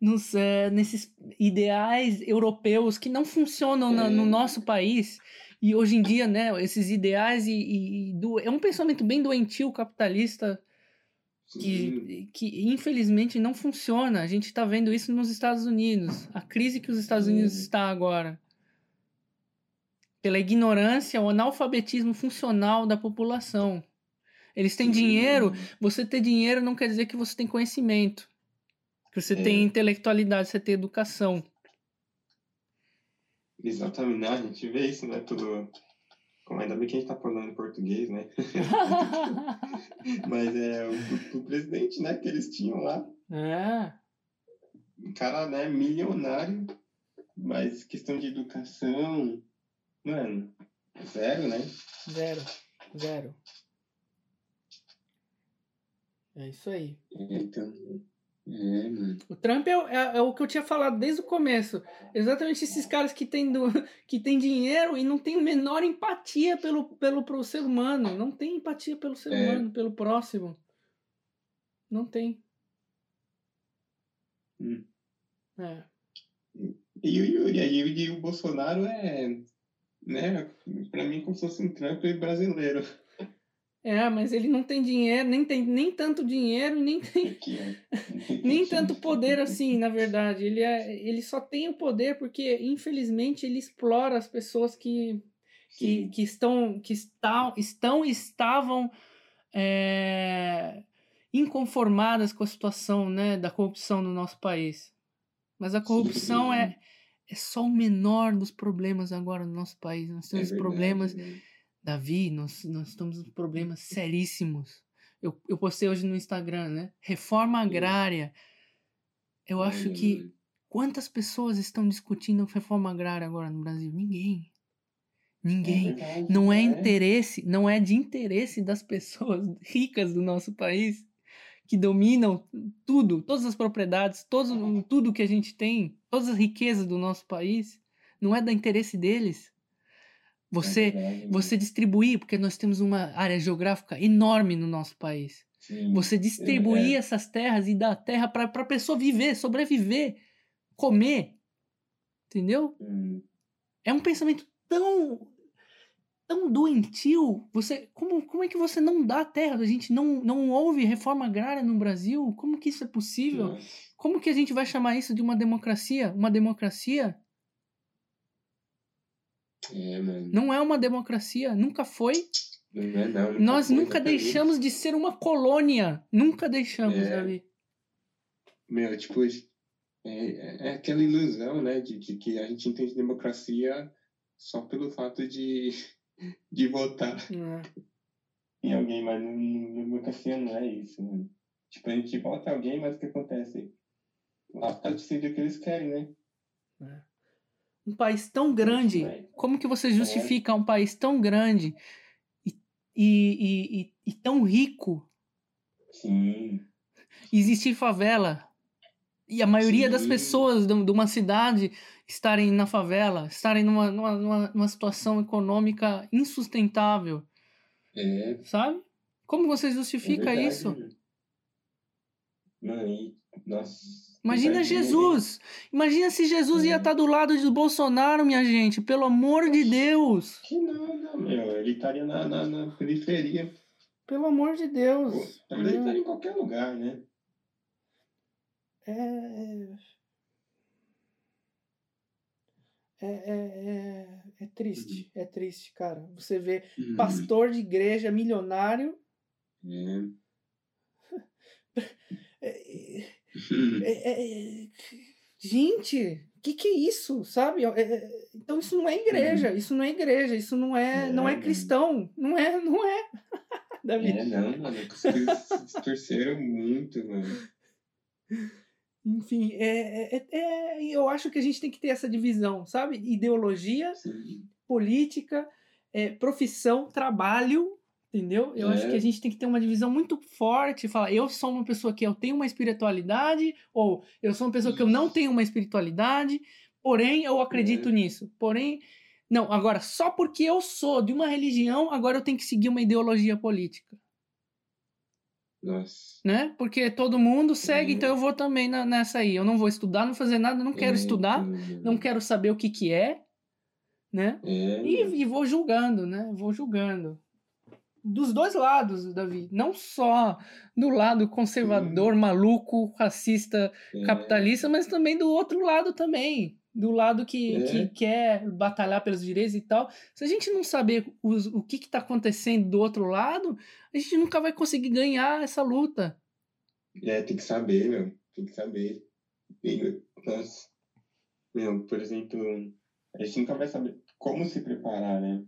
nos, é, nesses ideais europeus que não funcionam na- É. no nosso país. E hoje em dia, né, esses ideais e, e- do, é um pensamento bem doentio capitalista que, que infelizmente não funciona. A gente está vendo isso nos Estados Unidos. A crise que os Estados Unidos está agora. Pela ignorância, o analfabetismo funcional da população. Eles têm sim. dinheiro, você ter dinheiro não quer dizer que você tem conhecimento. Que você É. tem intelectualidade, você tem educação. Exatamente, a gente vê isso, né? Tudo. Como ainda bem que a gente tá falando em português, né? (laughs) Mas é o, o presidente, né, que eles tinham lá, é, um cara, né, milionário, mas questão de educação, mano, zero, né? zero, zero. É isso aí. Então, é, mano. O Trump é, o- é- é o que eu tinha falado desde o começo. Exatamente esses caras que têm, do, (laughs) que têm dinheiro e não têm a menor empatia pelo, pelo pro ser humano. Não tem empatia pelo ser É. humano, pelo próximo. Não tem. Hum. É. E, o- e, o- e, e o Bolsonaro é, né, pra mim como se fosse um Trump brasileiro. É, mas ele não tem dinheiro, nem tem nem tanto dinheiro, nem (laughs) tem ó. (laughs) nem tanto poder assim, na verdade. Ele, é, ele só tem o poder porque, infelizmente, ele explora as pessoas que, que, que estão que está, estão e estavam é, inconformadas com a situação né, da corrupção no nosso país. Mas a corrupção Sim. é, é só o menor dos problemas agora no nosso país. Nós é temos verdade, problemas né? Davi, nós, nós estamos com problemas seríssimos. Eu, eu postei hoje no Instagram, né? Reforma agrária. Eu acho que quantas pessoas estão discutindo reforma agrária agora no Brasil? Ninguém. É Ninguém. verdade, Não é né? interesse, não é de interesse das pessoas (laughs) ricas do nosso país que dominam tudo, todas as propriedades, todo, tudo que a gente tem, todas as riquezas do nosso país. Não é da interesse deles. Você É você distribuir, porque nós temos uma área geográfica enorme no nosso país. Sim. Você distribuir É. essas terras e dar terra para a pessoa viver, sobreviver, comer. Entendeu? Hum, É um pensamento tão tão doentio. Você, como, como é que você não dá terra? A gente não, não houve reforma agrária no Brasil? Como que isso é possível? Como que a gente vai chamar isso de uma democracia? Uma democracia É, mano. não é uma democracia, nunca foi. Não é não. nunca Nós foi, nunca deixamos de ser uma colônia. Nunca deixamos, É. Davi. Meu, tipo, é, é aquela ilusão, né, de, de que a gente entende democracia só pelo fato de, (laughs) de votar É. em alguém, mas democracia não é isso, mano. Tipo, a gente vota em alguém, mas o que acontece? Lá tá decidindo o que eles querem, né? Um país tão grande, É. como que você justifica um país tão grande e, e, e, e- tão rico Sim, existir favela? E a maioria das Sim. pessoas de uma cidade estarem na favela, estarem numa, numa, numa, situação econômica insustentável, é. sabe? Como você é justifica verdade, isso? Mano, Mano, e, nossa. Imagina Jesus. Imagina se Jesus ia É. estar do lado do Bolsonaro, minha gente. Pelo amor de Deus. Que nada, meu. Ele estaria na, na, na periferia. Pelo amor de Deus. ele estaria em qualquer lugar, né? É... É, é, é, é triste, é triste, cara. Você vê Uhum. pastor de igreja milionário. É. (laughs) é, é, é, gente, o que, que é isso, sabe? É, é, então isso não é igreja, isso não é igreja, isso não é, não é cristão, não é, não é. (laughs) Davi. É, não, mano. Se distorceram muito, mano. Enfim, é, é, é, eu acho que a gente tem que ter essa divisão, sabe? Ideologia, Sim. política, é, profissão, trabalho, entendeu? Eu É. acho que a gente tem que ter uma divisão muito forte, falar, eu sou uma pessoa que eu tenho uma espiritualidade, ou eu sou uma pessoa que eu não tenho uma espiritualidade, porém eu acredito É. nisso. Porém, não, agora, só porque eu sou de uma religião, agora eu tenho que seguir uma ideologia política. Nossa. Né? Porque todo mundo segue, É. então eu vou também na- nessa aí. Eu não vou estudar, não fazer nada, não quero É, estudar, não quero saber o que que é, né? É, E, e vou julgando, né? Vou julgando. Dos dois lados, Davi. Não só do lado conservador, maluco, racista, É, capitalista, mas também do outro lado também. Do lado que, É. que quer batalhar pelos direitos e tal. Se a gente não saber os- o que está acontecendo do outro lado, a gente nunca vai conseguir ganhar essa luta. É, tem que saber, meu. Tem que saber. E, nossa. Meu, por exemplo, a gente nunca vai saber como se preparar, né?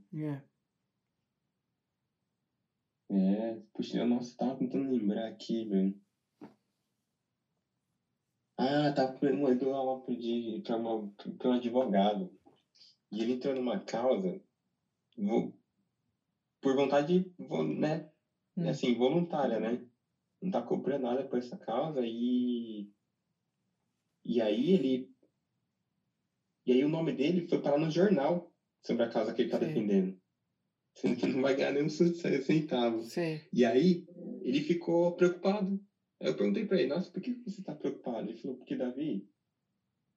É, puxa, eu nossa, tava tentando lembrar aqui, velho. Ah, tava dando aula pro de, pra, uma, um advogado. E ele entrou numa causa vo- por vontade, vo- né? Hum. Assim, voluntária, né? Não tá cobrando nada por essa causa e. E aí ele. E aí o nome dele foi parar no jornal sobre a causa que ele tá Sim. defendendo. Sendo que não (laughs) vai ganhar nem um centavo. Sei. E aí, ele ficou preocupado. Eu perguntei pra ele, nossa, por que você tá preocupado? Ele falou, porque, Davi,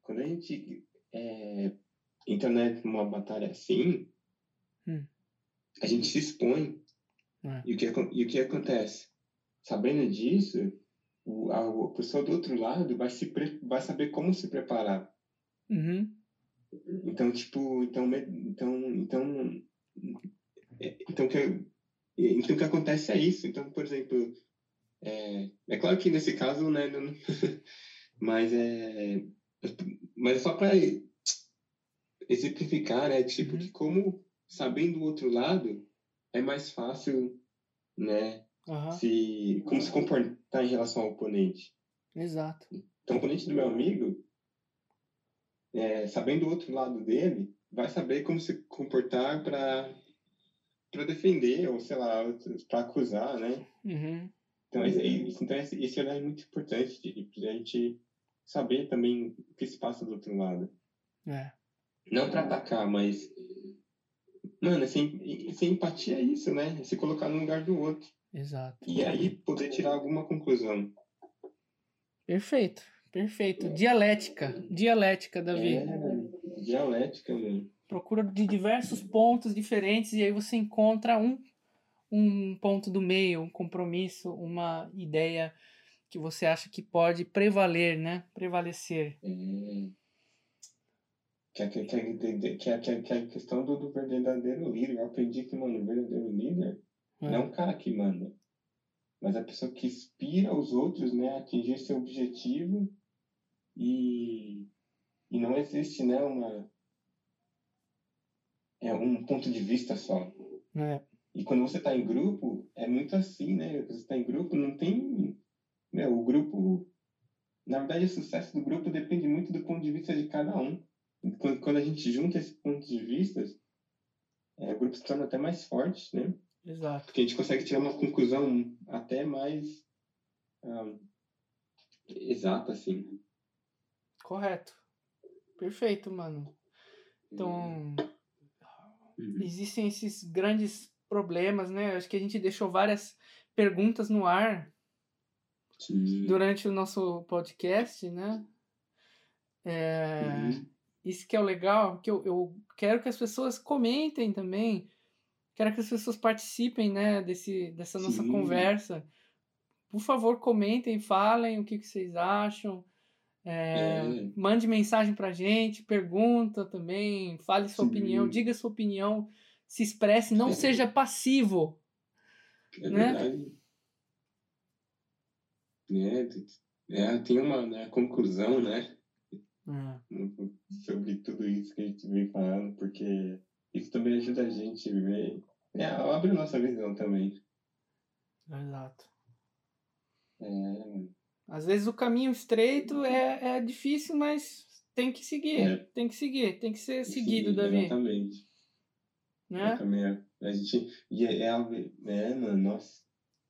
quando a gente é, entra né, numa batalha assim, Hum. a gente se expõe. É. E, o que, e o que acontece? Sabendo disso, o, a, a pessoa do outro lado vai, se pre- vai saber como se preparar. Uhum. Então, tipo, então, então, então, então que então o que acontece é isso. Então, por exemplo, é, é claro que nesse caso, né, não- (laughs) mas é, mas é só para exemplificar, né, tipo Uhum. que como sabendo o outro lado é mais fácil, né, Aham. se como se comportar em relação ao oponente. Exato. Então, o oponente do meu amigo, é, sabendo o outro lado dele, vai saber como se comportar para para defender ou sei lá para acusar, né? Uhum. Então, esse, esse- então esse, olhar é muito importante de, de a gente saber também o que se passa do outro lado, É. não para atacar, mas mano, sem, sem empatia é isso, né? É se colocar no lugar do outro Exato. e aí poder tirar alguma conclusão. Perfeito. Perfeito. Dialética. Dialética, Davi. É, dialética, mano. Procura de diversos pontos diferentes e aí você encontra um, um ponto do meio, um compromisso, uma ideia que você acha que pode prevaler, né? Prevalecer. É. Que é, que, que, é, que, é, que, é, a questão do, do verdadeiro líder. Eu aprendi que, mano, o verdadeiro líder é. não é um cara que manda, mas a pessoa que inspira os outros, né, a atingir seu objetivo e, e não existe, né, uma é um ponto de vista só. É. E quando você está em grupo, é muito assim, né? Quando você está em grupo, não tem. Meu, o grupo. Na verdade, o sucesso do grupo depende muito do ponto de vista de cada um. Quando, quando a gente junta esses pontos de vista, é, o grupo se torna até mais forte, né? Exato. Porque a gente consegue tirar uma conclusão até mais um, exata, assim. Correto. Perfeito, mano. Então, uhum. existem esses grandes problemas, né? Acho que a gente deixou várias perguntas no ar Sim. durante o nosso podcast, né? É, uhum. Isso que é o legal, que eu, eu quero que as pessoas comentem também, quero que as pessoas participem, né, desse, dessa nossa Sim. conversa. Por favor, comentem, falem o que, que vocês acham. É, é. Mande mensagem pra gente, pergunta também, fale sua Sim. opinião, diga sua opinião, se expresse, não é. seja passivo. É né? verdade. É, é, tem uma né, conclusão, né? É. Sobre tudo isso que a gente vem falando, porque isso também ajuda a gente a ver. É, abre nossa visão também. Exato. É, às vezes o caminho estreito é, é difícil, mas tem que seguir. É. Tem que seguir, tem que ser seguido, Sim, Davi. Exatamente. Né? É. a gente. E é, é, é mano, nossa.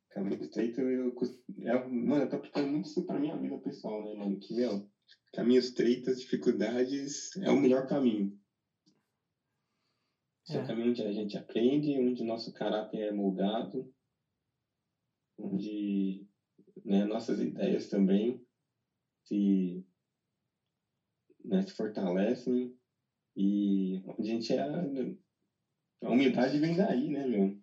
Caminho estreito, eu. É, mano, eu tô aplicando muito isso pra minha vida pessoal, né, mano? Que, meu, caminho estreito, as dificuldades é o melhor caminho. É. é o caminho onde a gente aprende, onde o nosso caráter é moldado, onde né, nossas ideias também se, né, se fortalecem e a gente é a humildade vem daí, né, meu?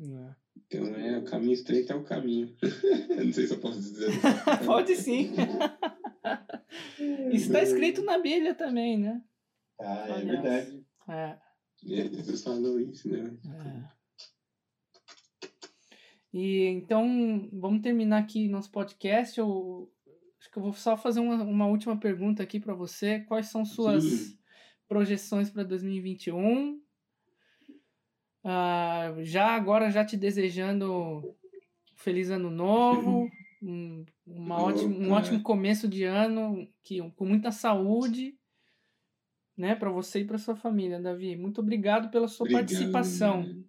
É. Então é o caminho estreito é o caminho. (laughs) Não sei se eu posso dizer. (laughs) Pode sim. Isso (laughs) está escrito na Bíblia também, né? Ah, é Aliás. verdade. É. Jesus falou isso, né? É. E então, vamos terminar aqui nosso podcast. Eu acho que eu vou só fazer uma, uma última pergunta aqui para você. Quais são suas Sim. projeções para 2021? Ah, já agora já te desejando feliz ano novo, (laughs) um, uma ótimo, um ótimo começo de ano que com muita saúde, né, para você e para sua família, Davi. Muito obrigado pela sua obrigado, participação.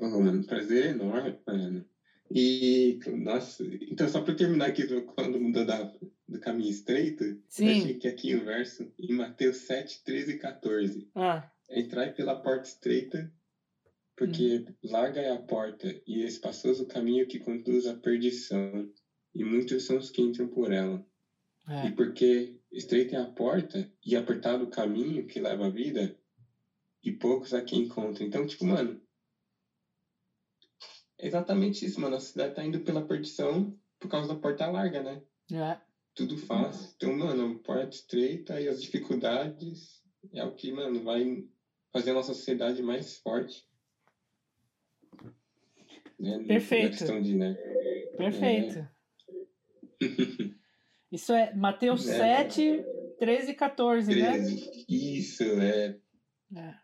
Mano, prazer enorme, mano. E, nossa, então só para terminar aqui falando da, do caminho estreito, Sim. achei que aqui o verso, em Mateus 7, 13 e 14. Ah. Entrai pela porta estreita, porque hum. larga é a porta e espaçoso o caminho que conduz à perdição, e muitos são os que entram por ela. É. E porque estreita é a porta e apertado o caminho que leva à vida, e poucos a quem encontram. Então, tipo, mano, é exatamente isso, mano. A cidade tá indo pela perdição por causa da porta larga, né? É. Tudo fácil. Então, mano, a porta estreita e as dificuldades é o que, mano, vai fazer a nossa sociedade mais forte. Né? Perfeito. de, né? Perfeito. É... (laughs) Isso é Mateus é. 7, 13 e 14, 13. né? Isso, é. É.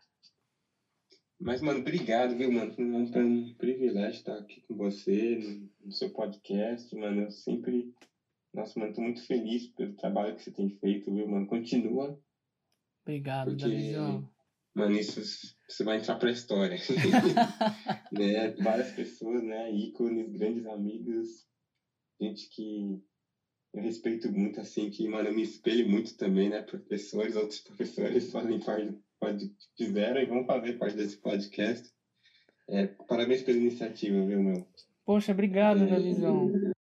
Mas, mano, obrigado, viu, mano? Foi um privilégio estar aqui com você no, no seu podcast, mano. Eu sempre. Nossa, mano, tô muito feliz pelo trabalho que você tem feito, viu, mano? Continua. Obrigado, porque, Davizão. Mano, isso você vai entrar pra história. (laughs) (laughs) né? Várias pessoas, né? Ícones, grandes amigos, gente que eu respeito muito, assim, que, mano, eu me espelho muito também, né? Professores, outros professores (laughs) fazem parte fizeram e vão fazer parte desse podcast. É, parabéns pela iniciativa, viu, meu? Poxa, obrigado, é... Davizão.